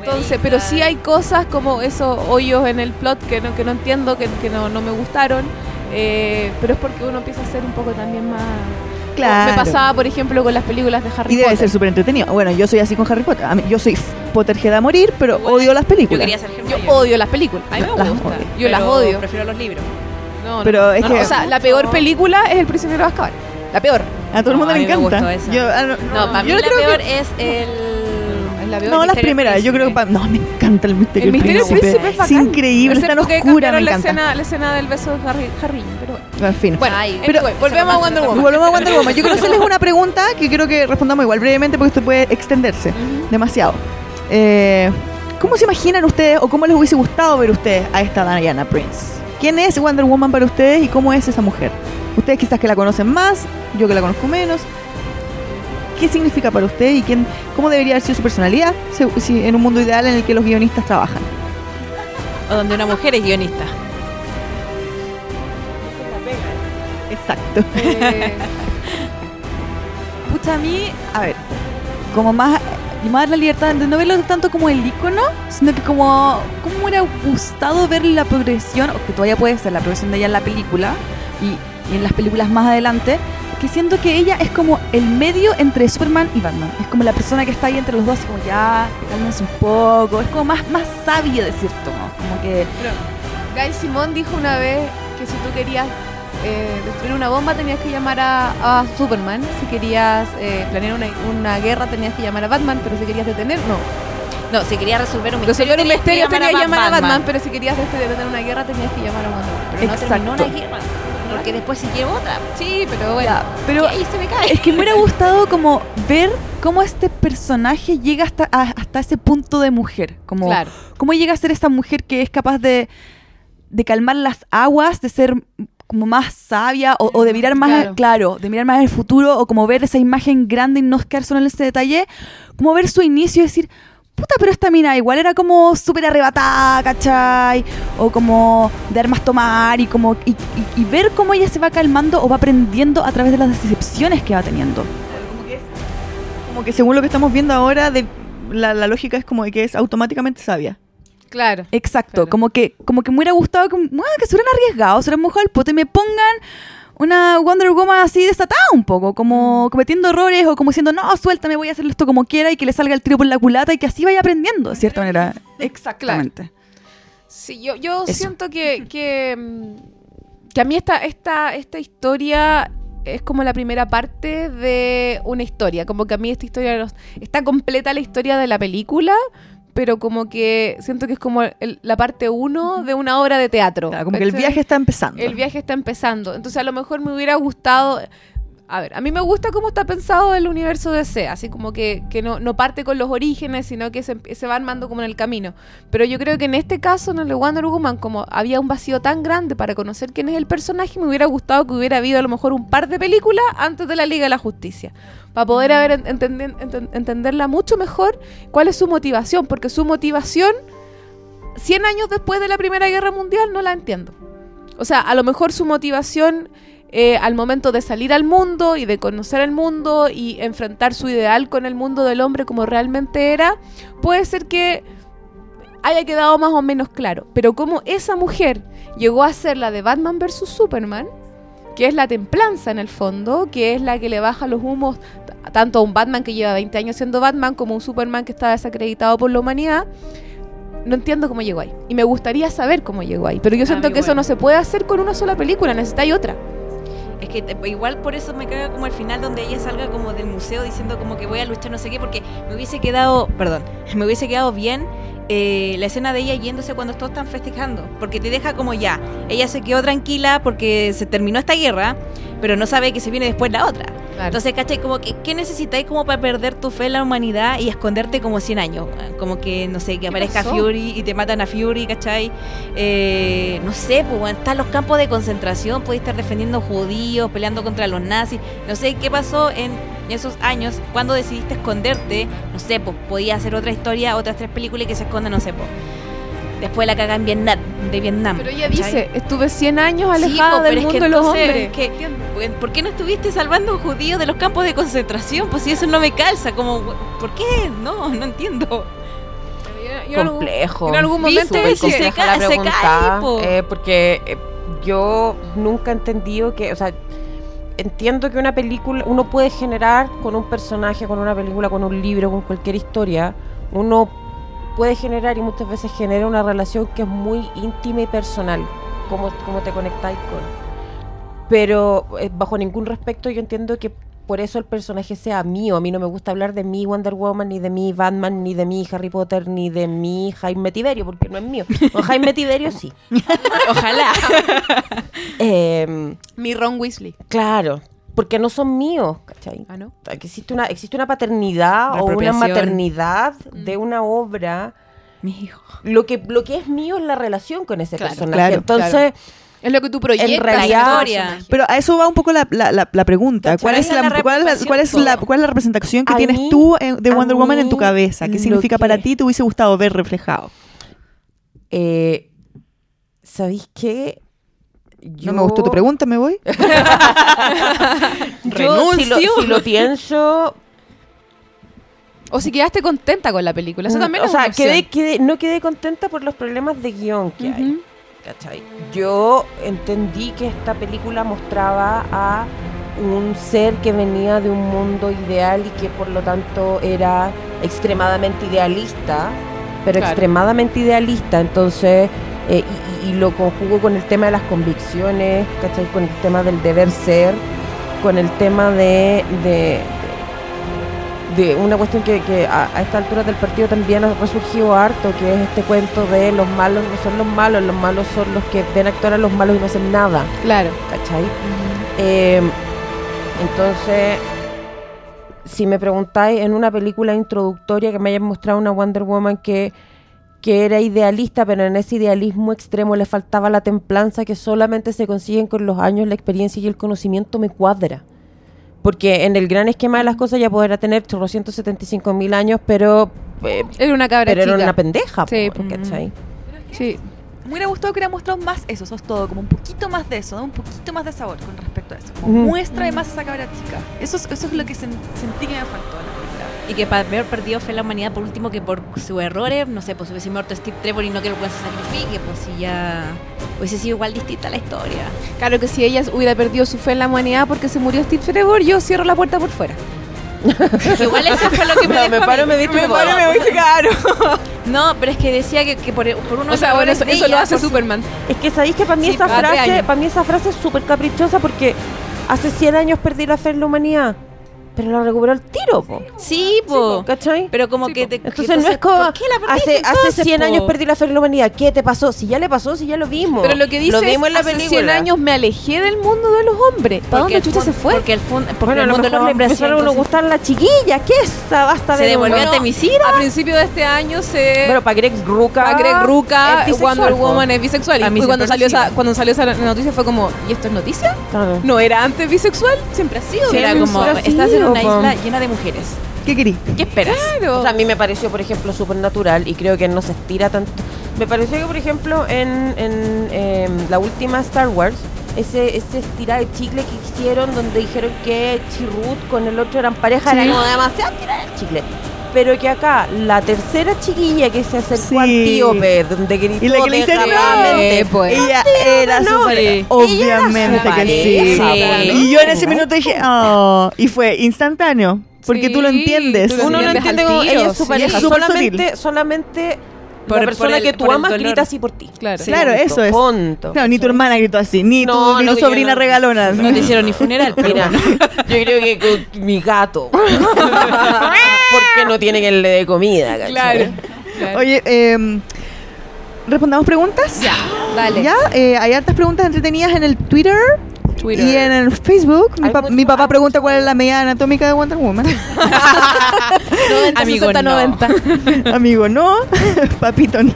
Entonces, pero sí hay cosas como esos hoyos en el plot que no, que no entiendo, que, que no, no me gustaron. eh, pero es porque uno empieza a ser un poco también más, Claro. Me pasaba, por ejemplo, con las películas de Harry Y debe Potter. ser súper entretenido. Bueno, yo soy así con Harry Potter. Mí- yo soy Potterhead a morir, pero odio las Yo películas. quería ser Yo odio las películas. A mí me Las gusta. odio. Yo las odio. Prefiero los libros. No, no, Pero no, es no, que- O sea, la peor película es El prisionero de Azkaban. La peor. A todo el mundo a le encanta. gustó esa. Yo, ah, no, No, para mí yo la creo que- peor es el... Es la peor. No, las primeras. Yo creo que. pa- No, me encanta el misterio El misterio Príncipe. príncipe es Es bacán. increíble, es tan oscura, me cambiaron la encanta. escena, la escena del beso de Harry, Harry pero bueno. En fin. Bueno, Ay, pero pero- volvemos a Wonder Woman. volvemos a Wonder Woman. Yo quiero hacerles una pregunta que quiero que respondamos igual brevemente porque esto puede extenderse Ujú. demasiado. Eh, ¿Cómo se imaginan ustedes o cómo les hubiese gustado ver ustedes a esta Diana Prince? ¿Quién es Wonder Woman para ustedes y cómo es esa mujer? Ustedes quizás que la conocen más, yo que la conozco menos. ¿Qué significa para ustedes y quién, cómo debería haber sido su personalidad si, en un mundo ideal en el que los guionistas trabajan? O donde una mujer es guionista. Exacto. Eh, Pucha, a mí, a ver, como más, y más la libertad de no verlo tanto como el icono, sino que como, como me hubiera gustado ver la progresión, o que todavía puede ser la progresión de ella en la película, y, y en las películas más adelante, que siento que ella es como el medio entre Superman y Batman. Es como la persona que está ahí entre los dos, así como ya, cálmense un poco, es como más, más sabia de cierto modo, como que... Guy Simón dijo una vez que si tú querías eh, destruir una bomba tenías que llamar a, a Superman. Si querías eh, planear una, una guerra tenías que llamar a Batman, pero si querías detener, no. No, si quería resolver un misterio, Resolver un tenías que misterio tenías que llamar a Batman, pero si querías detener una guerra tenías que llamar a Wonder Woman. Pero no terminó Exacto. una guerra. Porque después siguió otra. Sí, pero bueno. Ya, pero ahí se me cae. Es que me hubiera gustado como ver cómo este personaje llega hasta, a- hasta ese punto de mujer. Como Claro. cómo llega a ser esta mujer que es capaz de, de calmar las aguas, de ser como más sabia o, o de mirar más, Claro. claro. de mirar más el futuro o como ver esa imagen grande y no quedar solo en ese detalle, como ver su inicio y decir, puta, pero esta mina igual era como súper arrebatada, ¿cachai? O como de armas tomar y como y, y- y ver cómo ella se va calmando o va aprendiendo a través de las decepciones que va teniendo. Como que, es- como que según lo que estamos viendo ahora, de, la, la lógica es como de que es automáticamente sabia. Claro. Exacto, Claro. como que como que me hubiera gustado que, bueno, que se hubieran arriesgado, se hubieran mojado el pote y me pongan una Wonder Woman así desatada un poco, como cometiendo errores o como diciendo, no, suéltame, voy a hacer esto como quiera y que le salga el tiro por la culata y que así vaya aprendiendo, de cierta manera. Exactamente. Sí, yo, yo Eso. siento que, que, mm, que a mí esta, esta, esta historia es como la primera parte de una historia. Como que a mí esta historia está completa la historia de la película, pero como que siento que es como el- la parte uno de una obra de teatro. Claro, como que el viaje está empezando. El viaje está empezando. Entonces a lo mejor me hubiera gustado... A ver, a mí me gusta cómo está pensado el universo DC, así como que, que no, no parte con los orígenes, sino que se, se va armando como en el camino. Pero yo creo que en este caso, en el de Wonder Woman, como había un vacío tan grande para conocer quién es el personaje, me hubiera gustado que hubiera habido a lo mejor un par de películas antes de la Liga de la Justicia. Para poder haber entender- enten- entenderla mucho mejor cuál es su motivación, porque su motivación, 100 años después de la Primera Guerra Mundial, no la entiendo. O sea, a lo mejor su motivación eh, al momento de salir al mundo y de conocer el mundo y enfrentar su ideal con el mundo del hombre como realmente era, puede ser que haya quedado más o menos claro. Pero como esa mujer llegó a ser la de Batman vs. Superman, que es la templanza en el fondo, que es la que le baja los humos tanto a un Batman que lleva 20 años siendo Batman como un Superman que está desacreditado por la humanidad, no entiendo cómo llegó ahí. Y me gustaría saber cómo llegó ahí. Pero yo siento mí que eso no se puede hacer con una sola película, necesitáis otra. Es que igual por eso me caga como el final donde ella salga como del museo diciendo como que voy a luchar no sé qué, porque me hubiese quedado, perdón, me hubiese quedado bien eh, la escena de ella yéndose cuando todos están festejando, porque te deja como ya, ella se quedó tranquila porque se terminó esta guerra, pero no sabe que se viene después la otra. Entonces, ¿cachai? Como que, ¿qué necesitáis como para perder tu fe en la humanidad y esconderte como 100 años? Como que, no sé, que aparezca pasó? Fury y te matan a Fury, ¿cachai? Eh, no sé, pues están los campos de concentración, podéis estar defendiendo judíos, peleando contra los nazis. No sé, ¿qué pasó en esos años cuando decidiste esconderte? No sé, pues podía hacer otra historia, otras tres películas que se no sé, pues. Después la caga en Vietnam, de Vietnam. Pero ella ¿cachai? dice, estuve 100 años Sí, alejada po, del es mundo que de los hombres. es que- ¿Por qué no estuviste salvando judíos de los campos de concentración? Pues si eso no me calza, como, ¿por qué? No, no entiendo. Yo en algún- complejo. en algún Sí, momento dice- compleja se se pregunta, cae, po. eh, porque eh, yo nunca he entendido que, o sea, entiendo que una película, uno puede generar con un personaje, con una película, con un libro, con cualquier historia, uno puede generar y muchas veces genera una relación que es muy íntima y personal, como, como te conectáis con. Pero eh, bajo ningún respecto yo entiendo que por eso el personaje sea mío. A mí no me gusta hablar de mi Wonder Woman, ni de mi Batman, ni de mi Harry Potter, ni de mi Jaime Tiberio, porque no es mío. O Jaime Tiberio sí. Ojalá. Em, Mi Ron Weasley. claro, porque no son míos, ¿cachai? Ah, ¿no? Existe una, existe una paternidad o una maternidad de una obra. Mi hijo. Lo que, lo que es mío es la relación con ese Claro, personaje. claro, Entonces, Es lo que tú proyectas. En realidad- la historia. Pero a eso va un poco la, la, la, la pregunta. ¿Cuál es la, es la cuál es la, cuál es la, representación, cuál es la representación que A tienes mí- tú de Wonder Woman en tu cabeza? ¿Qué significa para que- ti? ¿Te hubiese gustado ver reflejado? eh, ¿sabéis qué? No me gustó tu pregunta, me voy. Yo, si lo, Renuncio. si lo pienso, O si quedaste contenta con la película. Eso también o es sea, una quedé, quedé- no quedé contenta por los problemas de guion que hay. ¿cachai? Yo entendí que esta película mostraba a un ser que venía de un mundo ideal y que por lo tanto era extremadamente idealista, pero Claro. extremadamente idealista, entonces, eh, y, lo conjugo con el tema de las convicciones, ¿cachai? Con el tema del deber ser, con el tema de, de, de una cuestión que, que a, a esta altura del partido también ha resurgido harto, que es este cuento de los malos no son los malos, los malos son los que ven actuar a los malos y no hacen nada, Claro. ¿cachai? Eh, entonces, si me preguntáis en una película introductoria que me hayan mostrado una Wonder Woman que, que era idealista, pero en ese idealismo extremo le faltaba la templanza que solamente se consiguen con los años, la experiencia y el conocimiento, me cuadra. Porque en el gran esquema de las cosas ya podrá tener 875 mil años, pero, eh, Era una cabra pero era chica. una pendeja, Sí, po, ¿cachai? Sí. Me hubiera gustado que hubiera mostrado más eso, eso es todo, como un poquito más de eso, ¿no? un poquito más de sabor con respecto a eso. Como Ujú. Muéstrame más esa cabra chica. Eso es, eso es lo que sen- sentí que me faltó. Y que para haber perdido fue la humanidad por último que por sus errores, no sé, pues hubiese muerto Steve Trevor y no que el weón se sacrifique, pues si ya hubiese sido igual distinta la historia. Claro que si ella hubiera perdido su fe en la humanidad porque se murió Steve Trevor, yo cierro la puerta por fuera. Igual eso fue lo que me No, dejó me paro, me visto y me voy. claro. No, pero es que decía que, que por, por unos O sea, bueno, eso, eso lo ella, hace por su- Superman. Es que sabéis que para mí Sí, esa frase, para mí esa frase es súper caprichosa porque hace 100 años perdí la fe en la humanidad, pero la recuperó al tiro, po. Sí, po. ¿cachai? Pero como Sí, que po. te, Entonces no es como ¿por qué la hace, hace entonces, 100 po? años perdí la fe en la humanidad. ¿Qué te pasó? Si ya le pasó, si ya lo vimos. Pero lo que dice lo vimos es, en la hace película. 100 años me alejé del mundo de los hombres. ¿Para Porque dónde el chucha se fue? Porque el, fun- porque Bueno, a el lo mundo de los hombres empezaron a entonces- gustar las chiquillas. ¿Qué es esa basta Se de devolvió uno? ante Temicira. A principios de este año se... Bueno, para Greg Ruka. para Greg bisexual, Wonder po. Woman es bisexual. A Y cuando salió, lo esa, cuando salió esa noticia fue como, ¿y esto es noticia? ¿No era antes bisexual? Siempre ha sido. Sí, era como, ha una po. isla llena de mujeres. ¿Qué querí? ¿Qué esperas? Claro. O sea, a mí me pareció, por ejemplo, súper natural y creo que no se estira tanto. Me pareció que, por ejemplo, en, en em, la última Star Wars, ese, ese estira de chicle que hicieron donde dijeron que Chirrut con el otro eran pareja, Sí. era como demasiado tirar el chicle. Pero que acá, la tercera chiquilla que se acercó a Sí. Antíope, donde gritó Y la que le dice, "No". pues. Ella era no, su ella Obviamente era que sí. Y yo en ese minuto dije, oh, y fue instantáneo. Porque tú lo entiendes. tú lo Uno lo entiende como ella es su sí. pareja. Es súper solamente, solamente Por- la persona por el- que tú amas grita así por ti. Claro. Claro, Punto, eso es. punto. No, ni tu hermana gritó así, ni No, tu, ni no, tu sobrina no. regalona. No te hicieron ni funeral, pero Mira, yo creo que con mi gato. Porque no tienen el de comida, ¿cachai? Claro. claro. Oye, eh, ¿respondamos preguntas? Ya, dale. Ya, eh, hay hartas preguntas entretenidas en el Twitter, Twitter. y en el Facebook. Mi, pa- papá pregunta cuál es la medida anatómica de Wonder Woman. 90, Amigo, 60, no. 90. Amigo, no. Papito, no.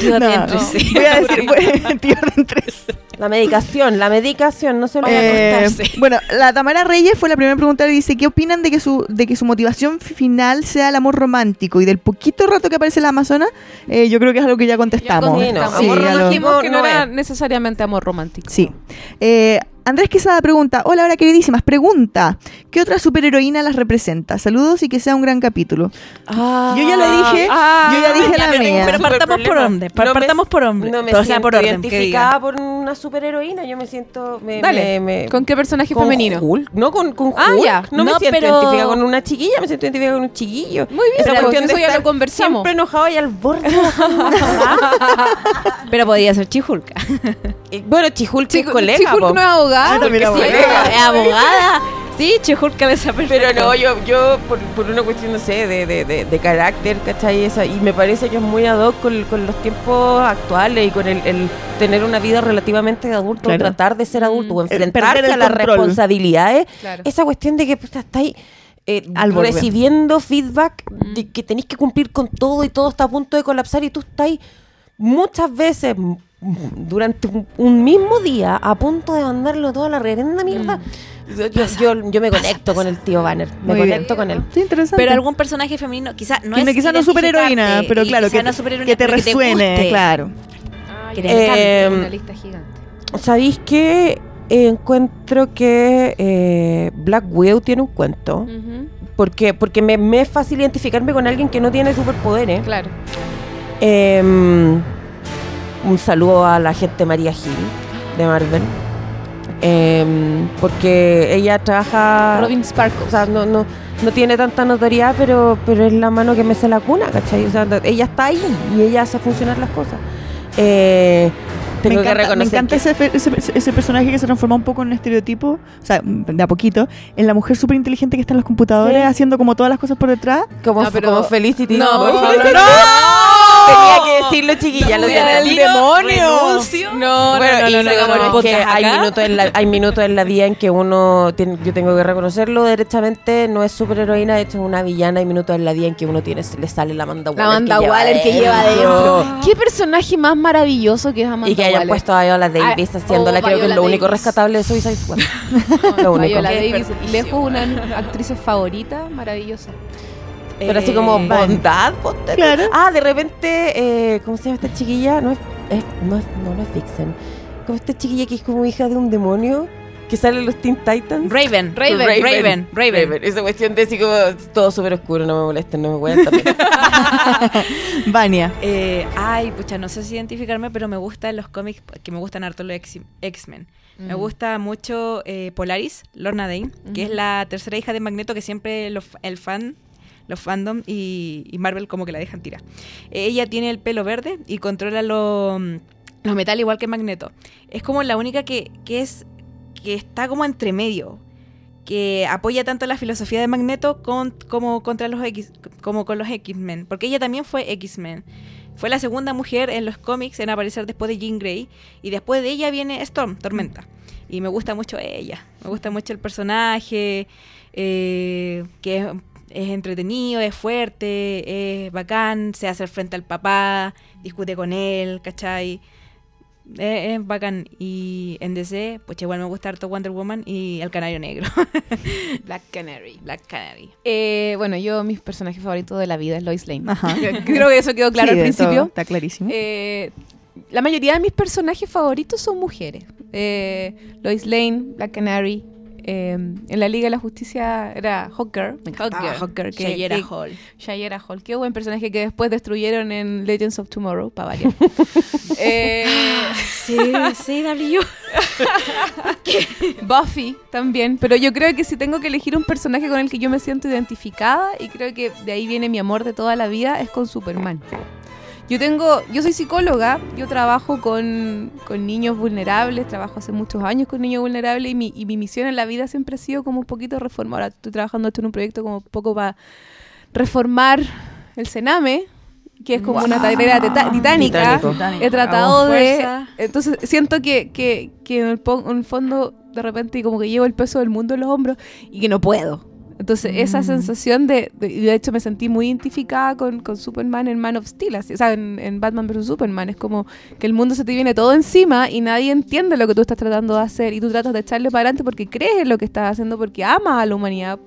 Tío, No. Voy a decir, voy- tío. La medicación, la medicación, no se lo Eh, acostarse. bueno, la Tamara Reyes fue la primera pregunta y dice, ¿qué opinan de que su de que su motivación final sea el amor romántico? Y del poquito rato que aparece la Amazona, eh, yo creo que es algo que ya contestamos. contestamos. Sí, Amor ya romántico Dijimos que no, no era es. necesariamente amor romántico. Sí. Eh, Andrés Quesada pregunta, hola, hola queridísimas, pregunta, ¿qué otra superheroína las representa? Saludos y que sea un gran capítulo. Ah, Yo ya le dije, ah, yo ya dije ya, la pero- mía. pero partamos por hombre, par- partamos por hombre. No me O sea, siento por orden, identificada por una superheroína. Yo me siento. Me, Dale. me- me- ¿Con qué personaje con femenino? Hulk. No, con, con Ah, Hulk. ya. No, me No, siento pero- identificada con una chiquilla, me siento identificada con un chiquillo. Muy bien, Esa pero cuestión eso de ya lo conversamos. Siempre enojado y al borde. Pero podía ser Chihulka. Y, bueno, Chihulk es colega. Po. no es abogado. Ah, también porque era sí. es abogada. Sí, Chihulka esa Pero no, yo, yo por, por una cuestión, no sé, de, de, de, de carácter, ¿cachai? Esa, y me parece que es muy ad hoc con, con los tiempos actuales y con el, el tener una vida relativamente de adulto, Claro. tratar de ser adulto o El enfrentarse a las control. responsabilidades. Claro. Esa cuestión de que pues, estáis eh, Al borde. recibiendo feedback de que tenéis que cumplir con todo y todo está a punto de colapsar y tú estás muchas veces mm, durante un, un mismo día a punto de mandarlo toda la reverenda mierda. Yo, yo, yo- yo me conecto con el tío Banner, me Muy bien. conecto con él. Sí, interesante. Pero algún personaje femenino, quizá no Que es quizás no superheroína, pero claro, que, no superheroína, que te resuene, claro. Ah, Que te Eh, una lista gigante. ¿Sabéis que encuentro que eh, Black Widow tiene un cuento? Porque, porque me, me es fácil identificarme con alguien que no tiene superpoderes. Claro. Em, un saludo a la gente María Gil de Marvel. Em, porque ella trabaja. Robin Sparkles. O sea, no, no, no tiene tanta notoriedad, pero, pero es la mano que me hace la cuna, ¿cachai? O sea, ella está ahí y ella hace funcionar las cosas. Eh, tengo me que encanta, me reconocer encanta que- ese, ese, ese personaje que se transforma un poco en un estereotipo, o sea, de a poquito, en la mujer súper inteligente que está en los computadores Sí. haciendo como todas las cosas por detrás. como, No, pero- como Felicity. No, por favor. no. Tenía que decirlo, chiquilla. lo siento. el demonio. No, Bueno, no, y no, no, no, no. porque podcast hay minutos, en la, hay minutos en la vida en que uno, tiene- yo tengo que reconocerlo derechamente, no es superheroína, de hecho es una villana, hay minutos en la vida en que uno tiene, le sale la Amanda La Waller Amanda Waller que lleva adentro. adentro. ¿Qué personaje más maravilloso que es Amanda Y que hayan puesto a Viola Davis Ah, haciéndola, oh, creo que es lo único Davis. rescatable de Suicide Squad. lo único. Viola Davis, lejos una actrices favoritas, maravillosa. Pero así como Eh, bondad, ponte tú. Claro. Ah, de repente, eh, ¿cómo se llama esta chiquilla? No es, es- no, es, no, no es Vixen. Como esta chiquilla que es como hija de un demonio que sale en los Teen Titans. Raven, Raven, Raven, Raven. Esa cuestión de así como todo súper oscuro, no me molesten, no me voy a también. Vania. Eh, ay, pucha, no sé si identificarme, pero me gustan los cómics que me gustan harto los X-Men. Me Mm. gusta mucho eh, Polaris, Lorna Dane, que es la tercera hija de Magneto que siempre los, el fan, los fandom y, y Marvel como que la dejan tirar. Ella tiene el pelo verde y controla lo- los metales igual que Magneto. Es como la única que, que es que está como entre medio, que apoya tanto la filosofía de Magneto con- como contra los X, como con los X-Men, porque ella también fue X-Men. Fue la segunda mujer en los cómics en aparecer después de Jean Grey y después de ella viene Storm, Tormenta. Y me gusta mucho ella, me gusta mucho el personaje, eh, que es, es entretenido, es fuerte, es bacán, se hace frente al papá, discute con él, ¿cachai? Es, es bacán. Y en DC, pues igual me gusta harto Wonder Woman y El Canario Negro. Black Canary. Black Canary. Eh, bueno, yo, mis personajes favoritos de la vida es Lois Lane. Ajá. Creo que eso quedó claro Sí, al principio. todo, Está clarísimo. Eh, la mayoría de mis personajes favoritos son mujeres. Eh, Lois Lane, Black Canary. Eh, en la Liga de la Justicia era Hawker. Me encantaba Hawker. Hawker. que- Shayera que- Hall. Shayera Hall. Qué buen personaje que después destruyeron en Legends of Tomorrow, para variar. Eh, Sí, sí, W. Buffy también, pero yo creo que si tengo que elegir un personaje con el que yo me siento identificada y creo que de ahí viene mi amor de toda la vida es con Superman. Yo tengo, yo soy psicóloga, yo trabajo con, con niños vulnerables, trabajo hace muchos años con niños vulnerables y mi, y mi misión en la vida siempre ha sido como un poquito reformar. Ahora estoy trabajando esto en un proyecto como un poco para reformar el Sename, que es como una tarea titánica. Titánico. He tratado de... Fuerza. Entonces siento que, que, que en, el, en el fondo de repente como que llevo el peso del mundo en los hombros y que no puedo. Entonces esa sensación de, de... de hecho me sentí muy identificada con, con Superman en Man of Steel, así, o sea, en, en Batman vs. Superman. Es como que el mundo se te viene todo encima y nadie entiende lo que tú estás tratando de hacer y tú tratas de echarle para adelante porque crees en lo que estás haciendo, porque amas a la humanidad,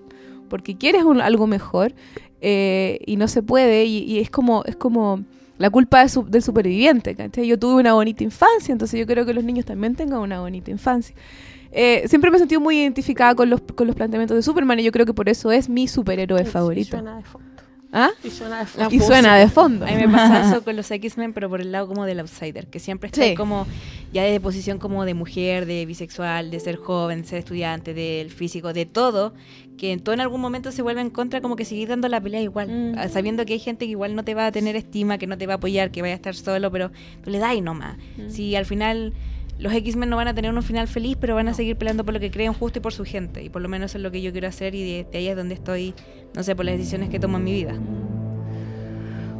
porque quieres un- algo mejor eh, y no se puede y, y es como es como la culpa de su- del superviviente ¿cachai? yo tuve una bonita infancia entonces yo creo que los niños también tengan una bonita infancia eh, siempre me he sentido muy identificada con los, con los planteamientos de Superman y yo creo que por eso es mi superhéroe favorito. Suena de fondo. ¿Ah? Y suena de Y fondo. suena de fondo. A mí me pasa eso con los X-Men, pero por el lado como del outsider, que siempre está Sí. como ya de posición como de mujer, de bisexual, de ser joven, de ser estudiante, del físico, de todo, que en todo en algún momento se vuelve en contra, como que seguir dando la pelea igual, Mm. sabiendo que hay gente que igual no te va a tener estima, que no te va a apoyar, que vaya a estar solo, pero tú le das y nomás. Si al final los X-Men no van a tener un final feliz, pero van a seguir peleando por lo que creen justo y por su gente, y por lo menos es lo que yo quiero hacer y de, de ahí es donde estoy, no sé, por las decisiones que tomo en mi vida.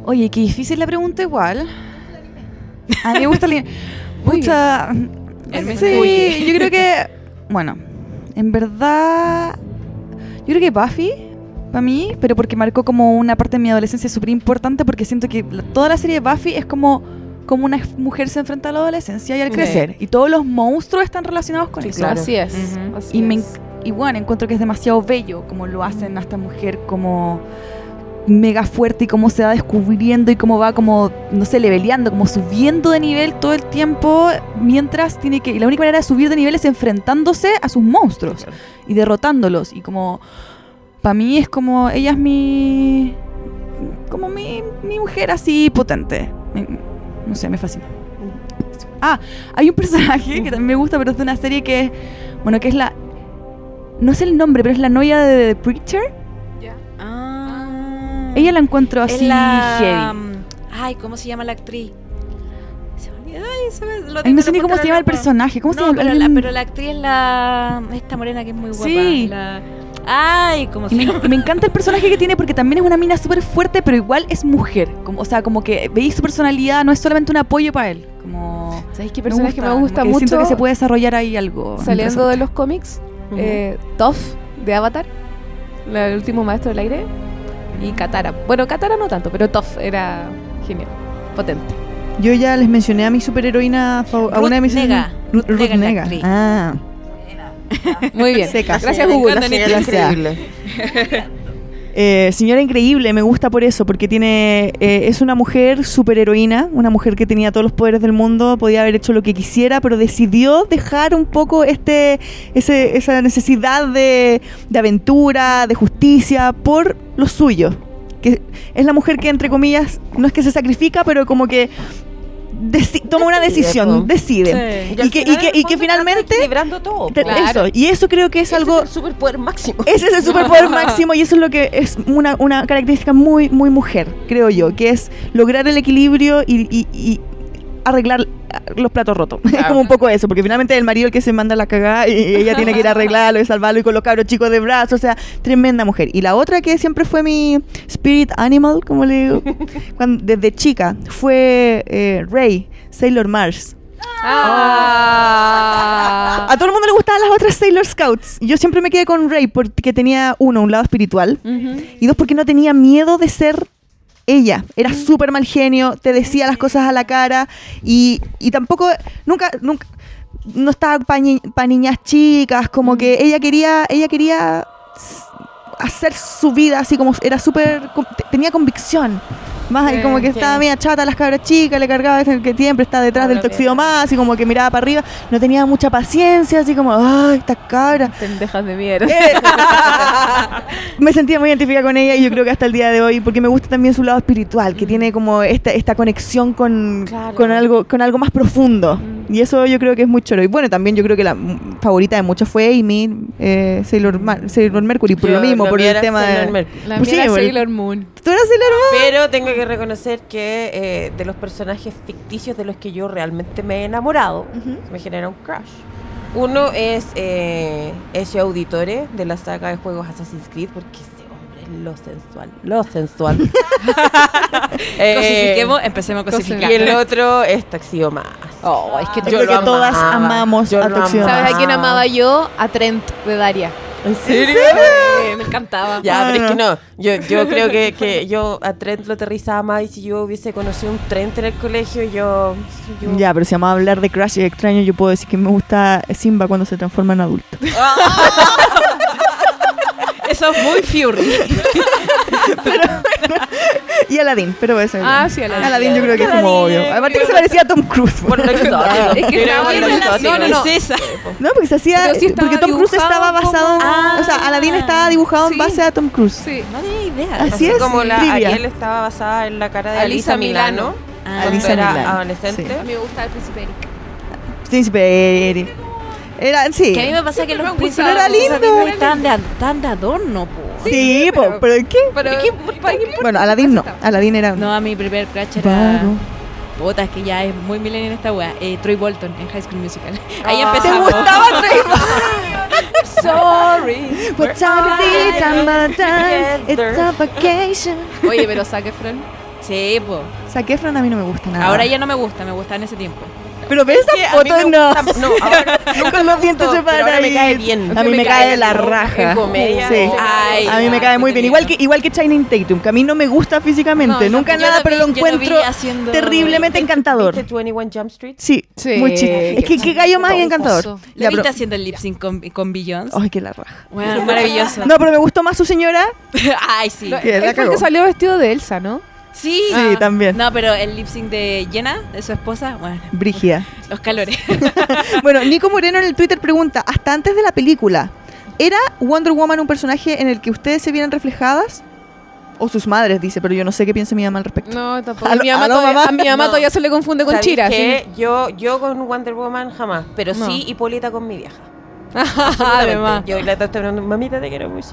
Oye, qué difícil la pregunta igual. A mí me gusta el... Hermes Sí, yo creo que... Bueno, en verdad... Yo creo que Buffy, para mí, pero porque marcó como una parte de mi adolescencia súper importante, porque siento que toda la serie de Buffy es como, como una mujer se enfrenta a la adolescencia y al Sí. crecer. Y todos los monstruos están relacionados con Sí, eso. claro. Así es. Así Y, me, y bueno, encuentro que es demasiado bello como lo hacen a esta mujer como mega fuerte y cómo se va descubriendo y cómo va como, no sé, leveleando, como subiendo de nivel todo el tiempo mientras tiene que... Y la única manera de subir de nivel es enfrentándose a sus monstruos y derrotándolos. Y como, para mí es como, ella es mi... Como mi, mi mujer así potente. No sé, me fascina. Ah, hay un personaje que también me gusta, pero es de una serie que es, bueno, que es la... No sé el nombre, pero es la novia de The Preacher. Ah. Ella la encuentro así la... heavy. mm, Ay, ¿cómo se llama la actriz? Se me olvidó, ay, se me- lo Ay, no sé ni cómo se llama la el personaje. ¿Cómo se llama? Pero la, pero la actriz es la... Esta morena que es muy guapa. Sí. la- Ay, ¿cómo Y se me, me encanta el personaje que tiene porque también es una mina súper fuerte, pero igual es mujer. Como, o sea, como que veis su personalidad, no es solamente un apoyo para él. Como... ¿Sabéis qué personaje me gusta como que mucho? Siento que se puede desarrollar ahí algo. Saliendo de los cómics, eh, Toph de Avatar, la- el último maestro del aire, y Katara. Bueno, Katara no tanto, pero Toph era genial, potente. Yo ya les mencioné a mi superheroína a Ruth una de mis Negga. Ruth, actriz. Ah, Muy bien. Seca. Gracias, Google. Increíble. Eh, señora increíble, me gusta por eso, porque tiene eh, es una mujer superheroína, una mujer que tenía todos los poderes del mundo, podía haber hecho lo que quisiera, pero decidió dejar un poco este ese- esa necesidad de, de aventura, de justicia por lo suyo. Que es la mujer que entre comillas no es que se sacrifica, pero como que toma una decisión, po. decide. Sí. Y que, y que, y que finalmente todo. te- po. Claro. eso, y eso creo que es Ese algo el superpoder máximo. ese es el superpoder máximo y eso es lo que es una, una característica muy, muy mujer, creo yo, que es lograr el equilibrio y, y- y arreglar los platos rotos. Es Claro. como un poco eso, porque finalmente es el marido el que se manda la cagada y ella tiene que ir a arreglarlo y salvarlo y con los cabros chicos de brazos, o sea, tremenda mujer. Y la otra que siempre fue mi spirit animal, como le digo, cuando, desde chica, fue eh, Rey, Sailor Mars. Ah. A todo el mundo le gustaban las otras Sailor Scouts. Yo siempre me quedé con Rey porque tenía, uno, un lado espiritual. Y dos, porque no tenía miedo de ser ella. Era súper mal genio, te decía las cosas a la cara y, y tampoco, nunca, nunca, no estaba para niñas chicas, como que ella quería, ella quería hacer su vida así como era súper, tenía convicción. Más ahí como que estaba media chata las cabras chicas, le cargaba ese que siempre está detrás del vieja. más, y como que miraba para arriba, no tenía mucha paciencia, así como, ay, estas cabras. Pendejas de mierda. Eh, me sentía muy identificada con ella y yo creo que hasta el día de hoy, porque me gusta también su lado espiritual, que tiene como esta, esta conexión con, Claro. con, algo, con algo más profundo. Y eso yo creo que es muy choro. Y bueno, también yo creo que la mm, favorita de muchos fue Amy, eh, Sailor, Mar- Sailor Mercury, por Yo- lo mismo, por el tema Sailor de... La Pues mía sí, era bueno. Sailor Moon. ¿Tú eras Sailor Moon? Pero tengo que reconocer que eh, de los personajes ficticios de los que yo realmente me he enamorado, me genera un crush. Uno es eh, Ezio Auditore de la saga de juegos Assassin's Creed, porque ese es lo sensual, lo sensual. Eh, Cosifiquemos, empecemos a cosificar. y el otro es Taxio Más. Oh, es que Yo creo que todas amamos a Tuxedo ¿Sabes a quién amaba yo? A Trent de Daria. ¿En serio? Eh, me encantaba. Ya, Ah, pero es que no. Yo, yo creo que, que yo a Trent lo aterrizaba más y si yo hubiese conocido un Trent en el colegio, yo... yo- Ya, pero si vamos a hablar de crush extraño, yo puedo decir que me gusta Simba cuando se transforma en adulto. Muy Fury. y Aladdin, pero eso. Ah, sí, Aladdin. Aladdin yo creo que es como obvio. Aparte que se parecía a Tom Cruise. Es que no, no, no. Es esa. No, porque se hacía. Sí porque Tom Cruise estaba basado en. como- O sea, Aladdin estaba dibujado en base a Tom Cruise. Sí. No tenía idea. Así Así es, como la trivia. Ariel estaba basada en la cara de Alisa Alisa Milano. Milano. Ah. Alisa era Milano, adolescente. sí. A mí me gusta el príncipe Eric. Príncipe Eric. Era, sí. Que a mí me pasa que los príncipes era lindo. Están de, tan de adorno, po. Sí, po, pero- pero, ¿qué? Pero, ¿para qué? Bueno, Aladdin no. Aladdin era. No, a mi primer crush era... Vago. Puta, es que ya es muy millennial esta wea. Eh, Troy Bolton en High School Musical. Ahí Ah. ¿Te empezamos. gustaba Trey Sorry. What time is it? Time by time. It's a vacation. Oye, pero Zac Efron. Sí, po. Zac Efron a mí no me gusta nada. Ahora ya no me gusta, me gustaba en ese tiempo. Pero ve esa a mí foto, no. gusta- no, ahora Con los dientes gustó, pero ahora me separados. cae bien. A mí me, cae de la raja. comedia. Sí. Ay, a mí me ya, cae muy bien. Igual que, igual que Channing Tatum, que a mí no me gusta físicamente. No, Nunca nada, lo pero vi- lo lo vi encuentro haciendo- terriblemente encantador. ¿Viste 21 Jump Street? Sí, Sí. muy chido. Es que qué gallo más encantador. ¿Le viste haciendo el lip sync con, con Beyoncé? Ay, qué la raja. Bueno, maravilloso. No, pero me gustó más su señora. Ay, sí. Que la cagó. que salió vestido de Elsa, ¿no? Sí. Sí, también. No, pero el lip sync de Jenna, de su esposa, bueno, Brigia. los calores. Bueno, Nico Moreno en el Twitter pregunta, hasta antes de la película, ¿era Wonder Woman un personaje en el que ustedes se vieran reflejadas? O sus madres, dice, pero yo no sé qué piensa mi mamá al respecto. No, tampoco. A mi mamá, aló, todavía, mamá. a mi mamá No. todavía se le confunde con ¿Sabes Chira. qué? Yo, yo con Wonder Woman jamás, pero No. sí Hipólita con mi vieja. ¿sí? Además. Yo la estoy esperando, mamita, te quiero mucho.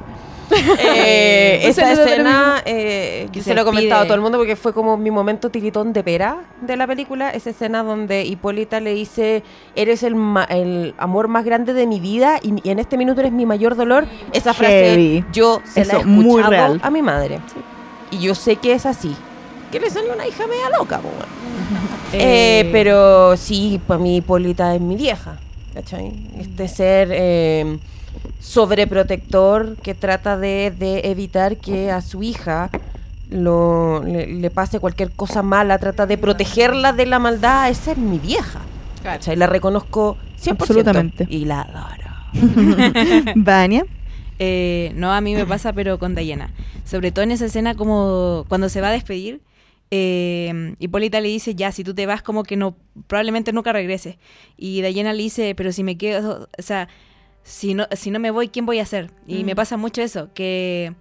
Eh, Pues esa escena, eh, Que se se lo he comentado a todo el mundo porque fue como mi momento tiritón de pera de la película. Esa escena donde Hipólita le dice, eres el, ma- el amor más grande de mi vida y, y en este minuto eres mi mayor dolor. Esa frase Heavy. yo se la he Eso, muy real. a mi madre. Y yo sé que es así. Que le salió una hija media loca. Eh, pero sí, para mí Hipólita es mi vieja. ¿Cachai? Este ser eh, sobreprotector que trata de, de evitar que a su hija lo, le, le pase cualquier cosa mala, trata de protegerla de la maldad, esa es mi vieja. ¿cachai? La reconozco 100%. Absolutamente. Y la adoro. Vania. Eh, no, a mí me pasa, pero con Diana. Sobre todo en esa escena, como cuando se va a despedir, eh, Hipólita le dice, ya, si tú te vas, como que no, probablemente nunca regreses. Y Diana le dice, pero si me quedo, o sea, si no, si no me voy, ¿quién voy a hacer? Y me pasa mucho eso, que...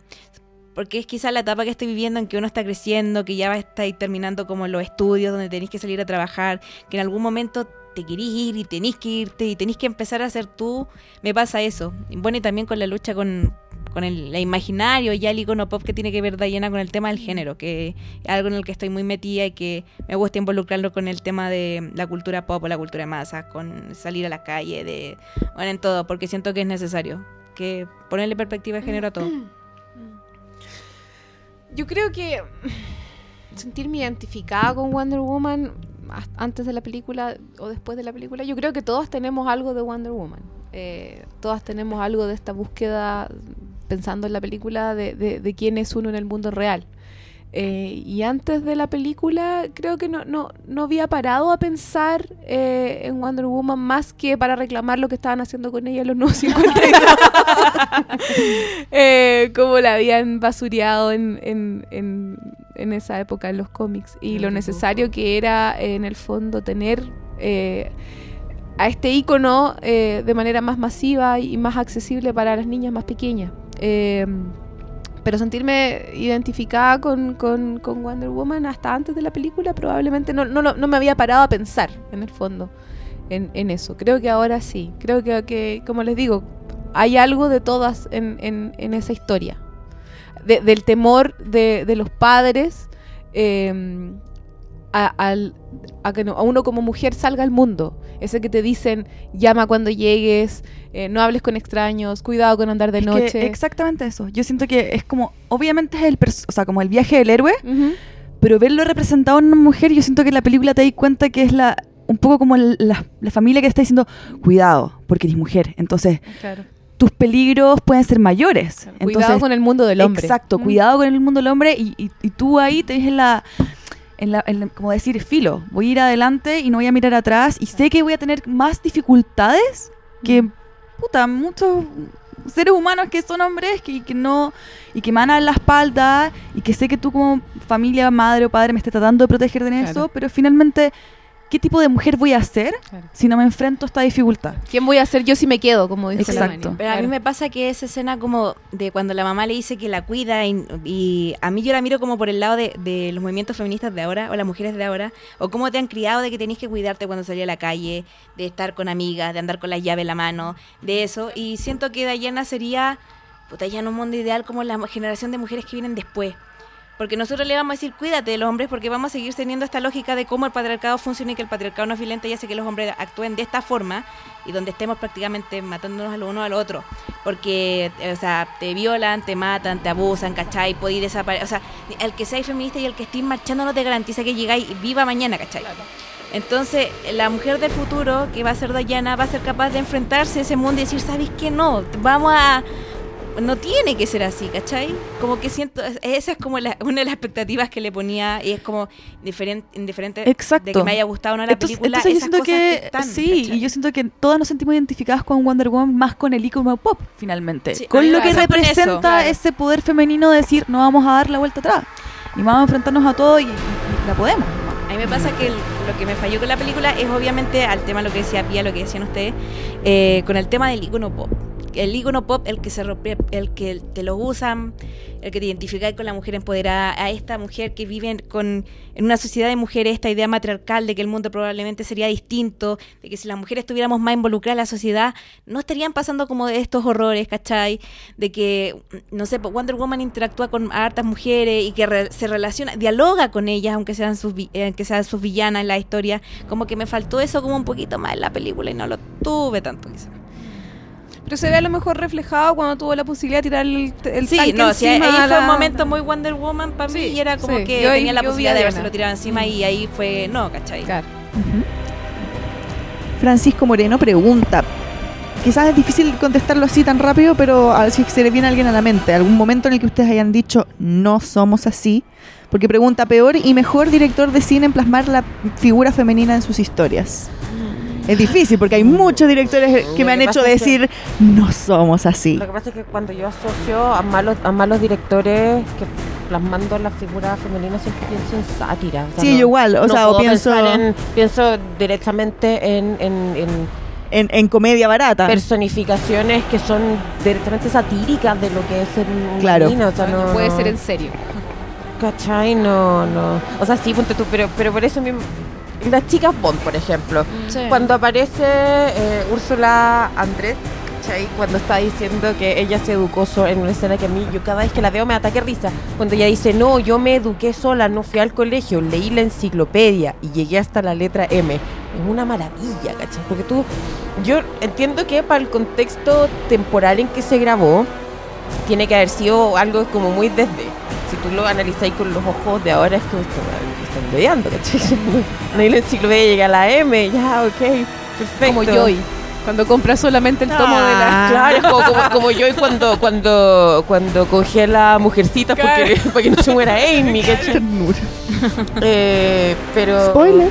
Porque es quizá la etapa que estoy viviendo en que uno está creciendo, que ya va a estar terminando como los estudios, donde tenéis que salir a trabajar, que en algún momento te querís ir y tenés que irte y tenés que empezar a ser tú. Me pasa eso. Bueno, y también con la lucha con, con el, imaginario, ya el icono pop que tiene que ver Diana con el tema del género, que es algo en el que estoy muy metida y que me gusta involucrarlo con el tema de la cultura pop o la cultura de masas, con salir a la calle, de bueno, en todo, porque siento que es necesario. Que ponerle perspectiva de género a todo. Yo creo que sentirme identificada con Wonder Woman antes de la película o después de la película, yo creo que todos tenemos algo de Wonder Woman. Eh, todas tenemos algo de esta búsqueda, pensando en la película, de, de- de quién es uno en el mundo real. Eh, y antes de la película creo que no, no, no había parado a pensar eh, en Wonder Woman más que para reclamar lo que estaban haciendo con ella los nuevos 52. Eh, como la habían basureado en, en, en, en esa época en los cómics y lo necesario que era eh, en el fondo tener eh, a este icono eh, de manera más masiva y más accesible para las niñas más pequeñas. Eh, pero sentirme identificada con, con- Wonder Woman hasta antes de la película probablemente no, no, no me había parado a pensar en el fondo en, en eso. Creo que ahora sí. Creo que, que, como les digo, hay algo de todas en, en- en esa historia. De- del temor de, de los padres eh, a, al- a que a uno como mujer salga al mundo. Ese que te dicen, llama cuando llegues, eh, no hables con extraños, cuidado con andar de Es noche. exactamente eso. Yo siento que es como, obviamente es el, o sea, como el viaje del héroe, pero verlo representado en una mujer, yo siento que en la película te das cuenta que es la un poco como el- la, la familia que está diciendo, cuidado, porque eres mujer. Entonces, Claro. tus peligros pueden ser mayores. Entonces, cuidado con el mundo del hombre. Exacto, Mm. cuidado con el mundo del hombre y, y- y tú ahí te ves en la, en la, en la- como decir, filo, voy a ir adelante y no voy a mirar atrás y sé que voy a tener más dificultades que, puta, muchos seres humanos que son hombres que, que no y que me van a dar la espalda y que sé que tú como familia, madre o padre me estés tratando de proteger de Claro. eso, pero finalmente ¿qué tipo de mujer voy a ser Claro. si no me enfrento a esta dificultad? ¿Quién voy a ser yo si me quedo? Como dice Exacto. Pero a mí me pasa que esa escena como de cuando la mamá le dice que la cuida y, y a mí yo la miro como por el lado de, de los movimientos feministas de ahora o las mujeres de ahora o cómo te han criado de que tenés que cuidarte cuando salís a la calle, de estar con amigas, de andar con la llave en la mano, de eso y siento que Dayana sería puta ya en un mundo ideal como la generación de mujeres que vienen después. Porque nosotros le vamos a decir, cuídate de los hombres, porque vamos a seguir teniendo esta lógica de cómo el patriarcado funciona y que el patriarcado no es violento y hace que los hombres actúen de esta forma y donde estemos prácticamente matándonos al uno al otro. Porque, eh, o sea, te violan, te matan, te abusan, ¿cachai? Podéis desaparecer. O sea, el que seáis feminista y el que estéis marchando no te garantiza que llegáis viva mañana, ¿cachai? Entonces, la mujer del futuro, que va a ser Dayana, va a ser capaz de enfrentarse a ese mundo y decir, ¿sabéis qué no? Vamos a no tiene que ser así, ¿cachai? Como que siento, esa es como la- una de las expectativas que le ponía y es como diferente, indiferente Exacto. de que me haya gustado o no la entonces, película. entonces yo siento cosas que están, sí, ¿cachai? y yo siento que todas nos sentimos identificadas con Wonder Woman más con el icono pop finalmente, Sí, con lo que eso, representa claro. ese poder femenino de decir no vamos a dar la vuelta atrás y vamos a enfrentarnos a todo y, y- y la podemos. A mí me pasa que el- lo que me falló con la película es obviamente al tema, lo que decía Pia, lo que decían ustedes, eh, con el tema del icono pop. El icono pop, el que se el que te lo usan, el que te identificáis con la mujer empoderada, a esta mujer que vive en- con, en una sociedad de mujeres, esta idea matriarcal de que el mundo probablemente sería distinto, de que si las mujeres estuviéramos más involucradas en la sociedad, no estarían pasando como de estos horrores, ¿cachai? De que, no sé, pues, Wonder Woman interactúa con hartas mujeres y que re- se relaciona, dialoga con ellas, aunque sean sus, eh, aunque sean sus villanas en la historia. Como que me faltó eso como un poquito más en la película y no lo tuve tanto quizá. Pero se ve a lo mejor reflejado cuando tuvo la posibilidad de tirar el, el Sí, tanque no, sí, ahí encima a fue un la- momento muy Wonder Woman para mí Sí, y era como sí. que Yo ahí- tenía la yo posibilidad de haberse tirado encima y ahí fue, no, ¿cachai? Claro. Francisco Moreno pregunta. Quizás es difícil contestarlo así tan rápido, pero a ver si se le viene a alguien a la mente. ¿Algún momento en el que ustedes hayan dicho no somos así? Porque pregunta peor y mejor director de cine en plasmar la figura femenina en sus historias. Es difícil porque hay muchos directores que me han hecho pasa es que- decir no somos así. Lo que pasa es que cuando yo asocio a malos, a malos directores que plasmando la figura femenina siempre pienso en sátira. o sea, Sí, yo igual, o no sea, o pienso- en- pienso directamente en, en- en En, en comedia barata. personificaciones que son directamente satíricas de lo que es un Claro. femenino, o sea, no, puede no- ser en serio. ¿Cachai? No, no. O sea, sí, ponte tú, pero, pero por eso mismo. Las chicas Bond, por ejemplo. Cuando aparece eh, Úrsula Andrés, ¿cachai? Cuando está diciendo que ella se educó sola en una escena que a mí, yo cada vez que la veo me ataque risa. Cuando ella dice, no, yo me eduqué sola, no fui al colegio, leí la enciclopedia y llegué hasta la letra M. Es una maravilla, ¿cachai? Porque tú, yo entiendo que para el contexto temporal en que se grabó, tiene que haber sido algo como muy desde. Si tú lo analizáis con los ojos de ahora, es me están ¿cachai? No hay la enciclopedia, llega a la M, ya, ok, perfecto. Como Joy, cuando compra solamente el tomo de la... Ah. Claro, es como, como, como yo cuando, cuando, cuando cogí a la mujercita porque, para que no se muera Amy, ¿cachai? Ternura. Eh, pero... Spoiler.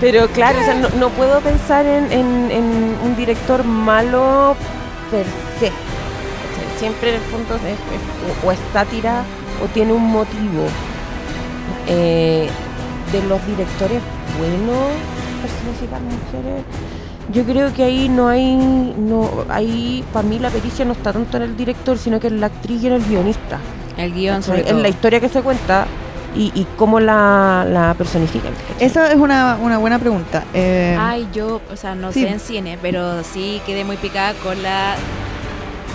Pero claro, o sea, no, no puedo pensar en, en- en un director malo per se. Siempre en el fondo es, es- o, o es sátira o tiene un motivo. Eh, de los directores buenos personificar mujeres, yo creo que ahí no hay, no, ahí para mí la pericia no está tanto en el director, sino que en la actriz y en el guionista. El guion sobre. En la historia que se cuenta y, y cómo la, la personifican. Esa es una, una buena pregunta. Eh, Ay, yo, o sea, no Sí. sé en cine, pero sí quedé muy picada con la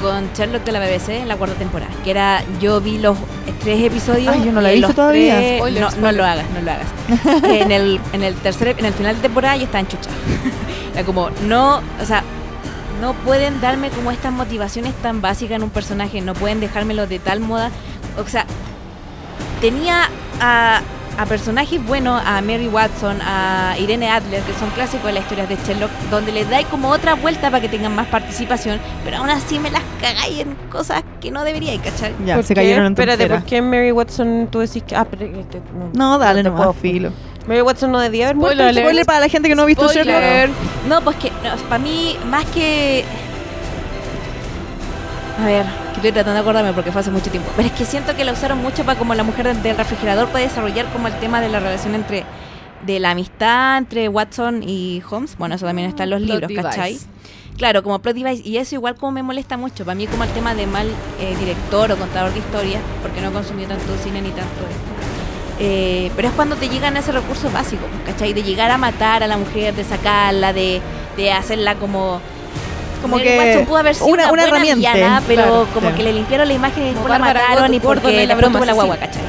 con Sherlock de la BBC en la cuarta temporada, que era yo vi los tres episodios Ay, yo no la he visto todavía. tres- no, lo hagas, no lo hagas. en el en el tercer en el final de temporada yo estaba enchuchada. Era como no, o sea, no pueden darme como estas motivaciones tan básicas en un personaje, no pueden dejármelo de tal moda, o sea, tenía a, a personajes buenos, a Mary Watson, a Irene Adler, que son clásicos de las historias de Sherlock, donde le dais como otra vuelta para que tengan más participación, pero aún así me las cagáis en cosas que no deberíais, ¿cachai? ya, ¿Por se qué? cayeron en Espérate. ¿por qué Mary Watson tú decís que.? Ah, pero este, No, dale te nomás, puedo- filo. Mary Watson no debía haber muerto. Spoiler para la gente que no ha visto Spoiler. Sherlock. No, pues que para mí, más que. A ver, que estoy tratando de acordarme porque fue hace mucho tiempo. Pero es que siento que la usaron mucho para como la mujer del- refrigerador puede desarrollar como el tema de la relación entre. de la amistad entre Watson y Holmes. Bueno, eso también está en los Plot libros, device. ¿cachai? Claro, como plot device. Y eso igual como me molesta mucho. Para mí como el tema de mal eh, director o contador de historias, porque no he consumido tanto cine ni tanto esto. Eh, pero es cuando te llegan a ese recurso básico, ¿cachai? De llegar a matar a la mujer, de sacarla, de, de hacerla como... Como que Watson pudo haber sido una- una, herramienta, villana, pero claro, como claro. que le limpiaron la imagen y después la mataron y porque la broma la guagua. ¿cachai?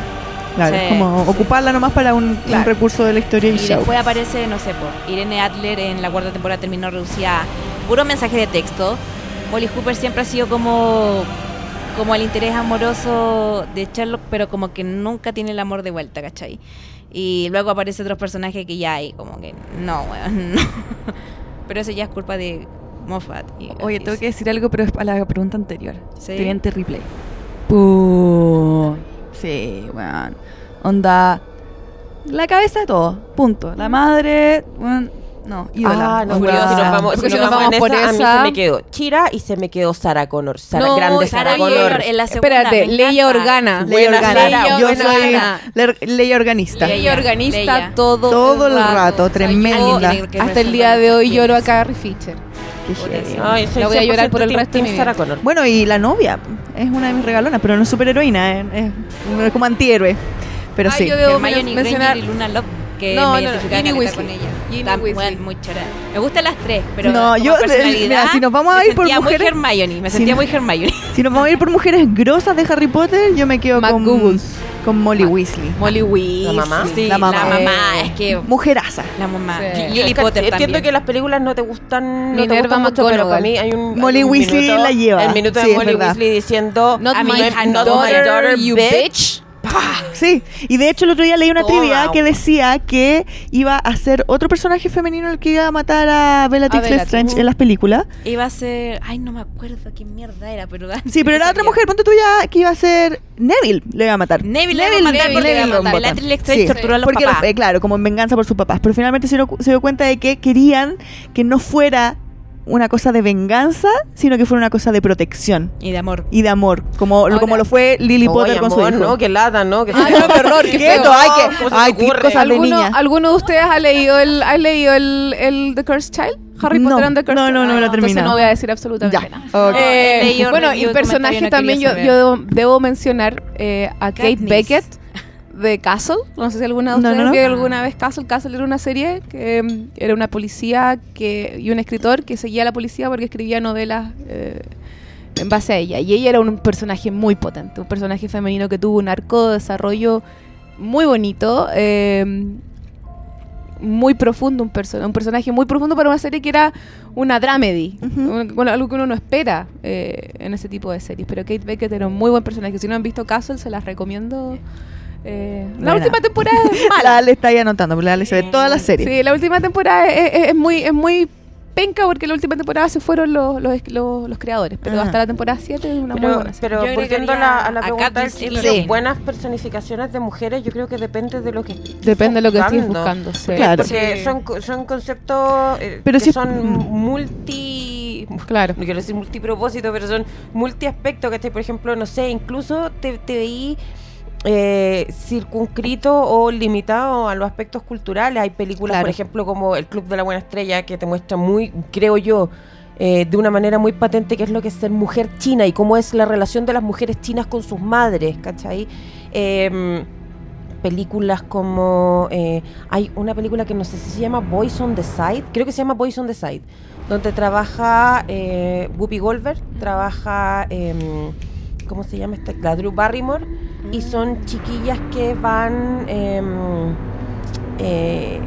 Claro, Sí. es como ocuparla nomás para un, recurso de la historia y, Y show. después aparece, no sé, por Irene Adler en la cuarta temporada terminó reducida a puro mensaje de texto. Molly Hooper siempre ha sido como como el interés amoroso de Sherlock, pero como que nunca tiene el amor de vuelta, ¿cachai? Y luego aparece otros personajes que ya hay, como que no. Pero eso ya es culpa de Moffat. y Oye, tengo que decir algo, pero es para la pregunta anterior. Sí. Teniente Ripley. Puh. Sí, weón. Onda. La cabeza de todo. Punto. La madre. weón, no, ídola. Ah, no, si nos vamos, Porque si si nos nos vamos vamos por esa, a mí esa- se me quedó Chira y se me quedó Sarah Connor. Sara, No, grande Sarah Sarah, Connor en la segunda, Espérate, Leia. Organa. Ley Buena organa. Yo soy Sara. le- ley organista. Ley- Ella organista Leia. todo, Todo el rato, O sea, tremenda. hasta el día de hoy lloro a. Carrie Fisher. Ay, soy La voy a llorar por el 100% resto de mi vida. Bueno, y la novia es una de mis regalonas, pero no es superheroína, es, es- es como antihéroe. Pero Ay, sí. yo debo mencionar- y Luna Love que No, me no, no, identificaba caleta Weasley. con ella. Weasley. bueno, muy chora. Me gustan las tres, pero No, yo, eh, personalidad, mira, si nos vamos a me ir por mujeres- muy Hermione, me si sentía no- muy Hermione. Si nos vamos a ir por mujeres grosas de Harry Potter, yo me quedo con, McGoogles. con Molly Weasley. Molly Weasley. La mamá. Sí, La mamá. La mamá, es que Mujeraza. la mamá. Sí. Y Lily Potter Entiendo también. que las películas no te gustan, no te gustan mucho, pero para mí hay un Molly hay un Weasley minuto- la lleva. El minuto Sí, de es Molly verdad. Weasley diciendo Not my no not daughter, my daughter, you bitch. Sí, y de hecho el otro día leí una trivia que decía que iba a ser otro personaje femenino el que iba a matar a Bellatrix. Lestrange en las películas. Iba a ser. Ay, no me acuerdo qué mierda era, pero. Sí, pero era otra mujer, ponte tú ya, que iba a ser Neville, le iba a matar. Neville le iba a matar Neville le iba a matar. Bellatrix Lestrange Sí, torturó a los porque, papás. eh, claro, como en venganza por sus papás. Pero finalmente se dio, se dio cuenta de que querían que no fuera una cosa de venganza, sino que fuera una cosa de protección Y de amor. y de amor, como, Ahora- como lo fue Lily Potter con su amor, hijo. no, que lata, ¿no? Que Ay, no, qué horror, qué ¿Qué? feo. No, ay, que- ¿Cómo se ay, cosas de ¿Alguno, niña. ¿Alguno de ustedes ha leído el, ha leído el, el The Cursed Child? Harry No, Potter and the Cursed no, Child. no, no Ah, lo he entonces terminado. no voy a decir absolutamente Ya. nada. Ok. Eh, bueno, y personaje no también yo, yo debo, debo mencionar eh, a Kate Katniss. Beckett de Castle. No sé si alguna de ustedes no, no. vio alguna vez Castle. Castle era una serie que mm, era una policía que y un escritor que seguía a la policía porque escribía novelas eh, en base a ella. Y ella era un personaje muy potente, un personaje femenino que tuvo un arco de desarrollo muy bonito. eh, muy profundo, un, perso- un personaje muy profundo para una serie que era una dramedy, un- bueno, algo que uno no espera eh, en ese tipo de series. Pero Kate Beckett era un muy buen personaje. Si no han visto Castle, se las recomiendo. Eh, la Buena. última temporada es La mala. Ale está ahí anotando, pero la Ale se ve toda la serie. Sí, la última temporada es, es- es muy, es muy penca porque la última temporada se fueron los, los, los- los creadores. Pero Ajá. hasta la temporada 7 es una muy Pero, buena serie. pero volviendo la, a la a pregunta Everdeen. buenas personificaciones de mujeres, yo creo que depende de lo que estés Depende de lo que estés buscando. buscando. sí. Claro. Porque Sí. son, son conceptos eh, Pero que si- son mm. multi... Claro. No quiero decir multipropósito, pero son multiaspectos, ¿cachai? Por ejemplo, no sé, incluso te, te veí eh, circunscrito o limitado a los aspectos culturales. Hay películas, Claro. por ejemplo, como El Club de la Buena Estrella, que te muestra muy, creo yo, eh, de una manera muy patente qué es lo que es ser mujer china y cómo es la relación de las mujeres chinas con sus madres, ¿cachai? Em, películas como eh, hay una película que no sé si se llama Boys on the Side creo que se llama Boys on the Side donde trabaja eh, Whoopi Goldberg trabaja em, ¿cómo se llama esta? la Drew Barrymore y son chiquillas que van em, eh,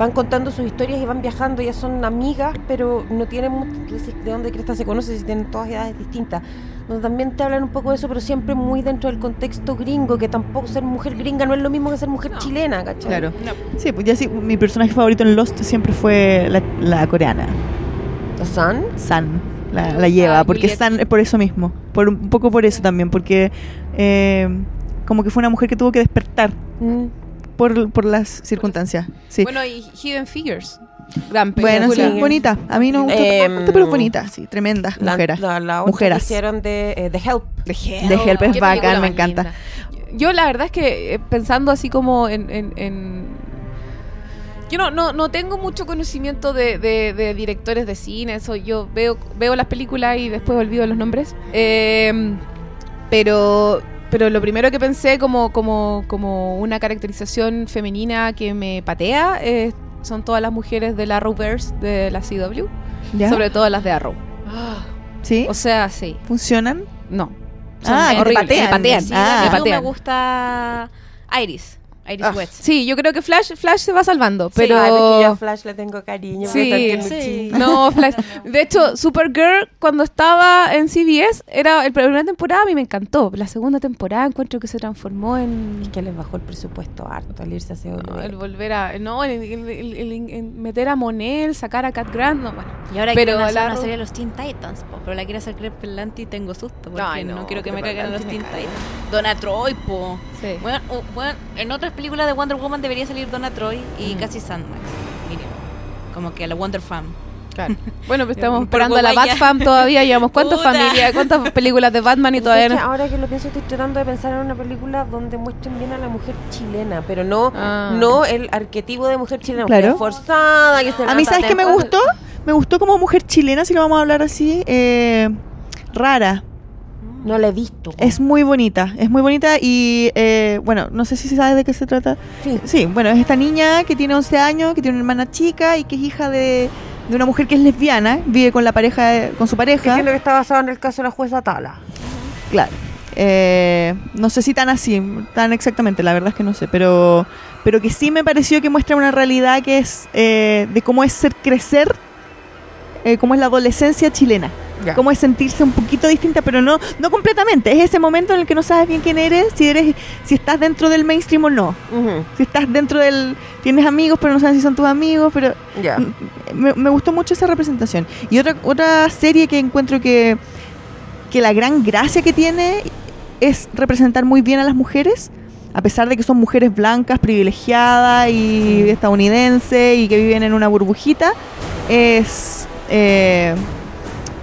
van contando sus historias y van viajando, ellas son amigas, pero no tienen de dónde Cresta se conoce, si tienen todas edades distintas. Donde también te hablan un poco de eso, pero siempre muy dentro del contexto gringo, que tampoco ser mujer gringa no es lo mismo que ser mujer chilena, ¿cachai? Claro. Sí, pues ya sí, mi personaje favorito en Lost siempre fue la, la coreana, ¿La Sun? San. La, la lleva, Ah, porque Juliet. San es por eso mismo, por un poco por eso también, porque eh, como que fue una mujer que tuvo que despertar Mm. por, por las circunstancias. Sí. Bueno, y Hidden Figures. Gran Bueno, sí, bonita. A mí no me gustó Em, tanto, pero bonita, sí, tremendas La, mujeres. la, la otra Mujeres. que hicieron de eh, The Help. The Help. The Help es bacán, me encanta. linda. Yo la verdad es que eh, pensando así como en... en- en- Yo no, no, no tengo mucho conocimiento de, de- de directores de cine, eso yo veo, veo las películas y después olvido los nombres. Eh, pero, pero lo primero que pensé como, como, como una caracterización femenina que me patea eh, son todas las mujeres de la Arrowverse de la CW, ¿Ya? sobre todo las de Arrow. ¿Sí? O sea, sí, ¿Funcionan? no. Ah, horribles, patean. me patean. Sí, Ah. a mí me me gusta Iris. Iris Ah, West. Sí, yo creo que Flash, Flash se va salvando, Pero yo a Flash le tengo cariño. Sí, sí. sí. No, Flash. De hecho, Supergirl, cuando estaba en CBS, era el primera temporada a mí me encantó. La segunda temporada encuentro que se transformó en. Es que les bajó el presupuesto harto al irse a ese no, el volver a. No, el, el- el- el- el meter a Monel, sacar a Cat Grant. No, bueno. Y ahora Pero quieren hacer la una serie de los Teen Titans, po, pero la quiere hacer Berlanti y tengo susto porque Ay, no, no, quiero que me caguen los Teen Titans. Donna Troy, po. Sí. Bueno, bueno, en otras películas de Wonder Woman debería salir Donna Troy y casi Sandmax, mínimo. Como que la Wonder Fam. Claro. Bueno, pues estamos Por esperando a la. Batfam todavía. Llevamos cuántas familias, cuántas películas de Batman y Es todavía que no. ahora que lo pienso estoy tratando de pensar en una película donde muestren bien a la mujer chilena, pero no, Ah. no el arquetipo de mujer chilena, Claro. mujer forzada, que se A mí, ¿sabes qué me gustó? Me gustó como mujer chilena, si lo vamos a hablar así, eh, rara. No la he visto. Es muy bonita, es muy bonita y, eh, bueno, no sé si sabes de qué se trata. Sí. bueno, es esta niña que tiene 11 años, que tiene una hermana chica y que es hija de, de una mujer que es lesbiana, vive con la pareja, con su pareja. Entiendo que está basado en el caso de la jueza Tala. Claro. Eh, no sé si tan así, tan exactamente, la verdad es que no sé, pero, pero que sí me pareció que muestra una realidad que es eh, de cómo es ser crecer, eh, cómo es la adolescencia chilena, cómo es sentirse un poquito distinta, pero no, no completamente. Es ese momento en el que no sabes bien quién eres, si eres, si estás dentro del mainstream o no. Si estás dentro del, tienes amigos, pero no sabes si son tus amigos, pero me gustó mucho esa representación. Y otra, otra serie que encuentro que, que la gran gracia que tiene es representar muy bien a las mujeres, a pesar de que son mujeres blancas, privilegiadas y estadounidenses y que viven en una burbujita, es eh,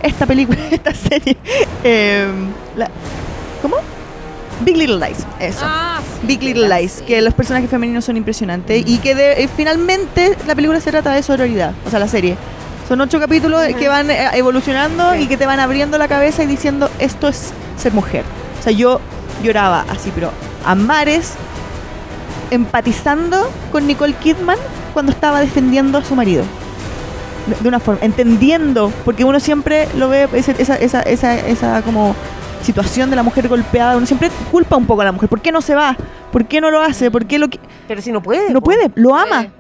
esta película, esta serie. eh, la- ¿Cómo? Big Little Lies, eso. Ah, sí, Big Little Lies, que los personajes femeninos son impresionantes y que de- eh, finalmente la película se trata de sororidad, o sea, la serie. Son ocho capítulos que van evolucionando y que te van abriendo la cabeza y diciendo esto es ser mujer. O sea, yo lloraba así, pero a mares, empatizando con Nicole Kidman cuando estaba defendiendo a su marido. De- una forma, entendiendo, porque uno siempre lo ve, ese- esa, esa, esa, esa como situación de la mujer golpeada, uno siempre culpa un poco a la mujer. ¿Por qué no se va? ¿Por qué no lo hace? ¿Por qué lo qui- Pero si no puede. no puede? Lo ama. Eh,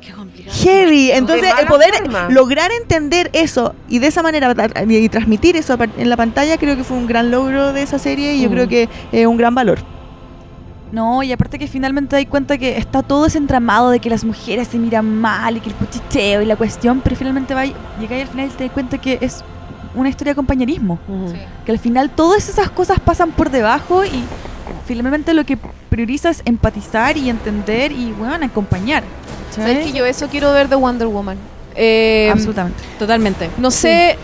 Qué complicado. Heavy. Entonces, el poder forma. lograr entender eso y de esa manera y transmitir eso en la pantalla, creo que fue un gran logro de esa serie y yo Mm. creo que es un gran valor. No, y aparte que finalmente te das cuenta que está todo ese entramado de que las mujeres se miran mal y que el puchiteo y la cuestión, pero finalmente va, llegáis al final y te das cuenta que es una historia de compañerismo. Sí. Que al final todas esas cosas pasan por debajo y finalmente lo que prioriza es empatizar y entender y, bueno, acompañar. ¿Sabes que yo eso quiero ver de Wonder Woman? Eh, Absolutamente. Totalmente. No sé,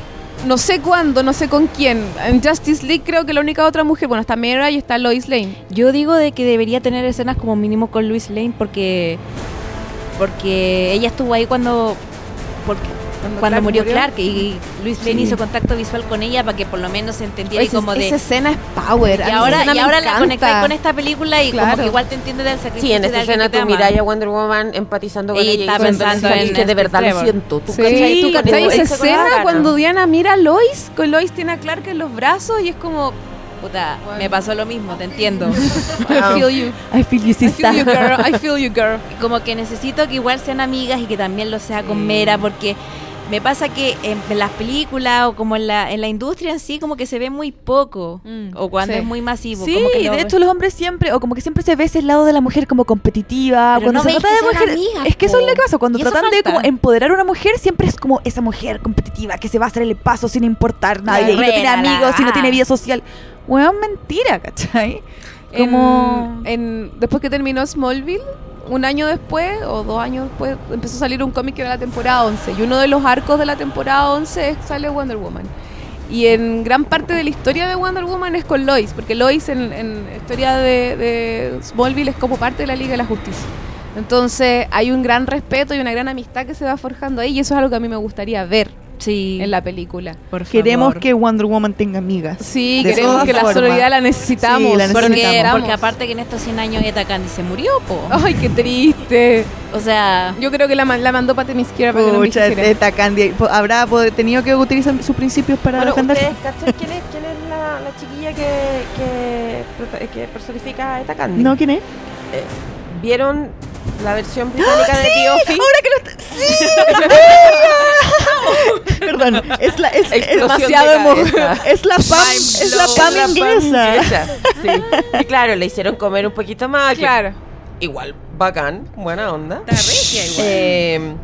no sé cuándo, no sé con quién. En Justice League creo que la única otra mujer, bueno, está Mera y está Lois Lane. Yo digo de que debería tener escenas como mínimo con Luis Lane porque porque ella estuvo ahí cuando porque cuando, Clark murió, Clark y Luis Lane Sí. hizo contacto visual con ella para que por lo menos se entendiera y Esa, como de esa escena es power. y ahora y ahora la conectáis con esta película y como Claro. que igual te entiende del sacrificio Sí, en esa escena tú miráis a Wonder Woman empatizando con Y ella está diciendo, pensando "Sabes en que de Steve verdad lo Trevor". siento. ¿Tú Sí, cachai? Tú ¿cachai? cuando esa escena cuando Diana mira a Lois, con Lois tiene a Clark en los brazos y es como, Puta, Bueno. me pasó lo mismo, te entiendo. I feel you. I feel you, I sister. feel you, girl. I feel you, girl. como que necesito que igual sean amigas y que también lo sea con Mera porque me pasa que en, en las películas o como en la, en la industria en sí como que se ve muy poco Mm, o cuando sí. es muy masivo Sí, como que lo- de hecho los hombres siempre, o como que siempre se ve ese lado de la mujer como competitiva, Pero cuando no se trata de mujer, amigas, es que eso es lo que pasa, cuando tratan de falta. como empoderar a una mujer, siempre es como esa mujer competitiva que se va a hacer el paso sin importar nada, y no tiene amigos y no tiene ah. vida social. Weón, mentira, ¿cachai? Como- En, en- después que terminó Smallville, un año después o dos años después, empezó a salir un cómic que era la temporada 11. Y uno de los arcos de la temporada 11 es, sale Wonder Woman. Y en gran parte de la historia de Wonder Woman es con Lois, porque Lois en, en la historia de, de Smallville es como parte de la Liga de la Justicia. Entonces hay un gran respeto y una gran amistad que se va forjando ahí y eso es algo que a mí me gustaría ver Sí, en la película. por favor. Queremos que Wonder Woman tenga amigas. Sí, De queremos que la sororidad la necesitamos. Sí, la Porque, necesitamos. porque aparte que en estos 100 años Eta Candy se murió, po. Ay, qué triste. O sea, Yo creo que la, ma- la mandó para Temisquiera para que no envejeciera. esta Candy habrá tenido que utilizar sus principios para Bueno, defenderse. ¿ustedes cachan quién es, quién es la, la chiquilla que, que, prota- que personifica a esta Candy? ¿No? ¿Quién es? ¿Vieron la versión británica de The Office? Ahora que lo está... ¡Sí! Perdón, es la, es, demasiado de emo- cabeza. Es la pam, es la pam inglesa. inglesa, Sí. Y claro, le hicieron comer un poquito más. que Claro. Igual, bacán, buena onda. está regia igual. Eh,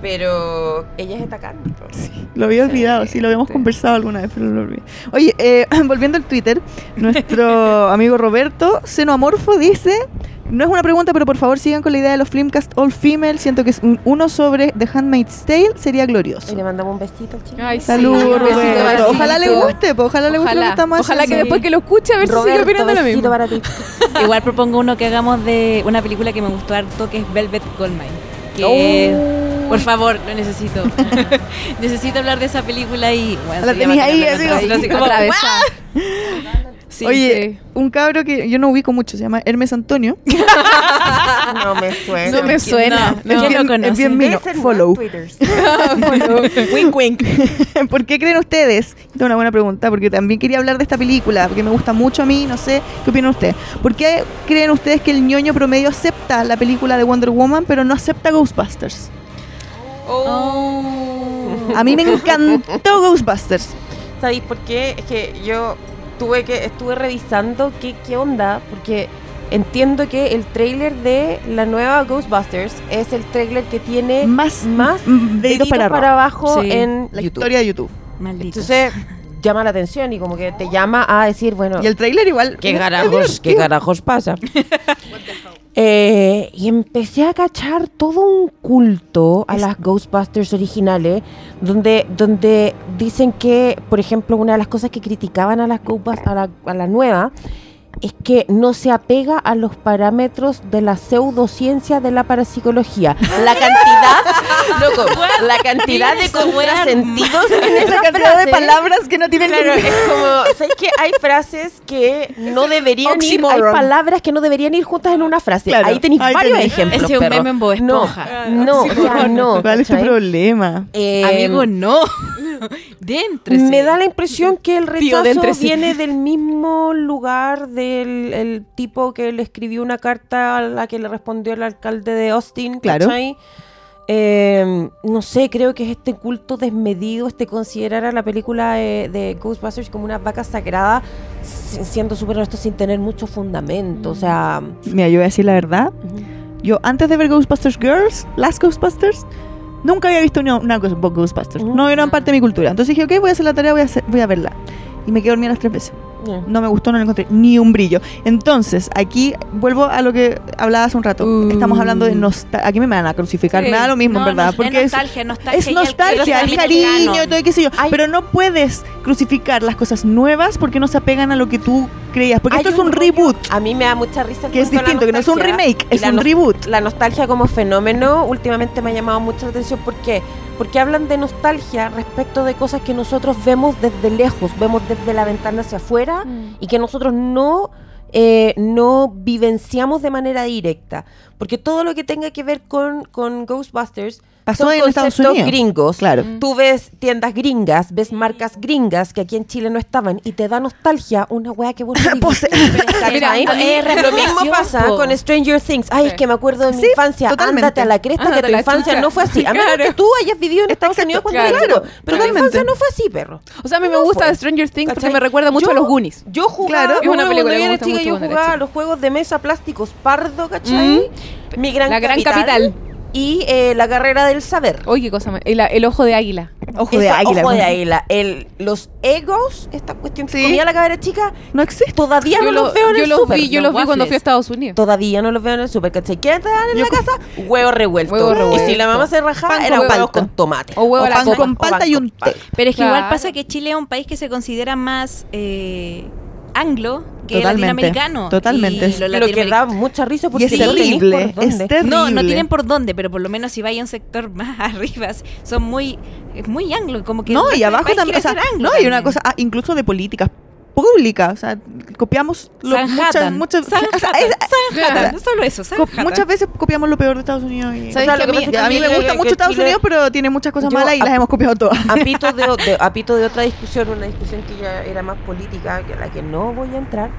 pero ella es esta po. Lo había olvidado, sí, lo habíamos Sí. conversado alguna vez, pero lo olvidé. Oye, eh, volviendo al Twitter, nuestro amigo Roberto Xenoamorfo dice, no es una pregunta, pero por favor sigan con la idea de los Filmcast All Female, siento que es un- uno sobre The Handmaid's Tale, sería Y glorioso. le mandamos un besito al chico. Ay, sí, Saludos, un besito Roberto. Ojalá le guste, pues, ojalá le guste lo que Ojalá, estamos ojalá que después que lo escuche a ver si sigue Roberto, opinando lo besito mismo. para ti. Igual propongo uno que hagamos de una película que me gustó harto, que es Velvet Goldmine. Que, Oh. Por favor, lo necesito. necesito hablar de esa película y... Bueno, La tenías ahí, así de como-. Sí, Oye, un cabro que yo no ubico mucho, se llama Hermes Antonio. No me suena. No me suena. No, es, ¿quién bien, es mino. Follow. Twitters. wink, wink. ¿Por qué creen ustedes? Esta es una buena pregunta, porque también quería hablar de esta película, porque me gusta mucho a mí, no sé, ¿qué opinan ustedes? ¿Por qué creen ustedes que el ñoño promedio acepta la película de Wonder Woman, pero no acepta Ghostbusters? A mí me encantó Ghostbusters. ¿Sabéis por qué? Es que yo tuve que estuve revisando qué, qué onda, porque entiendo que el tráiler de la nueva Ghostbusters es el tráiler que tiene Más, más mm, deditos deditos para, para, abajo. Sí. en La YouTube. historia de YouTube. Maldito. Entonces llama la atención y como que te llama a decir, bueno, Y el tráiler igual. ¿qué carajos, qué carajos pasa? Eh, y empecé a cachar todo un culto a las Ghostbusters originales, donde, donde dicen que, por ejemplo, una de las cosas que criticaban a las Ghostbusters, a la, a la nueva, es que no se apega a los parámetros de la pseudociencia de la parapsicología. La cantidad, loco, la cantidad de contrasentidos en esa cantidad de palabras que no tienen Claro, ningún- es como, ¿sabes qué? Hay frases que no deberían ir, hay palabras que no deberían ir juntas en una frase. Claro, ahí tenéis varios tenéis. ejemplos. Ese es un perro. meme en Bob No, no, o sea, no. ¿Cuál es tu problema? Eh, Amigo, no. Me da la impresión que el rechazo viene del mismo lugar del el tipo que le escribió una carta a la que le respondió el alcalde de Austin. Claro. ¿cachai? Eh, no sé, creo que es este culto desmedido, este considerar a la película eh, de Ghostbusters como una vaca sagrada, si- siendo súper honesto, sin tener mucho fundamento. O sea, Mira, yo voy a decir la verdad. Yo antes de ver Ghostbusters Girls, las Ghostbusters, nunca había visto una, una Ghost- Ghostbusters. Ujú. No eran parte de mi cultura. Entonces dije, ok, voy a hacer la tarea, voy a, hacer- voy a verla. Y me quedé dormida las tres veces. No me gustó, no le encontré ni un brillo. Entonces, aquí vuelvo a lo que hablaba hace un rato. Uh. Estamos hablando de nostalgia. Aquí me van a crucificar, Sí. me da lo mismo, en verdad. no, porque es es, nostalgia, nostalgia. es nostalgia, el es cariño y todo, y qué sé yo. Hay- Pero no puedes crucificar las cosas nuevas porque no se apegan a lo que tú creías. Porque Hay esto es un rollo- reboot. A mí me da mucha risa el Que es distinto, que no es un nostalgia remake, es un reboot. La nostalgia como fenómeno últimamente me ha llamado mucho la atención. ¿Por qué? Porque hablan de nostalgia respecto de cosas que nosotros vemos desde lejos, vemos desde la ventana hacia afuera y que nosotros no, eh, no vivenciamos de manera directa. Porque todo lo que tenga que ver con, con Ghostbusters Pasó son en Estados Unidos. gringos. Claro. Tú ves tiendas gringas, ves marcas gringas que aquí en Chile no estaban y te da nostalgia una wea que vos no Pues, lo mismo pasa con Stranger Things. Ay, es que me acuerdo de mi Sí, infancia. totalmente. Ándate a la cresta Ándate que tu infancia chucha. no fue así. A menos Claro. que tú hayas vivido en Estados Unidos cuando Claro. eras chico. Pero tu infancia no fue así, perro. O sea, a mí me gusta. Stranger Things porque me recuerda mucho a los Goonies. Yo jugaba, Claro. Es una película que me gusta yo los juegos de mesa plásticos pardo, ¿cachai? Mi gran La gran capital. Y eh, la carrera del saber. Uy, qué cosa más. El, el ojo de águila. Ojo de águila. Ojo de águila. El, los egos, esta cuestión que Sí. comía la cabra chica, No existe. todavía Yo, no lo- los veo en yo el los súper. vi, yo los los vi cuando fui a Estados Unidos. Todavía no los veo en el súper, ¿cachai? ¿Qué te dan en Yo la casa? Huevo revuelto. Huevo Y si revuelto. la mamá se rajaba, era huevos palta. con tomate. O huevo O a la pan copa. con palta y un té. Pero es que igual Claro. pasa que Chile es un país que se considera más eh, anglo que totalmente, latinoamericano. Totalmente. Lo, que da mucha risa porque es, terrible, es terrible. No, no tienen por dónde, pero por lo menos si vais a un sector más arriba, son muy, muy anglo, como que... No, y abajo también, o anglo, no, y una cosa, ah, incluso de políticas públicas. O sea, copiamos lo, muchas, muchas, o sea, es- Sanhattan, solo eso, muchas veces copiamos lo peor de Estados Unidos. Y, ¿Sabes o sea, que lo a mí- es a me gusta que mucho Estados Chile- Unidos, pero tiene muchas cosas malas y a- las hemos copiado todas. A pito de, de- otra discusión, una discusión que ya era más política, que a la que no voy a entrar.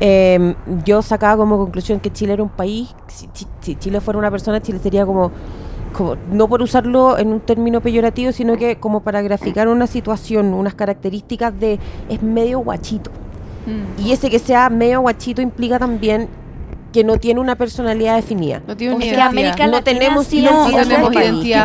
Eh, yo sacaba como conclusión que Chile era un país, si, si- si Chile fuera una persona, Chile sería como, como, no por usarlo en un término peyorativo, sino que como para graficar una situación, unas características de, es medio guachito. Mm. Y ese que sea medio guachito implica también que no tiene una personalidad definida. No tiene sea, identidad. América no tenemos sí identidad. tenemos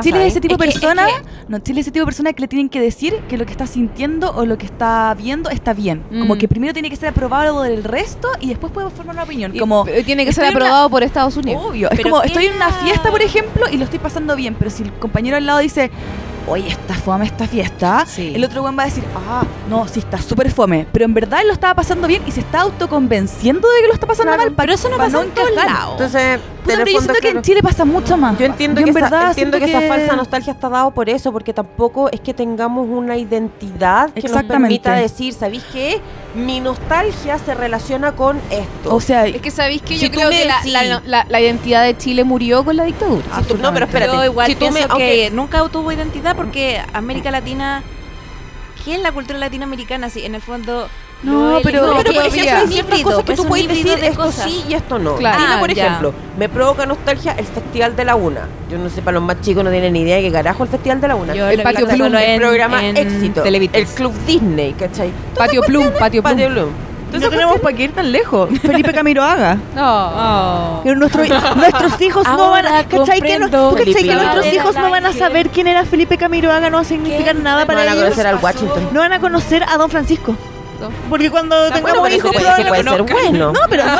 Chile es ese tipo de Es que- es persona, que- no, Chile es ese tipo de persona que le tienen que decir que lo que está sintiendo o lo que está viendo está bien. Como Mm. que primero tiene que ser aprobado del resto y después puede formar una opinión. Y- Como tiene que ser una- aprobado por Estados Unidos. Obvio, es como estoy en una fiesta, por ejemplo, y lo estoy pasando bien, pero si el compañero al lado dice, oye, está fome esta fiesta, Sí. el otro buen va a decir, ah, no, sí está súper fome, pero en verdad él lo estaba pasando bien y se está autoconvenciendo de que lo está pasando Claro, mal, pero eso no pa pasa en todos lados. Entonces, Puta, pero yo siento que en Chile pasa mucho más. Yo entiendo, Yo que, en esa, verdad entiendo que, siento esa falsa nostalgia está dado por eso, porque tampoco es que tengamos una identidad que nos permita decir, ¿sabéis qué? Mi nostalgia se relaciona con esto. O sea, Es que sabéis que Si yo creo que la, decís- la- la- la identidad de Chile murió con la dictadura. Si tú- no, pero espérate. Yo igual si tú me- que nunca tuvo identidad porque América Latina, ¿qué es la cultura latinoamericana? Sí, en el fondo... No, pero- No, pero Es ciertas cosas que tú puedes decir de esto cosas. sí y esto no. Claro. Dime, Ah, por ya. ejemplo, me provoca nostalgia el Festival de la Una. Yo no sé, para los más chicos no tienen ni idea de qué carajo el Festival de la Una. Yo El Patio Plum, el programa en éxito, Televitos. el Club Disney, ¿cachai? Patio Plum, Patio Plum. Patio Bloom. no tenemos para qué ir tan lejos. Felipe Camiroaga. No. Nuestro- nuestros hijos no van a. ¿Cachai que, no- comprendo. ¿tú cachai que Felipe nuestros hijos no van a saber quién era Felipe Camiroaga? No va a significar nada No para van a ellos. conocer al Washington. No van a conocer a Don Francisco. Porque cuando Bueno, tengamos pero hijos puede, puede ser bueno. No, pero no.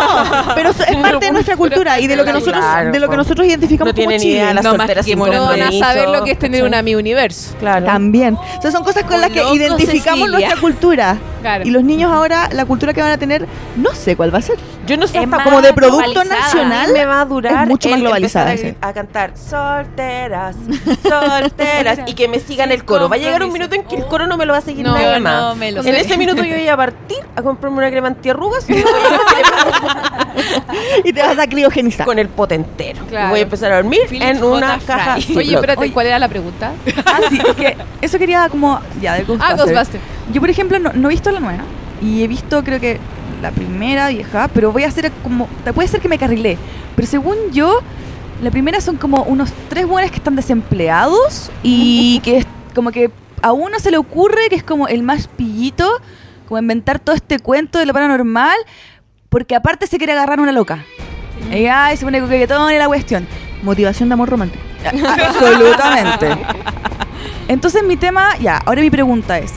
Pero es parte de nuestra cultura y de lo que nosotros, claro, de lo que nosotros identificamos No como ni idea Chile. las No, más que saber lo que es tener una mi universo. Claro. También. O sea, son cosas con las que identificamos Cecilia. nuestra cultura. Claro. Y los niños ahora, la cultura que van a tener, no sé cuál va a ser. Yo no sé Es hasta más Como de producto nacional. me va a durar es mucho más globalizada, a, a cantar solteras, solteras y que me sigan el coro. Va a llegar un minuto en que el coro no me lo va a seguir No, no más. me lo en sé. ese minuto yo voy a partir a comprarme una crema antiarrugas y Y te vas a criogenizar. con el potentero. Claro. Y voy a empezar a dormir Philip en J. una Fry. caja. Oye, espérate, Oye. ¿cuál era la pregunta? Ah, sí, es que eso quería como. Ya, de Ah, Ghostbusters. Ghostbusters. Yo, por ejemplo, no, no he visto la nueva. Y he visto, creo que la primera vieja, pero voy a hacer como. Puede ser que me carrilé. Pero según yo, la primera son como unos tres buenos que están desempleados y que es como que a uno se le ocurre que es como el más pillito, como inventar todo este cuento de lo paranormal, porque aparte se quiere agarrar una loca. Y ay, se pone coquetón y la cuestión. Motivación de amor romántico. Absolutamente. Entonces mi tema, ya, ahora mi pregunta es,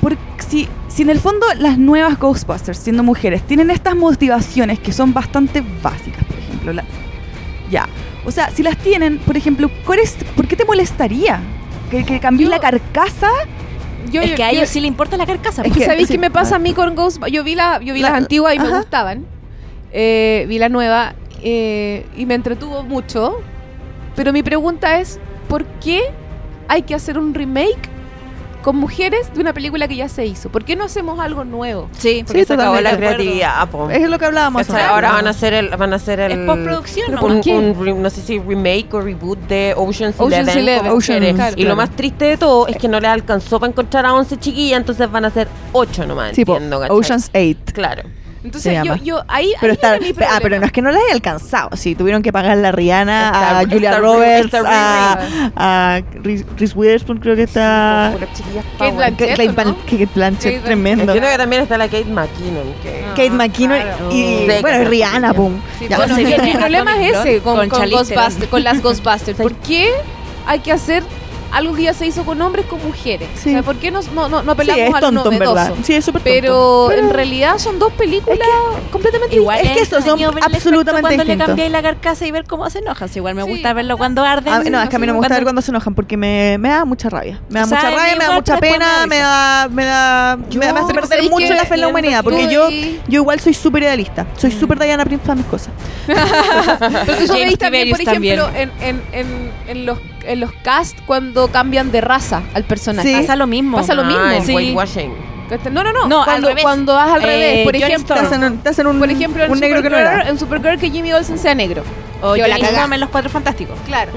por, si, si en el fondo las nuevas Ghostbusters, siendo mujeres, tienen estas motivaciones que son bastante básicas, por ejemplo, la- ya, o sea, si las tienen, por ejemplo, ¿cuál es- ¿por qué te molestaría? ¿Que, que cambies Yo- la carcasa? Yo, es yo- que a yo- ellos sí le importa la carcasa. Es que, que- ¿sabéis sí, qué me pasa ah. a mí con Ghost? Yo vi, la, yo vi La- las antiguas y me gustaban. Eh, vi la nueva eh, y me entretuvo mucho. Pero mi pregunta es, ¿por qué hay que hacer un remake con mujeres de una película que ya se hizo? ¿Por qué no hacemos algo nuevo? Sí, Porque se acabó la creatividad. po. Es lo que hablábamos. Antes. Ahora van a hacer el, van a hacer el Es postproducción, ¿no? no sé si remake o reboot de Ocean's, Ocean's Eleven, Ocean, claro, y claro. lo más triste de todo es que no les alcanzó para encontrar a 11 chiquillas, entonces van a ser 8 nomás, Sí. Ocean's 8. Claro. Entonces yo, yo ahí, Pero ahí está, era mi ah, pero no es que no las haya alcanzado. Sí, tuvieron que pagarle a Rihanna, Está- a Julia está- Roberts, está a, a Reese Witherspoon, creo que está. Kate. Blanchett. Kate ¿no? Blan- Kate Blanchett, Kate tremendo. Entiendo que también está la Kate McKinnon. Que... Ah. Kate McKinnon claro. y Sí, bueno, Rihanna, pum. Sí, Ya. bueno, mi a problema es ese con, con con con las Ghostbusters. ¿Por qué hay que hacer algo que ya se hizo con hombres con mujeres. Sí. O sea, ¿por qué no, no, no, no Sí, apelamos es a lo tonto, en novedoso? verdad. Sí, es súper tonto. Pero, en realidad son dos películas completamente Igual Es que estos son absolutamente cuando le cambiáis la carcasa y ver cómo se enojan. Igual me Sí. gusta verlo cuando arden. Ah, no, es que a mí no me gusta Cuando- ver cuando se enojan porque me, me da mucha rabia. Me da O sea, mucha rabia, me da mucha pero pena, me me da, me da, me, me hace Pero perder ¿sabéis mucho la fe en la humanidad. Porque yo, yo igual soy súper idealista. Soy súper Diana Prince para mis cosas. Pero tú también, por ejemplo, en, en, en, en los, en los cast cuando cambian de raza al personaje. Sí. Pasa lo mismo. Pasa lo mismo. Ah, el Sí. whitewashing. No, no, no. No, al cuando, revés. cuando vas al Eh, revés. Por ejemplo, Te Storm. hacen, un- te hacen un, por ejemplo en, un negro que no Supergirl, era. en Supergirl que Jimmy Olsen sea negro. O Yo la cagá. En los Cuatro Fantásticos. Claro.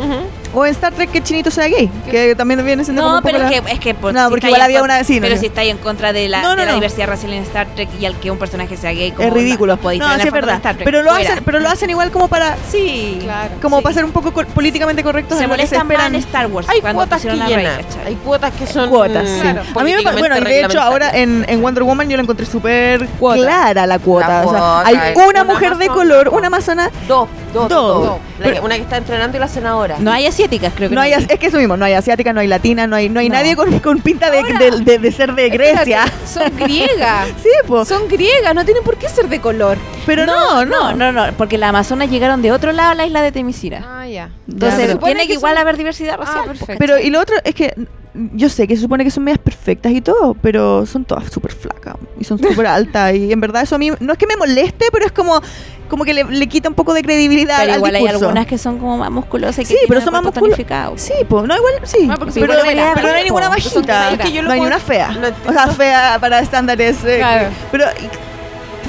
O en Star Trek que Chinito sea gay. Que también viene siendo como No, un poco pero es que, es que por- No, si porque igual había una vecina, Pero ¿no? si estáis en contra de la, No, no, de la no. diversidad racial en Star Trek y al que un personaje sea gay, como es ridículo. onda, podéis No, tener sí es la foto de verdad. Star Trek. Pero lo, Fuera. hacen, pero lo hacen igual como para. Sí. Claro. Como Sí. para ser un poco co- políticamente correctos Se en lo que se molestan más esperan. en Star Wars Hay cuando cuotas que pusieron a Rey, llenan. ¿cachai? Hay cuotas que son cuotas, mm, sí. Claro. A mí me, políticamente bueno, y de hecho ahora en, en Wonder Woman yo la encontré súper Cuota. clara la cuota. La o sea, cuota, hay es una una mujer de amazona. color, una amazona. Dos, dos, Dos. dos. La que- Pero- una que está entrenando y la senadora. No hay asiáticas, creo que No hay, as- es que eso mismo, no hay asiática, no hay latina, no hay, no hay No. nadie con, con pinta de, Ahora, de, de- de ser de Grecia. Espérate, Son griegas. Sí, pues. Son griegas, no tienen por qué ser de color. Pero no, no. no, no, porque las amazonas llegaron de otro lado a la isla de Temisira. Ah, ya. Entonces, tiene que igual son- haber diversidad Ah, racial. perfecto. Pero y lo otro es que yo sé que se supone que son medias perfectas y todo, pero son todas súper flacas y son súper altas y en verdad eso a mí no es que me moleste, pero es como como que le, le quita un poco de credibilidad Pero al igual hay discurso. algunas que son como más musculosas y que Sí, pero son más cuerpo musculo- tonificado. Sí, pues, no igual, sí. Ah, pero, no hay ninguna bajita. Es que yo lo no hay una fea. O sea, fea para estándares. eh, Claro. Pero,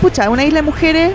pucha, una isla de mujeres.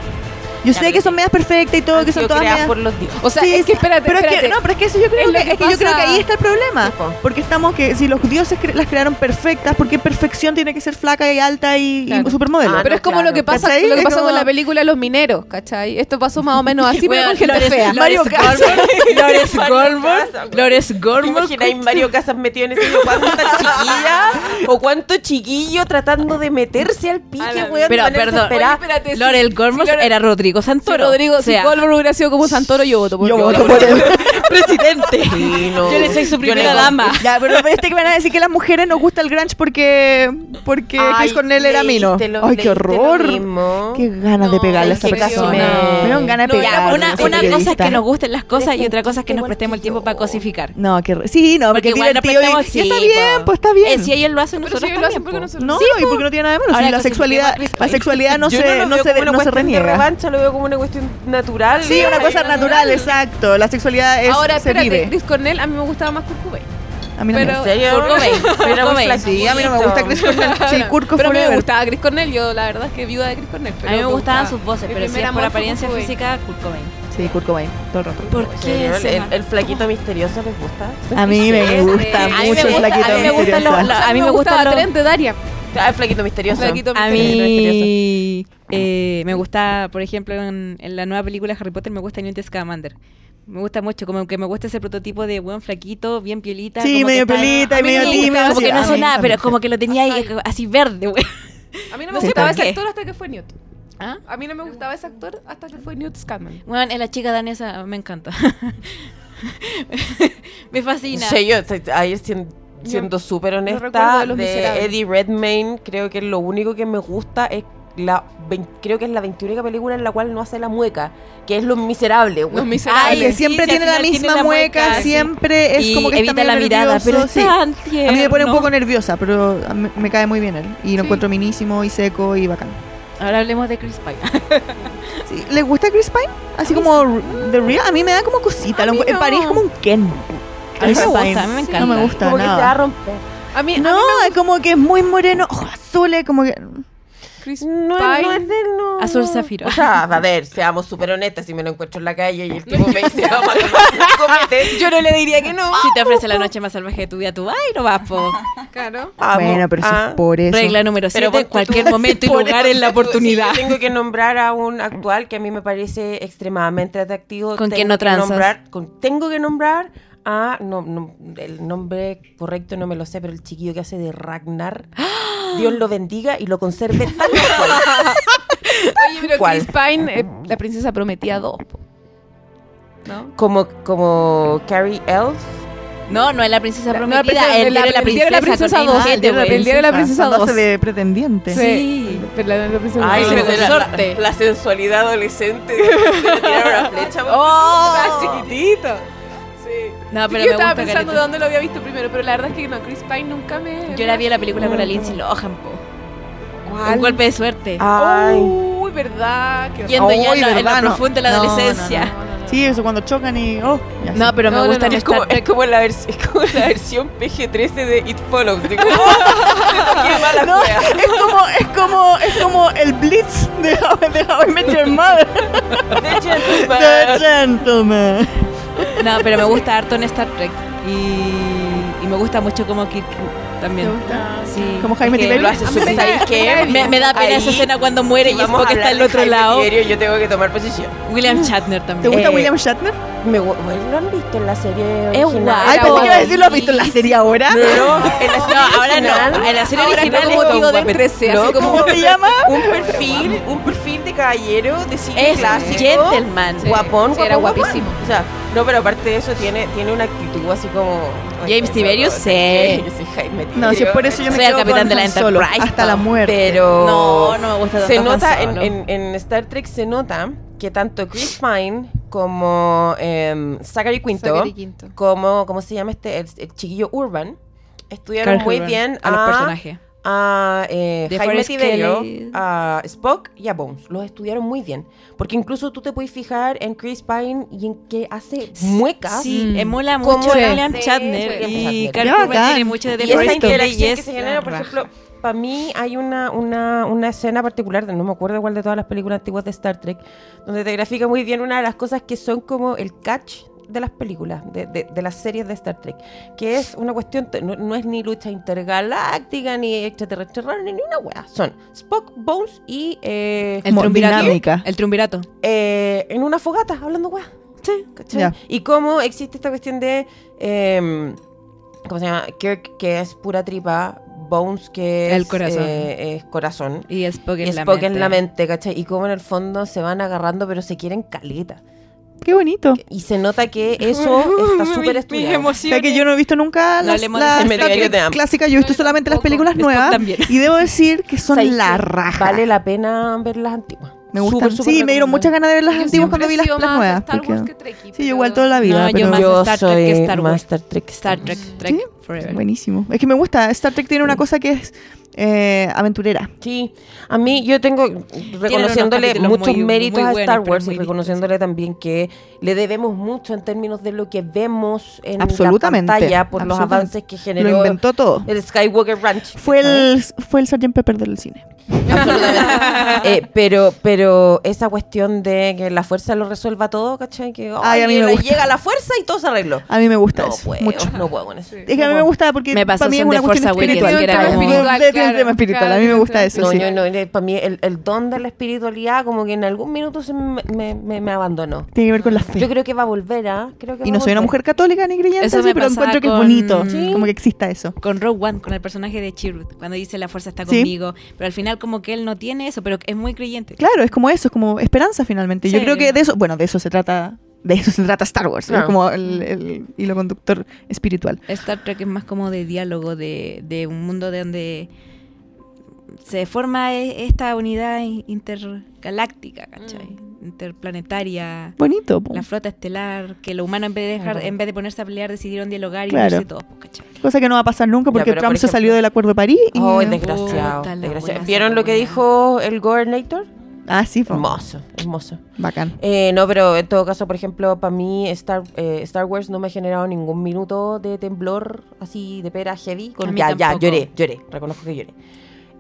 Yo Ya, sé pero que son medias perfectas y todo, que son todas medias. por los dioses. O sea, Sí, es que espérate, pero es que espérate. no, pero es que eso yo creo Es que, lo es que que yo creo que ahí está el problema, Sí, po. porque estamos que si los dioses cre- las crearon perfectas, porque perfección tiene que ser flaca y alta y, y Claro. supermodelo. Ah, Pero no, es como claro. lo que pasa, ¿Cachai? lo que pasó como- con la película Los Mineros, ¿cachai? Esto pasó más o menos así, pero con gente Lores- fea. Lores Goldberg- Lores Goldberg- Lores ¿Te Goldberg- imagináis Mario Casas metido en ese video? ¿Cuántas chiquillas o cuánto chiquillo tratando de meterse al pique, weón? Pero, perdón, espérate. Lorel Lore- era Rodrigo Si Santoro. Rodrigo, o sea, si Goldberg hubiera sido como Santoro, yo voto por Yo voto por él. presidente. Sí, no. Yo le soy su primera le- dama. Ya, pero este que van a decir que a las mujeres nos gusta el grunge porque porque Ay, Chris Cornell era mino. lo- Ay, qué horror. Qué ganas de No, pegarle a es esa persona. me- dieron ganas de pegarle. Una, una cosa es que nos gusten las cosas y otra cosa es que nos prestemos el tiempo para cosificar. No, que sí, no, porque, es igual divertido y- y está sí, bien, pues está bien. Eh, si ellos lo hacen, Pero nosotros si ellos lo hacen, también. ¿por qué po. nosotros no, Sí, y porque no tiene nada de malo. Ahora si la sexualidad, la sexualidad no se, no se, de reniega. revancha, lo veo como una cuestión natural. Sí, una cosa natural, exacto. La sexualidad es, Ahora, se espérate, vive. Chris Cornell, a mí me gustaba más Kurt Cobain. A mí no pero- me ¿En serio? Kurt Cobain, Cobain. flaquito. Sí, a mí no me gusta Chris Cornell. Sí, Kurt pero a mí me Forever. gustaba Chris Cornell, yo la verdad es que viuda de Chris Cornell. A Pero mí me gustaban gustaba. sus voces, pero si es por apariencia Kurt Cobain. física, Kurt Cobain. Sí, Kurt Cobain, todo el rato. ¿Por ¿En qué? ¿El, ma- el flaquito misterioso les gusta? A mí me Sí, gusta a me mucho el gusta- flaquito a me misterioso. la- a mí me gustaba gustan los- Trent de Daria. Ah, el flaquito misterioso. Flaquito A misterioso. mí eh, me gusta, por ejemplo, en, en la nueva película de Harry Potter me gusta Newt Scamander. Me gusta mucho, como que me gusta ese prototipo de buen flaquito, bien piolita. Sí, como medio piolita y medio tímido, Como sí, que no mí nada, pero como que lo tenía ahí eh, así verde, güey. A mí no me No gustaba ese qué. actor hasta que fue Newt. ¿Ah? A mí no me gustaba ese actor hasta que fue Newt Scamander. Bueno, en la chica danesa me encanta. me fascina. Sí, yo estoy- ahí siendo, súper honesta, de. Eddie Redmayne, creo que lo único que me gusta es la creo que es la 21 película en la cual no hace la mueca, que es Los Miserables. Los güey. miserables. Ay, que sí, siempre sí, tiene la misma tiene la mueca, mueca, sí. siempre es y como que evita está la mirada, pero nervioso, sí. tan A mí me pone un tierno. poco nerviosa, pero mí me cae muy bien él. Y lo Sí. encuentro minísimo y seco y bacán. Ahora hablemos de Chris Pine. Sí, ¿Le gusta Chris Pine? Así como The Real. A mí me da como cosita. A lo mí encu- En no. París es como un Ken. A mí Chris me gusta, Pine. a mí me No encanta. me gusta Como que se va a nada. romper. A mí, a mí No, es como que es muy moreno, ojos azules, como que... Chris No, Pine. no es de él, no. Azul no. zafiro. O sea, a ver, seamos súper honestas. Si me lo encuentro en la calle y el tipo me dice, vamos a comete, yo no le diría que no. Si te ofrece la noche más salvaje de tu vida, tú vas y no vas, po. Claro. Bueno, pero eso Ah. es por eso. Regla número Pero 7, ponte cualquier momento y por lugar en la si oportunidad. si tengo que nombrar a un actual que a mí me parece extremadamente atractivo. ¿Con quién no que transas? nombrar- con- tengo que nombrar a. No, no, el nombre correcto no me lo sé, pero el chiquillo que hace de Ragnar. Dios lo bendiga y lo conserve tal cual. Oye, pero ¿Cuál? Chris Pine, eh, la princesa prometía dos. ¿No? Como, como Carrie Elves No, no es la princesa La- no, prometida, princesa- el la- de la el diario de la princesa. el diario de la- la princesa Andándose 2. de pretendiente. Sí. Pero la- la princesa Ay, la, sorte. la- la sensualidad adolescente de, de tirar una flecha. ¡Oh! chiquitito. No, pero yo me estaba gusta pensando de dónde lo había visto primero, pero la verdad es que no, Chris Pine nunca me... Yo la vi en la película con la Lindsay Lohan, po. Un golpe de suerte. Ay. Uy, verdad. Qué Yendo Ay, ya en, la- en verdad, lo no. profundo de la No, adolescencia. No, no, no. Sí, eso cuando chocan y. Oh, ya No, pero me gusta Es como, es como la, vers- es como la versión PG-13 de It Follows. ¡Qué mala No, es como, es como, es como el Blitz de How, de How I Met Your Mother. The Gentleman. The Gentleman. No, pero me gusta harto en Star Trek. Y, y me gusta mucho como Kirk también. ¿Te gusta? Sí. Como Jaime Es que Tiberio. Lo hace súper- cae- ¿Sabéis qué? me Me, da pena Ahí, esa escena cuando muere Si y a Spock está al de otro Jaime lado. Tiberio, yo tengo que tomar posición. William Shatner ¿Te también. gusta Eh, William Shatner? Me, ¿Lo han visto en la serie Es original? guapo. Ay, pensé que iba a decir, ¿lo has visto en la serie ahora? No, no, en la serie No, ahora original, no. En la serie Ahora original es como guapete. 13, así Loco. como... ¿Cómo se llama? un perfil, un perfil de caballero de cine Es clásico. gentleman. Sí. Guapón, Sí, era guapón, guapísimo. guapón. O sea, no, pero aparte de eso tiene, tiene una actitud así como... James Tiberius, sí. Yo soy Jaime No, si es por eso yo me Soy el capitán con de la Enterprise, hasta la muerte. Pero... No, no me gusta tanto Se nota, en, Solo. en, en Star Trek se nota que tanto Chris Pine como eh, Zachary Quinto, Zachary Quinto. como, ¿cómo se llama este? El, el chiquillo Urban, estudiaron Carl muy Urban, bien a los personajes. A eh, Jaime Tiberio, Kelly. a Spock y a Bones. Los estudiaron muy bien. Porque incluso tú te puedes fijar en Chris Pine y en que hace muecas. Sí, Mm. emula mucho a William Shatner. Y. Carl tiene mucho de Y The esa Forest Kelly y interacción que es se genera, por ejemplo, para mí hay una, una, una escena particular, no me acuerdo cuál de todas las películas antiguas de Star Trek, donde te grafica muy bien una de las cosas que son como el catch de las películas, de, de- de las series de Star Trek, que es una cuestión, no, no es ni lucha intergaláctica, ni extraterrestre raro, ni, ni una wea, son Spock, Bones y eh, El triunvirato. El triunvirato. eh, en una fogata, hablando wea. Sí. ¿cachai? Y cómo existe esta cuestión de. em, ¿Cómo se llama? Kirk, que es pura tripa. Bones, que es. El corazón. eh, es corazón. Y Spock Y en la Spock mente. en la mente, ¿cachai? Y cómo en el fondo se van agarrando, pero se quieren caleta. Qué bonito. Y se nota que eso está súper estudiado. O sea que yo no he visto nunca No las, de las amo. clásicas, yo he visto solamente las películas nuevas también. y debo decir que son ¿Sabes la qué? raja. Vale la pena ver las antiguas. Me gustan. Súper sí, me dieron muchas ganas de ver las Yo antiguas cuando vi las, más nuevas. Star porque- Wars que Trekkie, sí, yo igual toda la vida. No, yo pero- más Yo Star Trek que soy Star Wars. más Star Trek. Star Trek, Trek ¿Sí? Forever. Buenísimo. Es que me gusta. Star Trek tiene una cosa que es eh, aventurera. Sí, a mí yo tengo reconociéndole muchos muy- méritos muy a Star Wars y reconociéndole también que le debemos mucho en términos de lo que vemos en Absolutamente, la pantalla por los avances que generó Lo inventó todo. el Skywalker Ranch. Fue el, fue el Sgt. Pepper del cine. Eh, pero, pero esa cuestión de que la fuerza lo resuelva todo, ¿cachai? Que Ay, a mí me llega- gusta. llega la fuerza y todo se arregló. A mí me gusta No eso. puedo, mucho. no puedo con eso. Es que a mí me gusta porque Me pasó para mí es una The cuestión espiritual. que era como- Claro, tema espiritual. A mí me gusta eso, No, sí. yo no, eh, para mí el, el don de la espiritualidad como que en algún minuto se me, me, me- me abandonó. Tiene que ver con la fe. Yo creo que va a volver, ¿ah? Creo que y no soy una mujer católica ni creyente, Eso así, me pero encuentro que es bonito. Sí. Como que exista eso. Con Rogue One, con el personaje de Chirrut, cuando dice la fuerza está conmigo, pero al final como que él no tiene eso, pero es muy creyente. Claro, es como eso, es como esperanza finalmente. Yo creo que de eso, bueno, de eso se trata, de eso se trata Star Wars, es como el, el hilo conductor espiritual. Star Trek es más como de diálogo, de, de un mundo de donde se forma e- esta unidad intergaláctica, ¿cachai? Interplanetaria. Bonito. po. La flota estelar, que los humanos en vez de dejar, Claro. en vez de ponerse a pelear decidieron dialogar y Claro. todos, pues, ¿cachai? Cosa que no va a pasar nunca Ya, porque pero, Trump por se salió del Acuerdo de París. Y... Oh, desgraciado. La desgraciado. ¿Vieron lo que dijo el Governator? Ah, sí, po. Hermoso, hermoso. bacán. Eh, no, pero en todo caso, por ejemplo, para mí Star, eh, Star Wars no me ha generado ningún minuto de temblor así de pera heavy. Con, ya, ya, lloré, lloré, reconozco que lloré.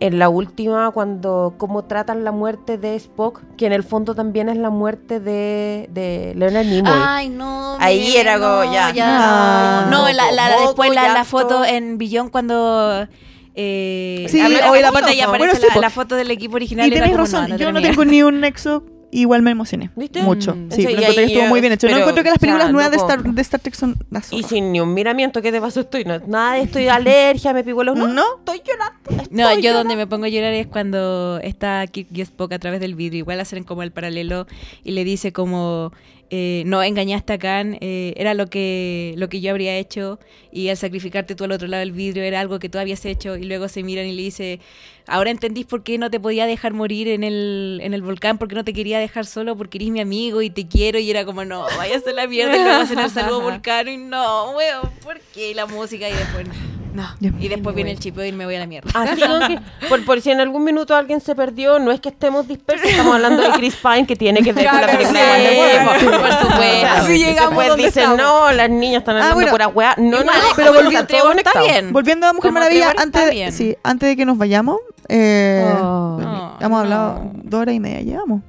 En la última, cuando cómo tratan la muerte de Spock, que en el fondo también es la muerte de, de Leonard Nimoy. Ay, no. Ahí era como, no, ya. Ah. No, la, la- Moco, después la, la foto en Billón cuando. Eh, Sí, hoy la foto. aparece Bueno, sí, la, foto del equipo original. Y como, razón, no, yo no tengo ni un nexo. Igual me emocioné. ¿Viste? Mucho. Mm. Sí, lo encontré que ahí, estuvo muy bien hecho. no pero, encuentro que las o sea, películas nuevas de. Star, de Star Trek son las Y sin ni un miramiento, ¿qué te pasó? Estoy, no, nada, estoy alergia, me picó los... No, ¿No? estoy llorando. No, yo llorando. donde me pongo a llorar es cuando está Kirk y Spock a través del vidrio. Igual hacen como el paralelo y le dice como eh, no engañaste a Khan, eh, era lo que, lo que yo habría hecho, y al sacrificarte tú al otro lado del vidrio era algo que tú habías hecho, y luego se miran y le dice, ahora entendís por qué no te podía dejar morir en el, en el volcán, porque no te quería dejar solo, porque eres mi amigo y te quiero, y era como, no, vayas a la mierda, y luego hacen el saludo volcán, y no, weón, ¿por qué? Y la música, y después, no, y después viene el chipeo y me voy a la mierda. Así que, por, por si en algún minuto alguien se perdió, no es que estemos dispersos, estamos hablando de Chris Pine, que tiene que ver con la película sí, de Wonder Woman. por supuesto. Así llegamos donde dicen, estamos. no, las niñas están hablando bueno. pura weá. No, no, Igual, no, pero que está bien. Volviendo a Mujer Como Maravilla, antes, sí, antes de que nos vayamos, eh, Oh. No, hemos hablado no. dos horas y media, llevamos.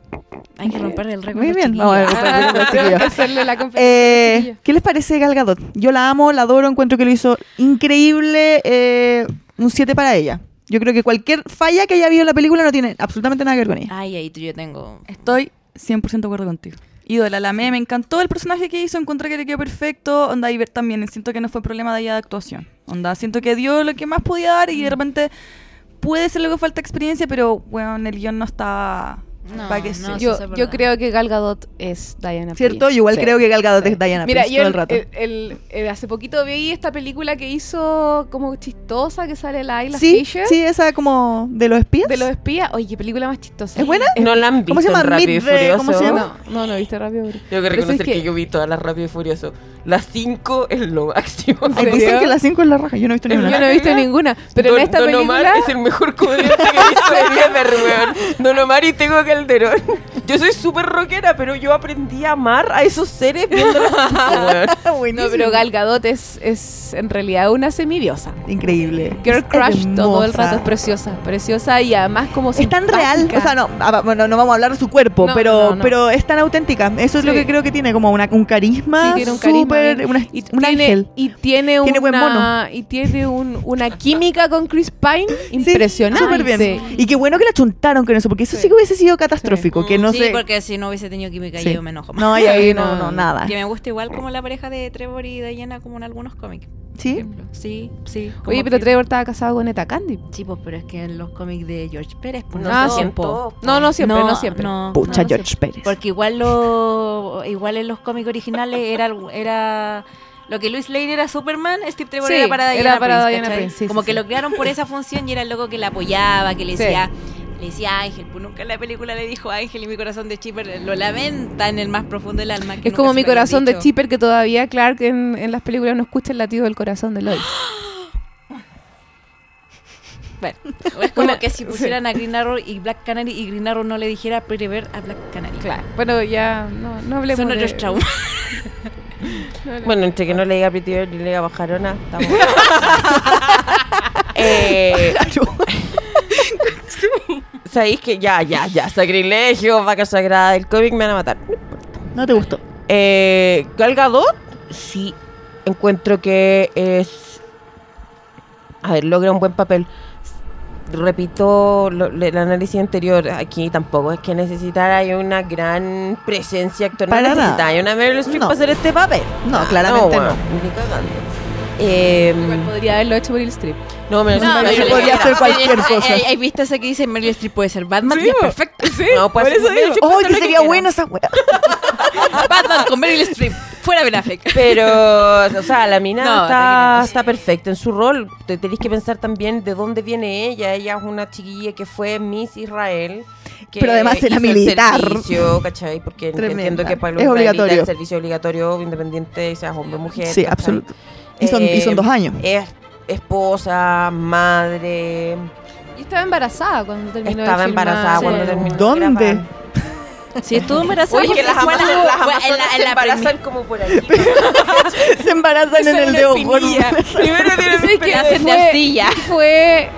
Hay que romper el récord. Muy bien, vamos a romper el. Eh. ¿Qué les parece Gal Gadot? Yo la amo, la adoro, encuentro que lo hizo increíble, eh, un 7 para ella. Yo creo que cualquier falla que haya habido en la película no tiene absolutamente nada que ver con ella. Ay, ahí tú yo tengo. Estoy 100% de acuerdo contigo. Ídola, la amé, me encantó el personaje que hizo, encontré que le quedó perfecto. Onda, y ver también, siento que no fue problema de ella de actuación. Onda, siento que dio lo que más podía dar y de repente puede ser luego falta experiencia, pero bueno, el guion no está No, para que no, Yo, yo creo que Gal Gadot es Diana ¿Cierto? Prince. Yo igual Sí. creo que Gal Gadot Sí. es Diana Mira, Prince yo todo el, el rato. el- el- el- hace poquito vi esta película que hizo como chistosa, que sale la Isla sí, Fisher. sí, esa como de los espías. De los espías. Oye, qué película más chistosa. ¿Es buena? No la han visto ¿Cómo se llama? en Rápido y de- Furioso. ¿cómo se llama? No, no, no, viste rápido. Bro. Tengo que es reconocer que... que- yo vi todas las Rápido y Furioso. Las 5 es lo máximo. ¿En Ay, dicen que las 5 es la raja, yo no he visto Yo ninguna. no he visto ninguna. Pero Don, en esta Don película. Omar es el mejor comediante que he visto en ever, weón. Don Omar y Tego Calderón. Yo soy súper rockera, pero yo aprendí a amar a esos seres viendo. No, pero Gal Gadot es, es en realidad una semidiosa. Increíble. Girl Es Crush todo el rato es preciosa. Preciosa y además como Es tan real, o sea, no, ah, bueno, no vamos a hablar de su cuerpo, No, pero, no, no. pero es tan auténtica. Eso es lo Sí. que creo que tiene, como una, un carisma Sí, tiene un carisma una- y un tiene, ángel. Y tiene, Tiene buen una, mono. Y tiene un- una química con Chris Pine Sí, impresionante. súper bien. Y qué bueno que la chuntaron con eso, porque eso sí, Sí. que hubiese sido catastrófico, que no sí, sé... porque si no hubiese tenido química Sí. yo me enojo más. No, y ahí no, nada. Que me gusta igual como la pareja de Trevor y Diana como en algunos cómics. ¿Sí? Sí, sí. Oye, pero que- Trevor estaba casado con Eta Candy. Sí, pues, pero es que en los cómics de George Pérez, pues No no, sí. siempre. No, no siempre, no, siempre. no, Pucha, no, George Pérez. Porque igual lo igual en los cómics originales era era lo que Luis Lane era Superman, Steve Trevor Sí, era para Diana era para Prince, Diana sí, Como sí, que sí. lo crearon por esa función y era el loco que la apoyaba, que le Sí. decía le decía Ángel, pues nunca en la película le dijo Ángel y mi corazón de Chipper lo lamenta en el más profundo del alma. que Es como mi corazón de. Chipper que todavía Clark en, en las películas no escucha el latido del corazón de Lois. Bueno, es como Una- que si pusieran a Green Arrow y Black Canary y Green Arrow no le dijera Prever a Black Canary. Claro. Bueno, ya no, no hablemos Son de... otros traumas. no Bueno, entre que no le diga Pretty Bird y le diga Bajarona, estamos. eh, Sabéis que ya, ya, ya, sacrilegio, vaca sagrada del cómic me van a matar. ¿No te gustó? Eh, Gal Gadot, sí, encuentro que es. A ver, logra un buen papel. Repito lo- el análisis anterior, aquí tampoco es que necesitara una gran presencia actoral. Para No nada. necesitaba una Meryl Streep No. para hacer este papel. No, claramente no. bueno, Ni cagando. Eh, Igual podría haberlo hecho Meryl Streep. no, Meryl No, Streep no, podría hacer cualquier Hay- cosa. Hay, hay visto ese que dice Meryl Streep puede ser Batman Sí, y es perfecto. No, puede por ser ¡Oh, que sería buena esa wea! Batman con Meryl Streep. Fuera Ben Affleck. Pero, o sea, la mina No, está, está perfecta en su rol. Te tenéis que pensar también de dónde viene ella. Ella es una chiquilla que fue Miss Israel. que Pero además era hizo el militar. servicio, ¿cachai? Porque Tremenda. entiendo que para los Es obligatorio. el servicio obligatorio, independiente seas hombre o mujer. Sí, ¿cachai? absoluto. Y son, y son Eh, dos años. Es esposa, madre. Y estaba embarazada cuando terminó Estaba de filmar. embarazada Sí. cuando terminó. ¿Dónde? Era Si estuvo embarazada. Oye, las amazonas, la- las amazonas en la- en se la embarazan como por aquí. Se embarazan en el dedo gordo. Primero tienen que hacen de arcilla. Fue...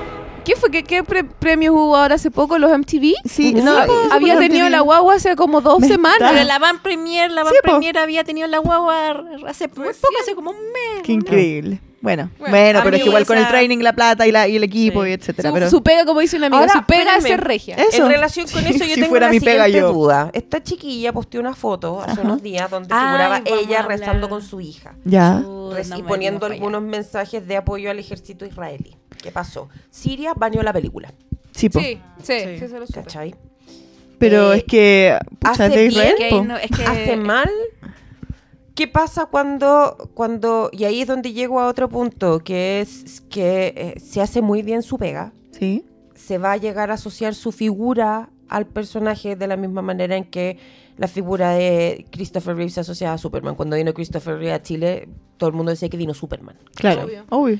¿Qué fue? ¿Qué, qué pre- premios hubo ahora hace poco? ¿Los MTV? Sí, No, sí, po, había tenido MTV. la guagua hace como dos Me semanas. Pero la Van Premier, la Van Sí, po. Premier había tenido la guagua hace muy poco, hace como un mes. Qué increíble. Bueno, Bueno, pero es que igual con el training, la plata y, la, y el equipo Sí. y etcétera. Su, pero su pega, como dice una amiga, Ahora, su pega es ser regia. Eso. En relación con eso, yo Si tengo fuera una mi pega, siguiente yo. duda. Esta chiquilla posteó una foto hace Ajá. unos días donde Ay, figuraba ella rezando con su hija Ya. No y poniendo algunos mensajes de apoyo al ejército israelí. ¿Qué pasó? Siria baneó la película, Sí, po. Sí, sí, Sí. sí, se lo supe. ¿cachai? Pero Eh, es que. Pucha, hace de bien Israel, ahí po. no- es que Hace mal ¿Qué pasa cuando, cuando, y ahí es donde llego a otro punto, que es que eh, se hace muy bien su pega, Sí. se va a llegar a asociar su figura al personaje de la misma manera en que la figura de Christopher Reeve se asocia a Superman. Cuando vino Christopher Reeve a Chile, todo el mundo decía que vino Superman. Claro. Obvio. Obvio.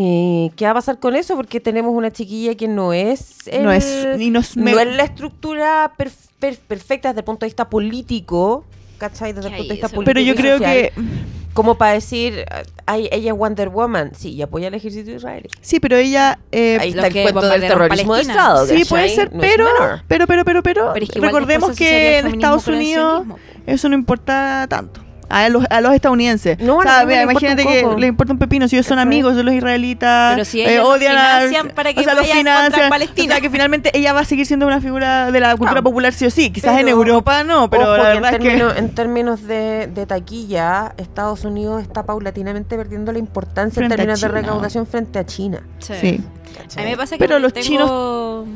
Eh, ¿Qué va a pasar con eso? Porque tenemos una chiquilla que no es... el- No es- y no es me- no es la estructura per- per- perfecta desde el punto de vista político, ¿cachai? Desde el punto de vista eso- político Pero yo y creo social. que. Como para decir, ay, ella es Wonder Woman. Sí, y apoya al ejército israelí. Sí, pero ella. eh, Ahí está el cuento del terrorismo de. Estado. sí, puede ser, No pero, pero, pero, pero, pero, Pero es que igual recordemos que en Estados Unidos eso no importa tanto. A los, a los estadounidenses. No, o a sea, gente mira, importa imagínate que coco. le importa un pepino si ellos son amigos de los israelitas. Pero si eh, odian a- financian para que o sea, los financian. Palestina. O sea, que finalmente ella va a seguir siendo una figura de la cultura popular sí o sí. Quizás en Pero- Europa no, pero Ojo la que verdad en es que. términos, en términos de, de taquilla, Estados Unidos está paulatinamente perdiendo la importancia Frente a en términos de recaudación frente a China. Sí. Sí. A mí me pasa que Pero no los tengo- chinos-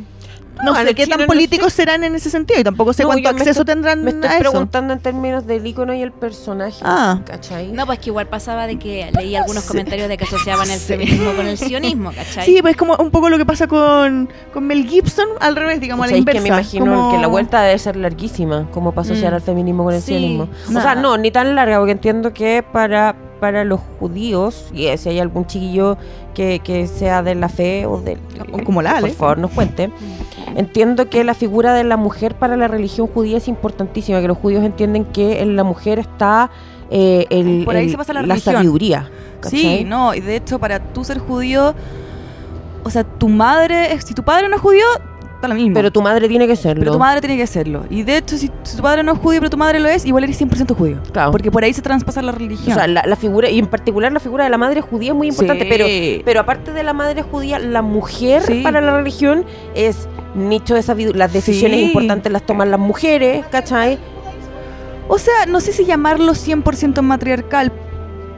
No sé qué tan no políticos serán en ese sentido y tampoco sé No, cuánto acceso estoy- tendrán Me estoy a eso. preguntando en términos del icono y el personaje. Ah. ¿Cachai? No, pues que igual pasaba de que leí algunos comentarios de que asociaban el Sí. feminismo con el sionismo, ¿cachai? Sí, pues como un poco lo que pasa con, con Mel Gibson, al revés, digamos, a la ¿Sabéis inversa. que me imagino como- que la vuelta debe ser larguísima, como para asociar Mm. al feminismo con el Sí. sionismo. O Nada. sea, no, ni tan larga, porque entiendo que para, para los judíos, y eh, si hay algún chiquillo que, que sea de la fe o del... Como la Ale. Por favor, nos cuente. Entiendo que la figura de la mujer para la religión judía es importantísima, que los judíos entienden que en la mujer está eh, el, Por ahí el- se pasa la sabiduría. Sí, no, y de hecho, para tú ser judío, o sea, tu madre, si tu padre no es judío, lo mismo. Pero tu madre tiene que serlo. Pero tu madre tiene que serlo. Y de hecho, si, si tu padre no es judío, pero tu madre lo es, igual eres 100% judío. Claro. Porque por ahí se traspasa la religión. O sea, la, la figura, y en particular la figura de la madre judía es muy importante, Sí. pero, pero aparte de la madre judía, la mujer Sí. para la religión es nicho de sabiduría. Las decisiones Sí. importantes las toman las mujeres, ¿cachai? O sea, no sé si llamarlo 100% matriarcal,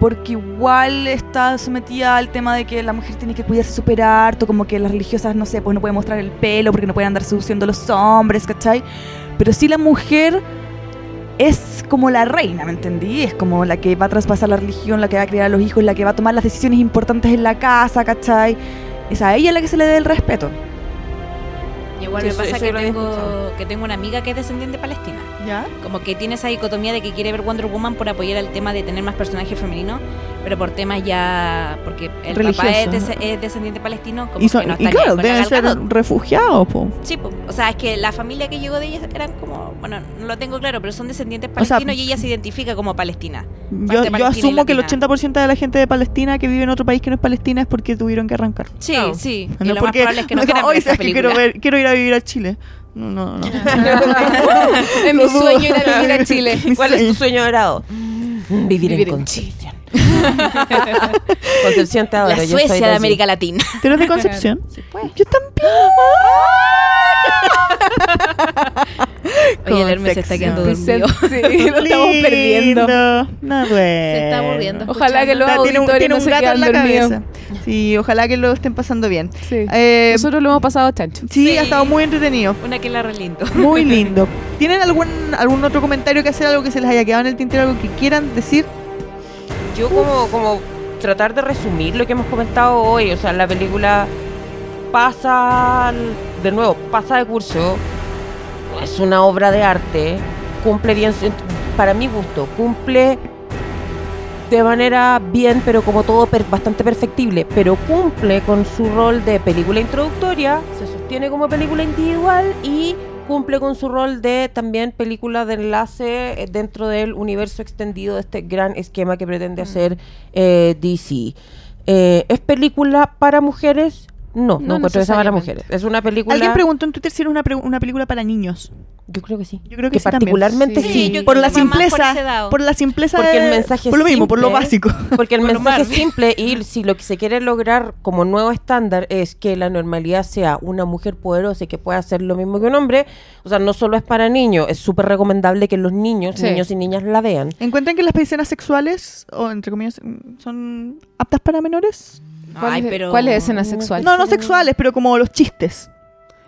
porque igual está sometida al tema de que la mujer tiene que cuidarse súper harto, como que las religiosas, no sé, pues no pueden mostrar el pelo porque no pueden andar seduciendo a los hombres, ¿cachai? Pero sí la mujer es como la reina, ¿me entendí? Es como la que va a traspasar la religión, la que va a criar a los hijos, la que va a tomar las decisiones importantes en la casa, ¿cachai? Es a ella la que se le dé el respeto. Igual Sí, me pasa eso que tengo, que tengo una amiga que es descendiente palestina. ¿Ya? Como que tiene esa dicotomía de que quiere ver Wonder Woman por apoyar el tema de tener más personajes femeninos, pero por temas ya. porque el papá es, Religioso. des- es descendiente palestino, como Y, son- que no y claro, deben ser refugiados, po. Sí, po. o sea, es que la familia que llegó de ellas eran como, bueno, no lo tengo claro, pero son descendientes O sea, palestinos y ella se identifica como palestina. Yo, yo palestina y asumo que el latina. 80% de la gente de Palestina que vive en otro país que no es Palestina es porque tuvieron que arrancar. Sí, Claro. sí. No y lo más porque probable es que no no, quieran ver esa quiero, ver, quiero ir a vivir a Chile. No, no, no. es mi sueño ir a vivir a Chile. ¿Cuál es tu sueño dorado? Vivir, Vivir en en Concepción. Concepción te adoro. La yo soy Suecia de. América Latina. ¿Tú eres de Concepción? pues. Yo también. Oye, el Hermes se está quedando dormido. Sí, lo estamos perdiendo. No, Se está aburriendo. Ojalá que los Está- tiene un, tiene no un se gato quedan en la dormidos. cabeza. Sí, ojalá que lo estén pasando bien. Sí. Eh, Nosotros lo hemos pasado chancho. sí, Sí. ha estado muy entretenido. Una que la relindo. Muy lindo. ¿Tienen algún algún otro comentario que hacer? Algo que se les haya quedado en el tintero? ¿Algo que quieran decir? Yo como, como tratar de resumir lo que hemos comentado hoy, o sea, la película pasa, de nuevo, pasa de curso, es una obra de arte, cumple bien, para mi gusto, cumple de manera bien, pero como todo per- bastante perfectible, pero cumple con su rol de película introductoria, se sostiene como película individual y cumple con su rol de también película de enlace eh, dentro del universo extendido de este gran esquema que pretende hacer eh, DC. Eh, ¿Es película para mujeres? No, no, No encuentro esa para mujeres. Es una película... Alguien preguntó en Twitter si era una, pre- una película para niños. Yo creo que sí. Yo creo que, sí también. particularmente Sí. sí. Sí, Por la que por simpleza, lado. por la simpleza Porque el de- mensaje por lo mismo, por lo básico. Porque el Por mensaje es simple y si lo que se quiere lograr como nuevo estándar es que la normalidad sea una mujer poderosa y que pueda hacer lo mismo que un hombre, o sea, no solo es para niños, es súper recomendable que los niños, Sí. niños y niñas la vean. ¿Encuentran que las escenas sexuales, o entre comillas, son aptas para menores? ¿Cuál, Ay, es, pero... cuál es escena sexual? No, no sexuales, pero como los chistes.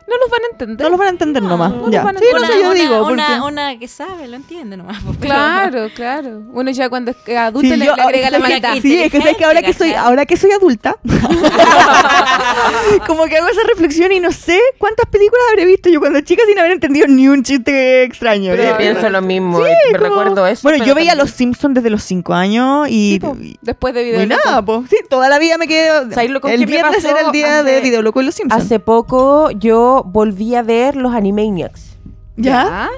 No los van a entender. No los van a entender nomás. no ya. los van a Sí, no una, sé, yo una- digo. una- porque- una que sabe, lo entiende nomás. pues, pero- Claro, claro. Uno ya cuando es adulto Sí, le, yo- le agrega la maldad. Sí, es que sabes que ahora que soy, ahora que soy adulta, como que hago esa reflexión y no sé cuántas películas habré visto yo cuando chica sin haber entendido ni un chiste extraño. Pero ¿eh? yo pienso lo mismo. Sí, y me como- recuerdo eso. Bueno, yo veía también- Los Simpsons desde los 5 años y... Sí, po, y- después de y video. nada, pues. Sí, toda la vida me quedé... ¿Sabes lo con El viernes era el día de Videoloco y Los Simpsons. Hace poco yo volví a ver los Animaniacs. ¿Ya?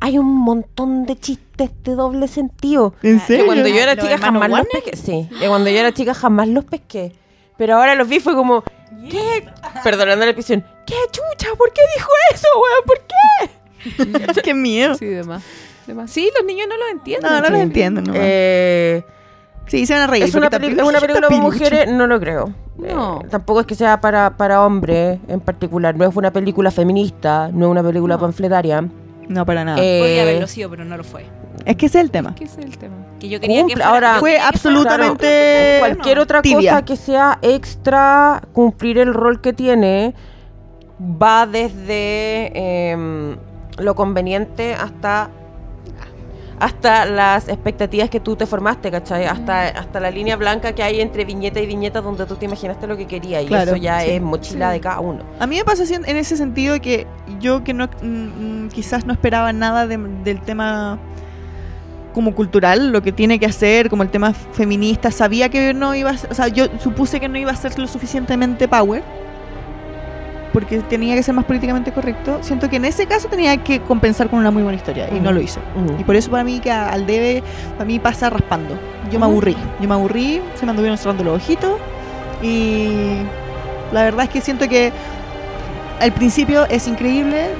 Hay un montón de chistes de doble sentido. ¿En Que serio? cuando yo era ¿Los chica jamás los pesqué. Sí, que cuando yo era chica jamás los pesqué. Pero ahora los vi fue como, ¿qué? Perdonando la expresión, ¿qué chucha? ¿Por qué dijo eso, weón? ¿Por qué? Qué miedo. Sí, demás. demás. Sí, los niños no lo entienden. No, no lo Sí. entiendo. No. Eh, sí, se van a reír. es, una es película para mujeres, no lo creo. No. Eh, tampoco es que sea para, para hombres en particular. No es una película feminista, no es una película No. panfletaria. No, para nada. Eh, Podría haberlo sido, pero no lo fue. es que ese es el tema. ¿Qué es el tema? Que yo quería Cumple- que fuera, ahora- Fue que absolutamente cualquier otra tibia. cosa que sea extra cumplir el rol que tiene va desde em, lo conveniente hasta hasta las expectativas que tú te formaste, ¿cachai? Hasta, hasta la línea blanca que hay entre viñeta y viñeta donde tú te imaginaste lo que querías y Claro, eso ya sí. es mochila Sí. de cada uno. A mí me pasa así en ese sentido que yo que no mm, mm, quizás no esperaba nada de- del tema como cultural, lo que tiene que hacer, como el tema feminista, sabía que no iba a ser- o sea, yo supuse que no iba a ser lo suficientemente power, porque tenía que ser más políticamente correcto. Siento que en ese caso tenía que compensar con una muy buena historia y no lo hizo. Y por eso para mí que al debe, para mí pasa raspando. Yo me aburrí, yo me aburrí, se me anduvieron cerrando los ojitos y la verdad es que siento que al principio es increíble,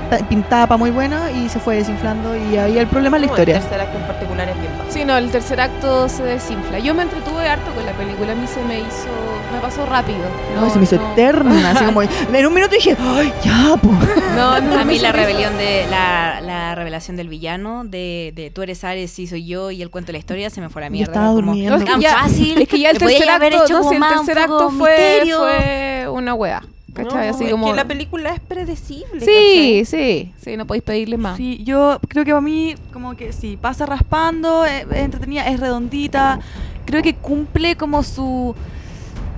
para muy bueno y se fue desinflando y ahí el problema es la historia. El tercer acto en particular es bien bajo. Sí, no, el tercer acto se desinfla. Yo me entretuve harto con la película. A mí se me hizo. Me pasó rápido. No, se me hizo no. eterna, así como en un minuto dije, ¡ay, ya, po! No, no, A mí la hizo- rebelión de la, la revelación del villano de, de tú eres Ares, sí soy yo y el cuento de la historia se me fue a la Yo mierda. estaba Como, durmiendo. No, es que ya- fácil. Es que ya el tercer haber acto, hecho no, si el tercer acto fue, fue una wea. ¿Cachai? No, Así es como. que la película es predecible. Sí, sí, sí, no podéis pedirle más. Sí, yo creo que para mí, como que sí, pasa raspando, es, es entretenida, es redondita. Creo que cumple como su.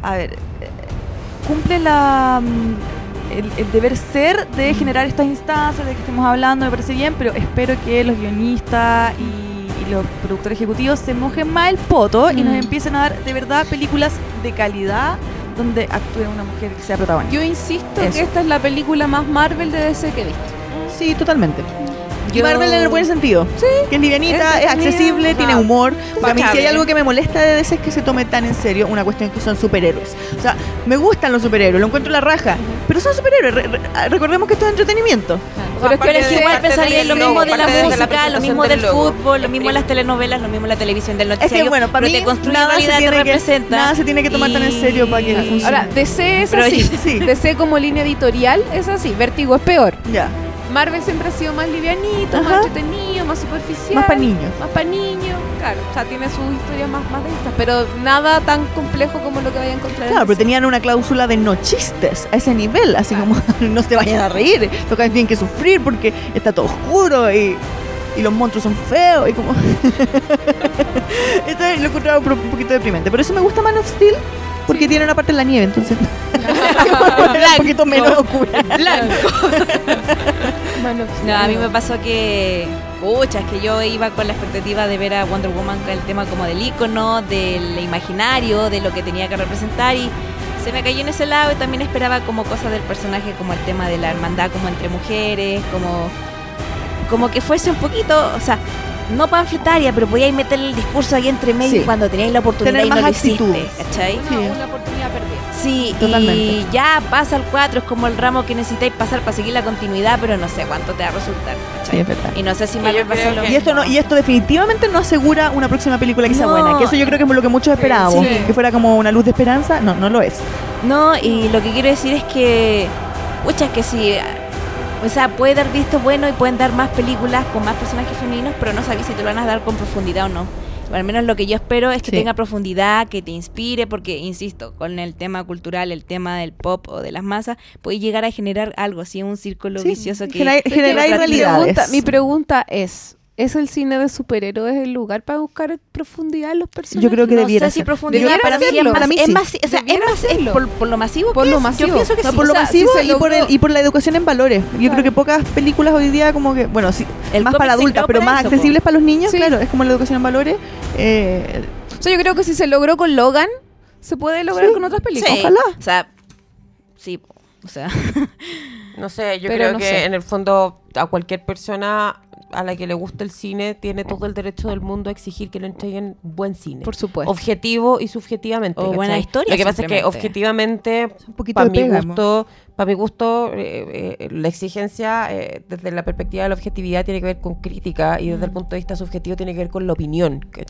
A ver. eh, Cumple la. mm, El, el deber ser de generar estas instancias de que estemos hablando, me parece bien, pero espero que los guionistas y, y los productores ejecutivos se mojen más el poto y nos Mm. empiecen a dar de verdad películas de calidad donde actúe una mujer que sea protagonista. Yo insisto Eso. que esta es la película más Marvel de DC que he visto. Sí, totalmente. Y Yo- Marvel en el buen sentido. Sí. Que es livianita, es Entretenida, accesible, ajá. tiene humor. Porque a mí si hay algo que me molesta de DC es que se tome tan en serio una cuestión que son superhéroes. O sea, me gustan los superhéroes, lo encuentro la raja. Pero son superhéroes. re- re- recordemos que esto es entretenimiento. Pero es que Pero es que de- igual pensaría lo mismo de la de música, lo mismo del fútbol, lo mismo en las telenovelas, lo mismo en la televisión del Es noticiario. que bueno, para mí nada se, realidad, te tiene que, representa. nada se tiene que tomar tan en serio para que funcione. Ahora, DC es Pero así. sí. DC como línea editorial es así. Vértigo es peor. ya, Marvel siempre ha sido más livianito, Ajá. más entretenido, más superficial. más para niños. Más para niños, claro. O sea, tiene sus historias más, más densas, pero nada tan complejo como lo que vaya a encontrar en Claro, pero tenían una cláusula de no chistes a ese nivel, así como no se vayan a reír, toca tienen que sufrir porque está todo oscuro y, y los monstruos son feos y como... Esto lo encontraba un poquito deprimente, por eso me gusta Man of Steel, porque tiene una parte en la nieve, entonces. Un poquito menos oscura. Bueno, No, a mí me pasó que, pucha, es que yo iba con la expectativa de ver a Wonder Woman con el tema como del icono, del imaginario, de lo que tenía que representar y se me cayó en ese lado y también esperaba como cosas del personaje, como el tema de la hermandad como entre mujeres, como, como que fuese un poquito, o sea, no panfletaria, pero podíais meter el discurso ahí entre medio Sí. cuando teníais la oportunidad Tener y no más lo hiciste, actitud. ¿cachai? una, Sí. una oportunidad perdida. Sí, Totalmente. y ya pasa el 4, es como el ramo que necesitáis pasar para seguir la continuidad, pero no sé cuánto te va a resultar. ¿cachai? Sí, es verdad. Y no sé si me va a pasar lo Y esto, no, y esto definitivamente no asegura una próxima película que sea buena, que eso yo creo que es lo que muchos esperábamos, sí. que fuera como una luz de esperanza, no, no lo es. No, y lo que quiero decir es que, pucha, es que si, o sea, puede dar visto bueno y pueden dar más películas con más personajes femeninos, pero no sabéis si te lo van a dar con profundidad o no. al menos lo que yo espero es que Sí. tenga profundidad, que te inspire, porque, insisto, con el tema cultural, el tema del pop o de las masas, puede llegar a generar algo, así un círculo Sí, vicioso que... genera- generar mi realidades. pregunta, mi pregunta es, ¿es el cine de superhéroes el lugar para buscar profundidad en los personajes? Yo creo que no debiera sé si ser. profundidad Debiera para mí es más, Para mí es sí. más, o sea, es Debiera más es hacerlo. por, por lo masivo Por que lo es. masivo. Yo pienso que No, sí. por lo o sea, masivo si se y, por logró- el, y por la educación en valores. Yo Claro. creo que pocas películas hoy día como que, bueno, sí, El más para adultas, pero para más eso, accesibles para los niños, Sí. claro, es como la educación en valores. Eh, O sea, yo creo que si se logró con Logan, se puede lograr Sí. con otras películas. Sí. Ojalá. O sea, sí, o sea, No sé, yo Pero creo no que sé. en el fondo a cualquier persona a la que le gusta el cine tiene todo el derecho del mundo a exigir que le entreguen buen cine. Por supuesto. Objetivo y subjetivamente. O buena historia, Lo que pasa es que objetivamente, para mi gusto, para mi gusto, eh, eh, la exigencia eh, desde la perspectiva de la objetividad tiene que ver con crítica y desde el punto de vista subjetivo tiene que ver con la opinión. Que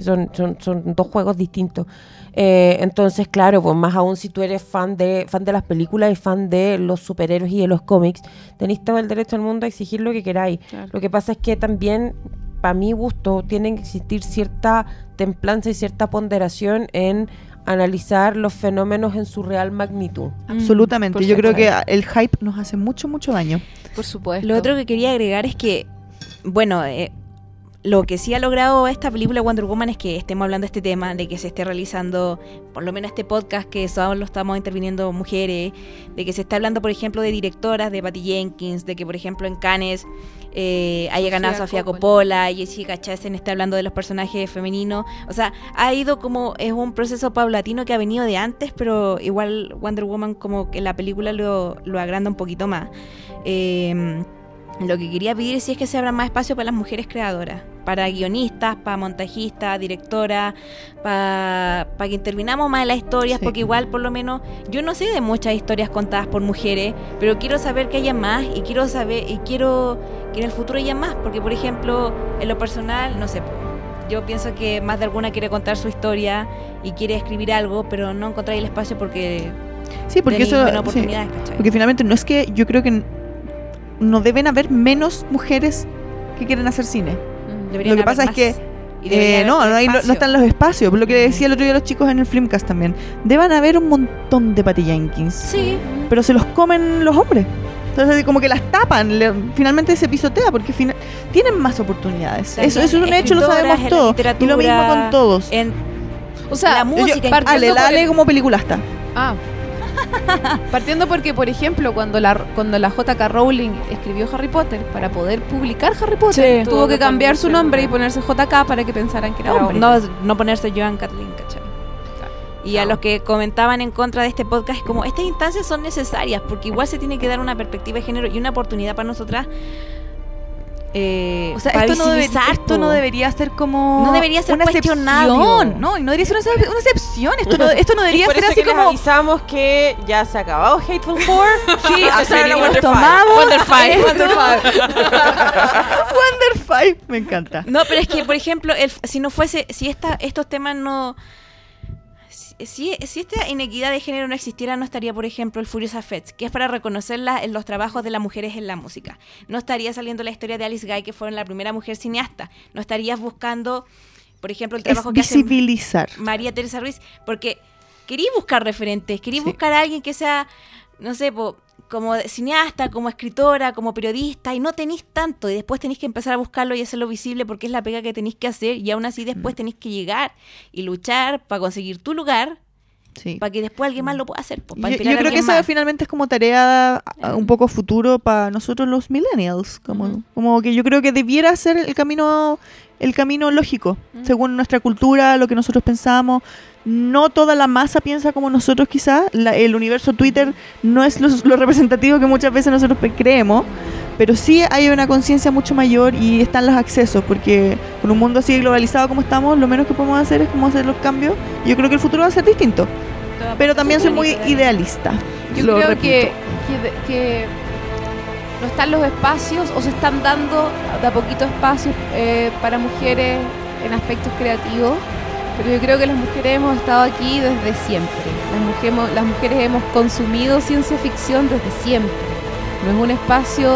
son, son, son dos juegos distintos. Entonces, claro, pues más aún si tú eres fan de, fan de las películas y fan de los superhéroes y de los cómics, tenéis todo el derecho del mundo a exigir lo que queráis. Claro. Lo que pasa es que también, para mi gusto, tiene que existir cierta templanza y cierta ponderación en analizar los fenómenos en su real magnitud. Absolutamente. por Yo creo que el hype nos hace mucho, mucho daño. Por supuesto. Lo otro que quería agregar es que, bueno, eh, lo que sí ha logrado esta película Wonder Woman es que estemos hablando de este tema, de que se esté realizando, por lo menos este podcast, que solo lo estamos interviniendo mujeres, de que se está hablando, por ejemplo, de directoras, de Patty Jenkins, de que, por ejemplo, en Cannes eh, haya ganado Sofía Coppola. Coppola, Jessica Chastain está hablando de los personajes femeninos. O sea, ha ido como, es un proceso paulatino que ha venido de antes, pero igual Wonder Woman como que la película lo, lo agranda un poquito más. Eh, lo que quería pedir sí es que se abra más espacio para las mujeres creadoras, para guionistas, para montajistas, directoras, para que intervinamos más en las historias, Sí. porque igual por lo menos yo no sé de muchas historias contadas por mujeres, pero quiero saber que haya más y quiero saber y quiero que en el futuro haya más, porque por ejemplo, en lo personal, no sé, yo pienso que más de alguna quiere contar su historia y quiere escribir algo, pero no encontrar el espacio porque Sí, porque eso. sí. Porque finalmente no es que yo creo que no deben haber menos mujeres que quieren hacer cine. Mm. Deberían Lo que haber pasa es que, Eh, no, no, hay- están los espacios. Lo que decía el otro día los chicos en el Filmcast también. Deban haber un montón de Patty Jenkins. Sí, Pero se los comen los hombres. Entonces, como que las tapan. le- finalmente se pisotea porque fina- tienen más oportunidades. También Eso, eso es un hecho, lo sabemos todos. Y lo mismo con todos. en O sea, la música, Yo- Ale, la Ale como peliculasta. Ah. Partiendo porque, por ejemplo, cuando la, cuando la J.K. Rowling escribió Harry Potter, para poder publicar Harry Potter, Sí. tuvo que cambiar su nombre y ponerse J.K. para que pensaran que era hombre. no, no ponerse Joan Kathleen, ¿cachai? Y a los que comentaban en contra de este podcast, es como, estas instancias son necesarias, porque igual se tiene que dar una perspectiva de género y una oportunidad para nosotras. Eh, O sea, para esto no, esto debería ser como. No debería ser una cuestionado. excepción. No, y no debería ser una, excep- una excepción. Esto no, esto no Y debería por ser eso así que les como. avisamos que ya se ha acabado Hateful Four. Sí, Empezaron a seguimos Wonder Five. tomamos Wonder Five. Wonder Five. Wonder Five. Me encanta. No, pero es que, por ejemplo, el- si no fuese, si esta, estos temas no... Si, si, esta inequidad de género no existiera, no estaría, por ejemplo, el Furious Affects, que es para reconocer la- en los trabajos de las mujeres en la música. No estaría saliendo la historia de Alice Guy, que fue la primera mujer cineasta. No estarías buscando, por ejemplo, el Es trabajo que hace visibilizar. María Teresa Ruiz, porque quería buscar referentes, quería Sí. buscar a alguien que sea, no sé, po, como cineasta, como escritora, como periodista, y no tenéis tanto, y después tenéis que empezar a buscarlo y hacerlo visible porque es la pega que tenéis que hacer, y aún así Mm. después tenéis que llegar y luchar para conseguir tu lugar, Sí. para que después alguien más lo pueda hacer. po, Yo, para yo creo que eso finalmente es como tarea un poco futuro para nosotros los millennials. Como, Ujú. como que yo creo que debiera ser el camino, el camino lógico, según nuestra cultura, lo que nosotros pensamos. No toda la masa piensa como nosotros quizás. La- el universo Twitter no es lo, lo representativo que muchas veces nosotros creemos. Pero sí hay una conciencia mucho mayor y están los accesos, porque con un mundo así globalizado como estamos, lo menos que podemos hacer es como hacer los cambios. Yo creo que el futuro va a ser distinto. Pero también soy muy idealista. Yo Lo creo repito. que, que, de- que no están los espacios o se están dando de a poquito espacios eh, para mujeres en aspectos creativos, pero yo creo que las mujeres hemos estado aquí desde siempre. Las mujeres, hemos- las mujeres hemos consumido ciencia ficción desde siempre. No es un espacio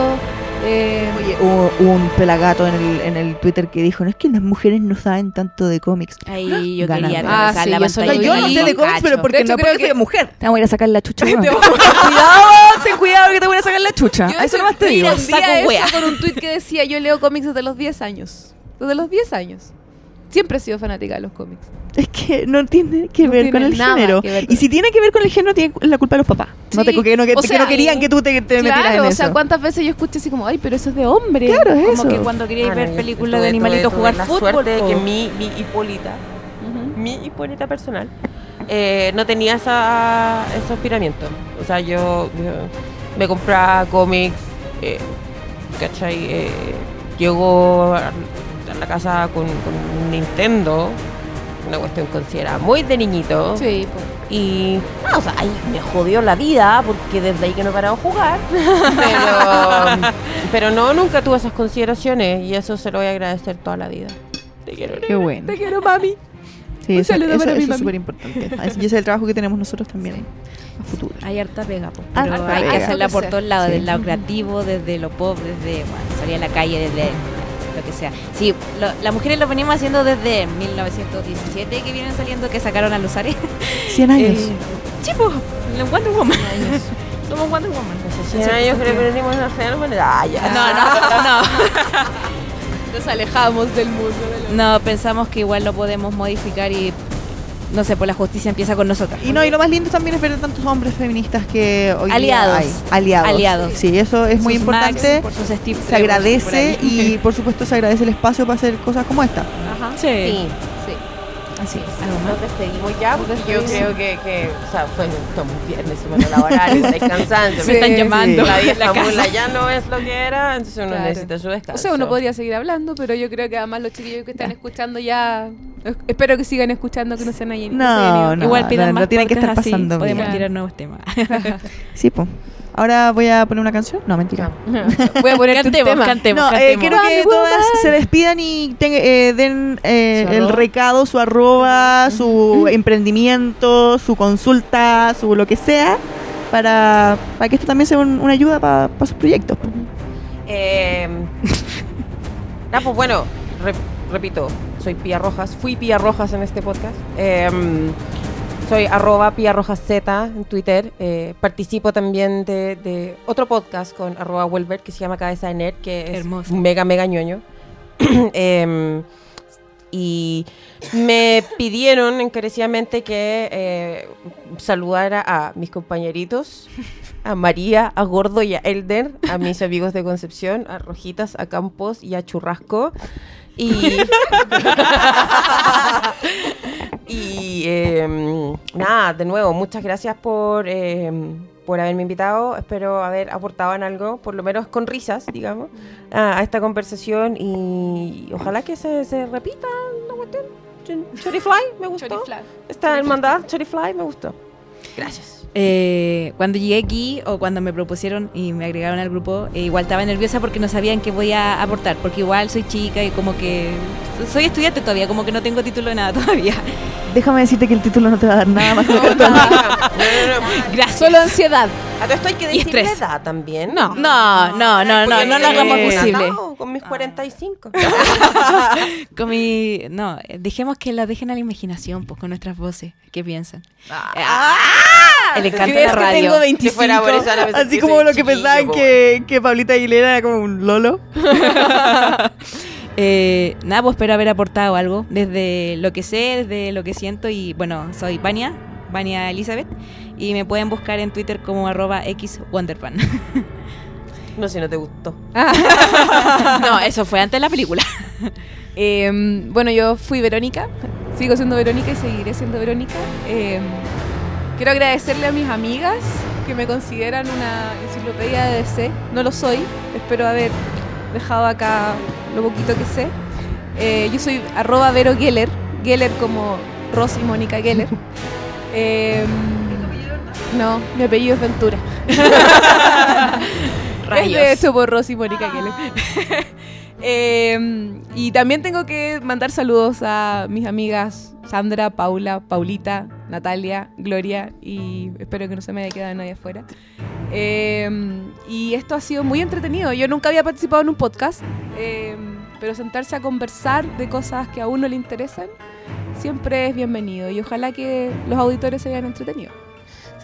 Eh, Oye, hubo, hubo un pelagato en el, en el Twitter que dijo, no es que las mujeres no saben tanto de cómics. Ahí yo Ganando. quería Ah, sí, la yo soy- yo no sé de cómics, pero porque hecho, no creo que- soy mujer. Te voy a ir a sacar la chucha. weón. cuidado, ten cuidado que te voy a sacar la chucha. yo Eso nomás te digo. Saco eso con un tweet que decía, yo leo cómics desde los 10 años. Desde los 10 años. Siempre he sido fanática de los cómics. Es que no tiene que No ver tiene con el género. que ver con Y si tiene que ver con el género, tiene la culpa de los papás. No, te, que, no, que, O que sea, no querían que tú te, te metieras en Claro, o eso. sea, ¿cuántas veces yo escuché así como, ay, pero eso es de hombre? Claro, es Como eso. que cuando queríais Ah, ver películas de animalitos jugar la fútbol. suerte de que mi, mi Hipólita, mi Hipólita personal, eh, no tenía esa, ese aspiramiento. O sea, yo, yo me compraba cómics, eh, ¿cachai? Eh, llego a la casa con, con un Nintendo, una cuestión considerada muy de niñito. Sí, pues. Y, ah, o sea, ahí me jodió la vida porque desde ahí que no he parado de jugar. Pero, pero no, nunca tuve esas consideraciones y eso se lo voy a agradecer toda la vida. Te quiero. Qué bueno. Te quiero, mami. Sí, Un eso, saludo eso- para mi eso es súper importante. Y ese es el trabajo que tenemos nosotros también a futuro. Hay harta pega, po, Ah, pero harta hay que hacerla por Sí. todos lados, Sí. desde el lado creativo, desde lo pop, desde bueno, salir a la calle, desde lo que sea. Sí, lo- las mujeres lo venimos haciendo desde 1917 que vienen saliendo, que sacaron a los Ares. 100 años. Eh, sí, pues, Wonder Woman. Somos Wonder Woman. 100 años que le venimos a hacer Ah, ya. No, no, no. Nos alejamos del mundo. de No, pensamos que igual lo podemos modificar y, no sé, pues la justicia empieza con nosotras. Y no, y lo más lindo también es ver a tantos hombres feministas que hoy Aliados. día hay. Aliados. Aliados. Sí, eso es muy Sus importante. Max, por se por agradece y por supuesto se agradece el espacio para hacer cosas como esta. Ajá. Sí. Sí. Sí. Así es. Algo más. Nos despedimos ya Nos porque yo creo que, que o sea, fue estamos viernes, semana laboral, estáis cansantes. Me están Sí, llamando. La La vieja mula ya no es lo que era, entonces uno Claro. necesita su descanso. O sea, uno podría seguir hablando, pero yo creo que además los chiquillos que están escuchando ya... es- Espero que sigan escuchando, que no sean ahí. No, no, Igual pidan no, más no tienen que estar así, pasando Podemos tirar nuevos temas. Sí, pues. Ahora voy a poner una canción. No, mentira. Voy a ponerte un cantemos, tema. cantemos, No, eh, cantemos. quiero que todas se despidan y ten- eh, den eh, el recado, su arroba, su emprendimiento, su consulta, su lo que sea, para, para que esto también sea un- una ayuda para sus proyectos. pues. Eh, ah, pues bueno, re- repito, soy Pía Rojas, fui Pía Rojas en este podcast. Soy arroba Pía Rojas Z en Twitter. Eh, participo también de, de otro podcast con arroba Welbert que se llama Cabeza de Nerd, que es Hermoso. mega, mega ñoño. Em, y me pidieron encarecidamente que eh, saludara a mis compañeritos, a María, a Gordo y a Elder, a mis amigos de Concepción, a Rojitas, a Campos y a Churrasco. Y, y em, nada, de nuevo, muchas gracias por, em, por haberme invitado. Espero haber aportado en algo, por lo menos con risas, digamos, a, a esta conversación. Y ojalá que se, se repita la cuestión. Ch- Chorifly, me gustó. Chorifly. Esta hermandad, Chorifly, me gustó. Gracias. Eh, cuando llegué aquí o cuando me propusieron y me agregaron al grupo, eh, igual estaba nerviosa porque no sabían qué podía aportar, porque igual soy chica y como que soy estudiante todavía, como que no tengo título de nada todavía. Déjame decirte que el título no te va a dar nada más que No, no, no, no. Gracias. Solo ansiedad. A todo esto hay que Y decir la estrés. edad también. No, no, no, no, no, no lo hagamos Eh, posible. Con mis 45. Con mi, no, eh, dejemos que lo dejen a la imaginación, pues, con nuestras voces. ¿Qué piensan? Le encanta ¿Crees la que radio. tengo 25? Si fuera por eso, ahora pensé Así que como lo que pensaban que, que Pablita Aguilera era como un lolo. Eh, nada, pues espero haber aportado algo desde lo que sé, desde lo que siento y bueno, soy Vania, Vania Elizabeth y me pueden buscar en Twitter como arroba xwonderfan. No, si no te gustó. no, eso fue antes de la película. Eh, bueno, yo fui Verónica, sigo siendo Verónica y seguiré siendo Verónica. Eh, quiero agradecerle a mis amigas que me consideran una enciclopedia de DC. No lo soy, espero haber dejado acá lo poquito que sé. Eh, yo soy arroba Vero Geller, Geller como Rosy Mónica Geller. Eh, no, mi apellido es Ventura. Es de hecho por Rosy Mónica Geller. Eh, y también tengo que mandar saludos a mis amigas Sandra, Paula, Paulita, Natalia, Gloria y espero que no se me haya quedado nadie afuera. Eh, y esto ha sido muy entretenido. Yo nunca había participado en un podcast, eh, pero sentarse a conversar de cosas que a uno le interesan siempre es bienvenido. Y ojalá que los auditores se hayan entretenido.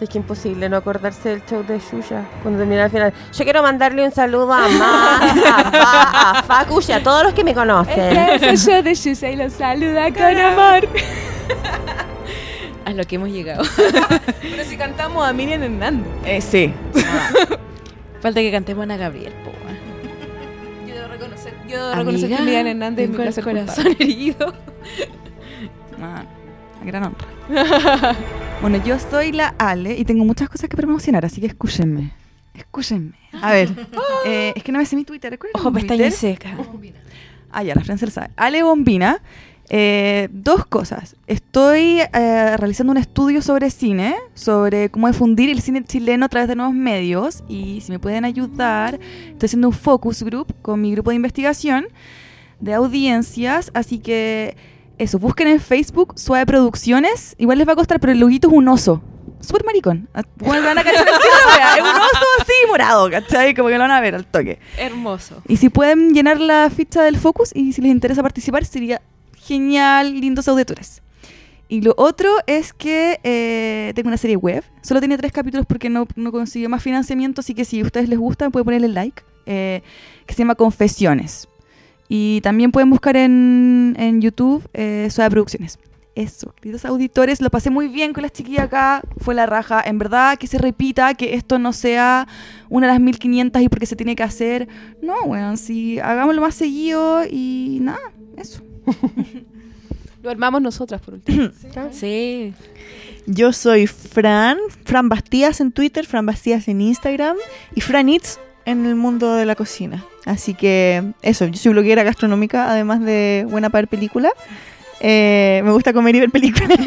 Es que imposible no acordarse del show de Xuxa cuando termina al final. Yo quiero mandarle un saludo a Más, a Pa, a Facu y a todos los que me conocen. Este es el show de Xuxa y los saluda con amor. A lo que hemos llegado. Pero si cantamos a Miriam Hernández. Eh, sí. Falta que cantemos a Ana Gabriel, po, weón. Yo debo reconocer, yo debo reconocer que Miriam Hernández placer corazón culpable. herido. Ah, a gran honra. bueno, yo soy la Ale y tengo muchas cosas que promocionar, así que escúchenme. Escúchenme. A ver, eh, es que no me sé mi Twitter. ¿Cuál es Ojo, mi pestaña Twitter? seca. Ah, ya, la Francia sabe. Ale Bombina. eh, dos cosas. Estoy eh, realizando un estudio sobre cine, sobre cómo difundir el cine chileno a través de nuevos medios. Y si me pueden ayudar, estoy haciendo un focus group con mi grupo de investigación de audiencias. Así que eso, busquen en Facebook Suave Producciones. Igual les va a costar, pero el loguito es un oso. Súper maricón. Ah, bueno, van a cachar. Es un oso así morado, ¿cachai? Como que lo van a ver al toque. Hermoso. Y si pueden llenar la ficha del Focus y si les interesa participar, sería genial, lindos auditores. Y lo otro es que eh, tengo una serie web. Solo tiene tres capítulos porque no, no consiguió más financiamiento, así que si a ustedes les gusta, pueden ponerle like. eh, que se llama Confesiones. Y también pueden buscar en, en YouTube eh, Suave Producciones. Eso, queridos auditores, lo pasé muy bien con las chiquillas acá, fue la raja. En verdad, que se repita, que esto no sea una de las 1500 y porque se tiene que hacer. No, weón, sí, hagámoslo más seguido y nada, eso. Lo armamos nosotras por último. Sí. Yo soy Fran, Fran Bastías en Twitter, Fran Bastías en Instagram y Fran Eats en el mundo de la cocina. Así que eso, yo soy bloguera gastronómica, además de buena para ver películas. Eh, me gusta comer y ver películas.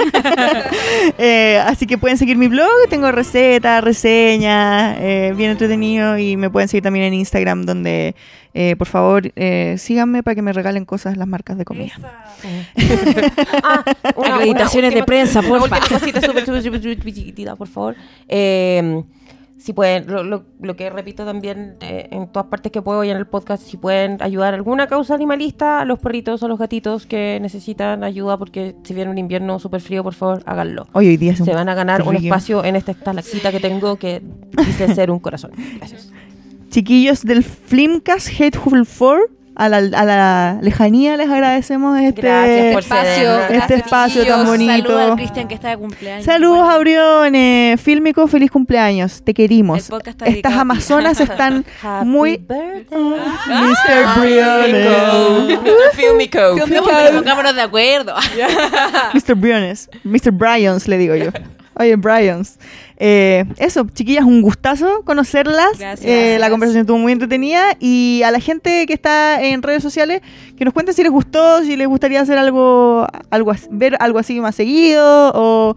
Eh, así que pueden seguir mi blog, tengo recetas, reseñas, eh, bien entretenido y me pueden seguir también en Instagram donde eh, por favor eh, síganme para que me regalen cosas las marcas de comida. Ah, una- Acreditaciones una de prensa, una porfa. última cosita súper, súper, súper, súper chiquitita, por favor. Si pueden, lo, lo- lo que repito también eh, en todas partes que puedo y en el podcast, si pueden ayudar a alguna causa animalista, a los perritos o los gatitos que necesitan ayuda porque si viene un invierno súper frío, por favor, háganlo. Hoy, hoy día es Se van a ganar un espacio en esta estalactita que tengo que dice ser un corazón. Gracias. Chiquillos del Flimcast Hateful Four, a la, a la lejanía les agradecemos este, Gracias por Espacio, este Gracias, espacio tan bonito. Saludos al Cristian que está de cumpleaños. Saludos, Bueno, Abriones. Fílmico, feliz cumpleaños. Te querimos. Está Estas a amazonas están muy... birthday. Mr. Briones. Mr. Filmico. Pongámonos de acuerdo. Mr. Briones. Mr. Bryans, le digo yo. Oye, Bryans. Eh, eso, chiquillas, un gustazo conocerlas. Gracias. Eh, la conversación estuvo muy entretenida. Y a la gente que está en redes sociales, que nos cuente si les gustó, si les gustaría hacer algo, algo ver algo así más seguido, o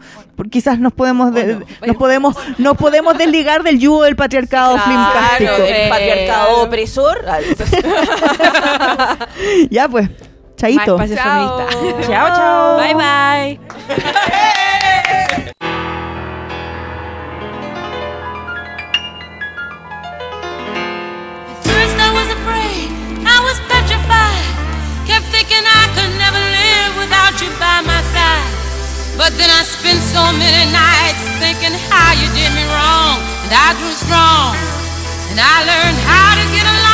quizás nos podemos, de- nos podemos, nos podemos desligar del yugo del patriarcado Claro, flimcástico. el patriarcado opresor. Ya pues, chaito. Chao. Chao, chao. Bye bye. By my side. But then I spent so many nights thinking how you did me wrong. And I grew strong. And I learned how to get along.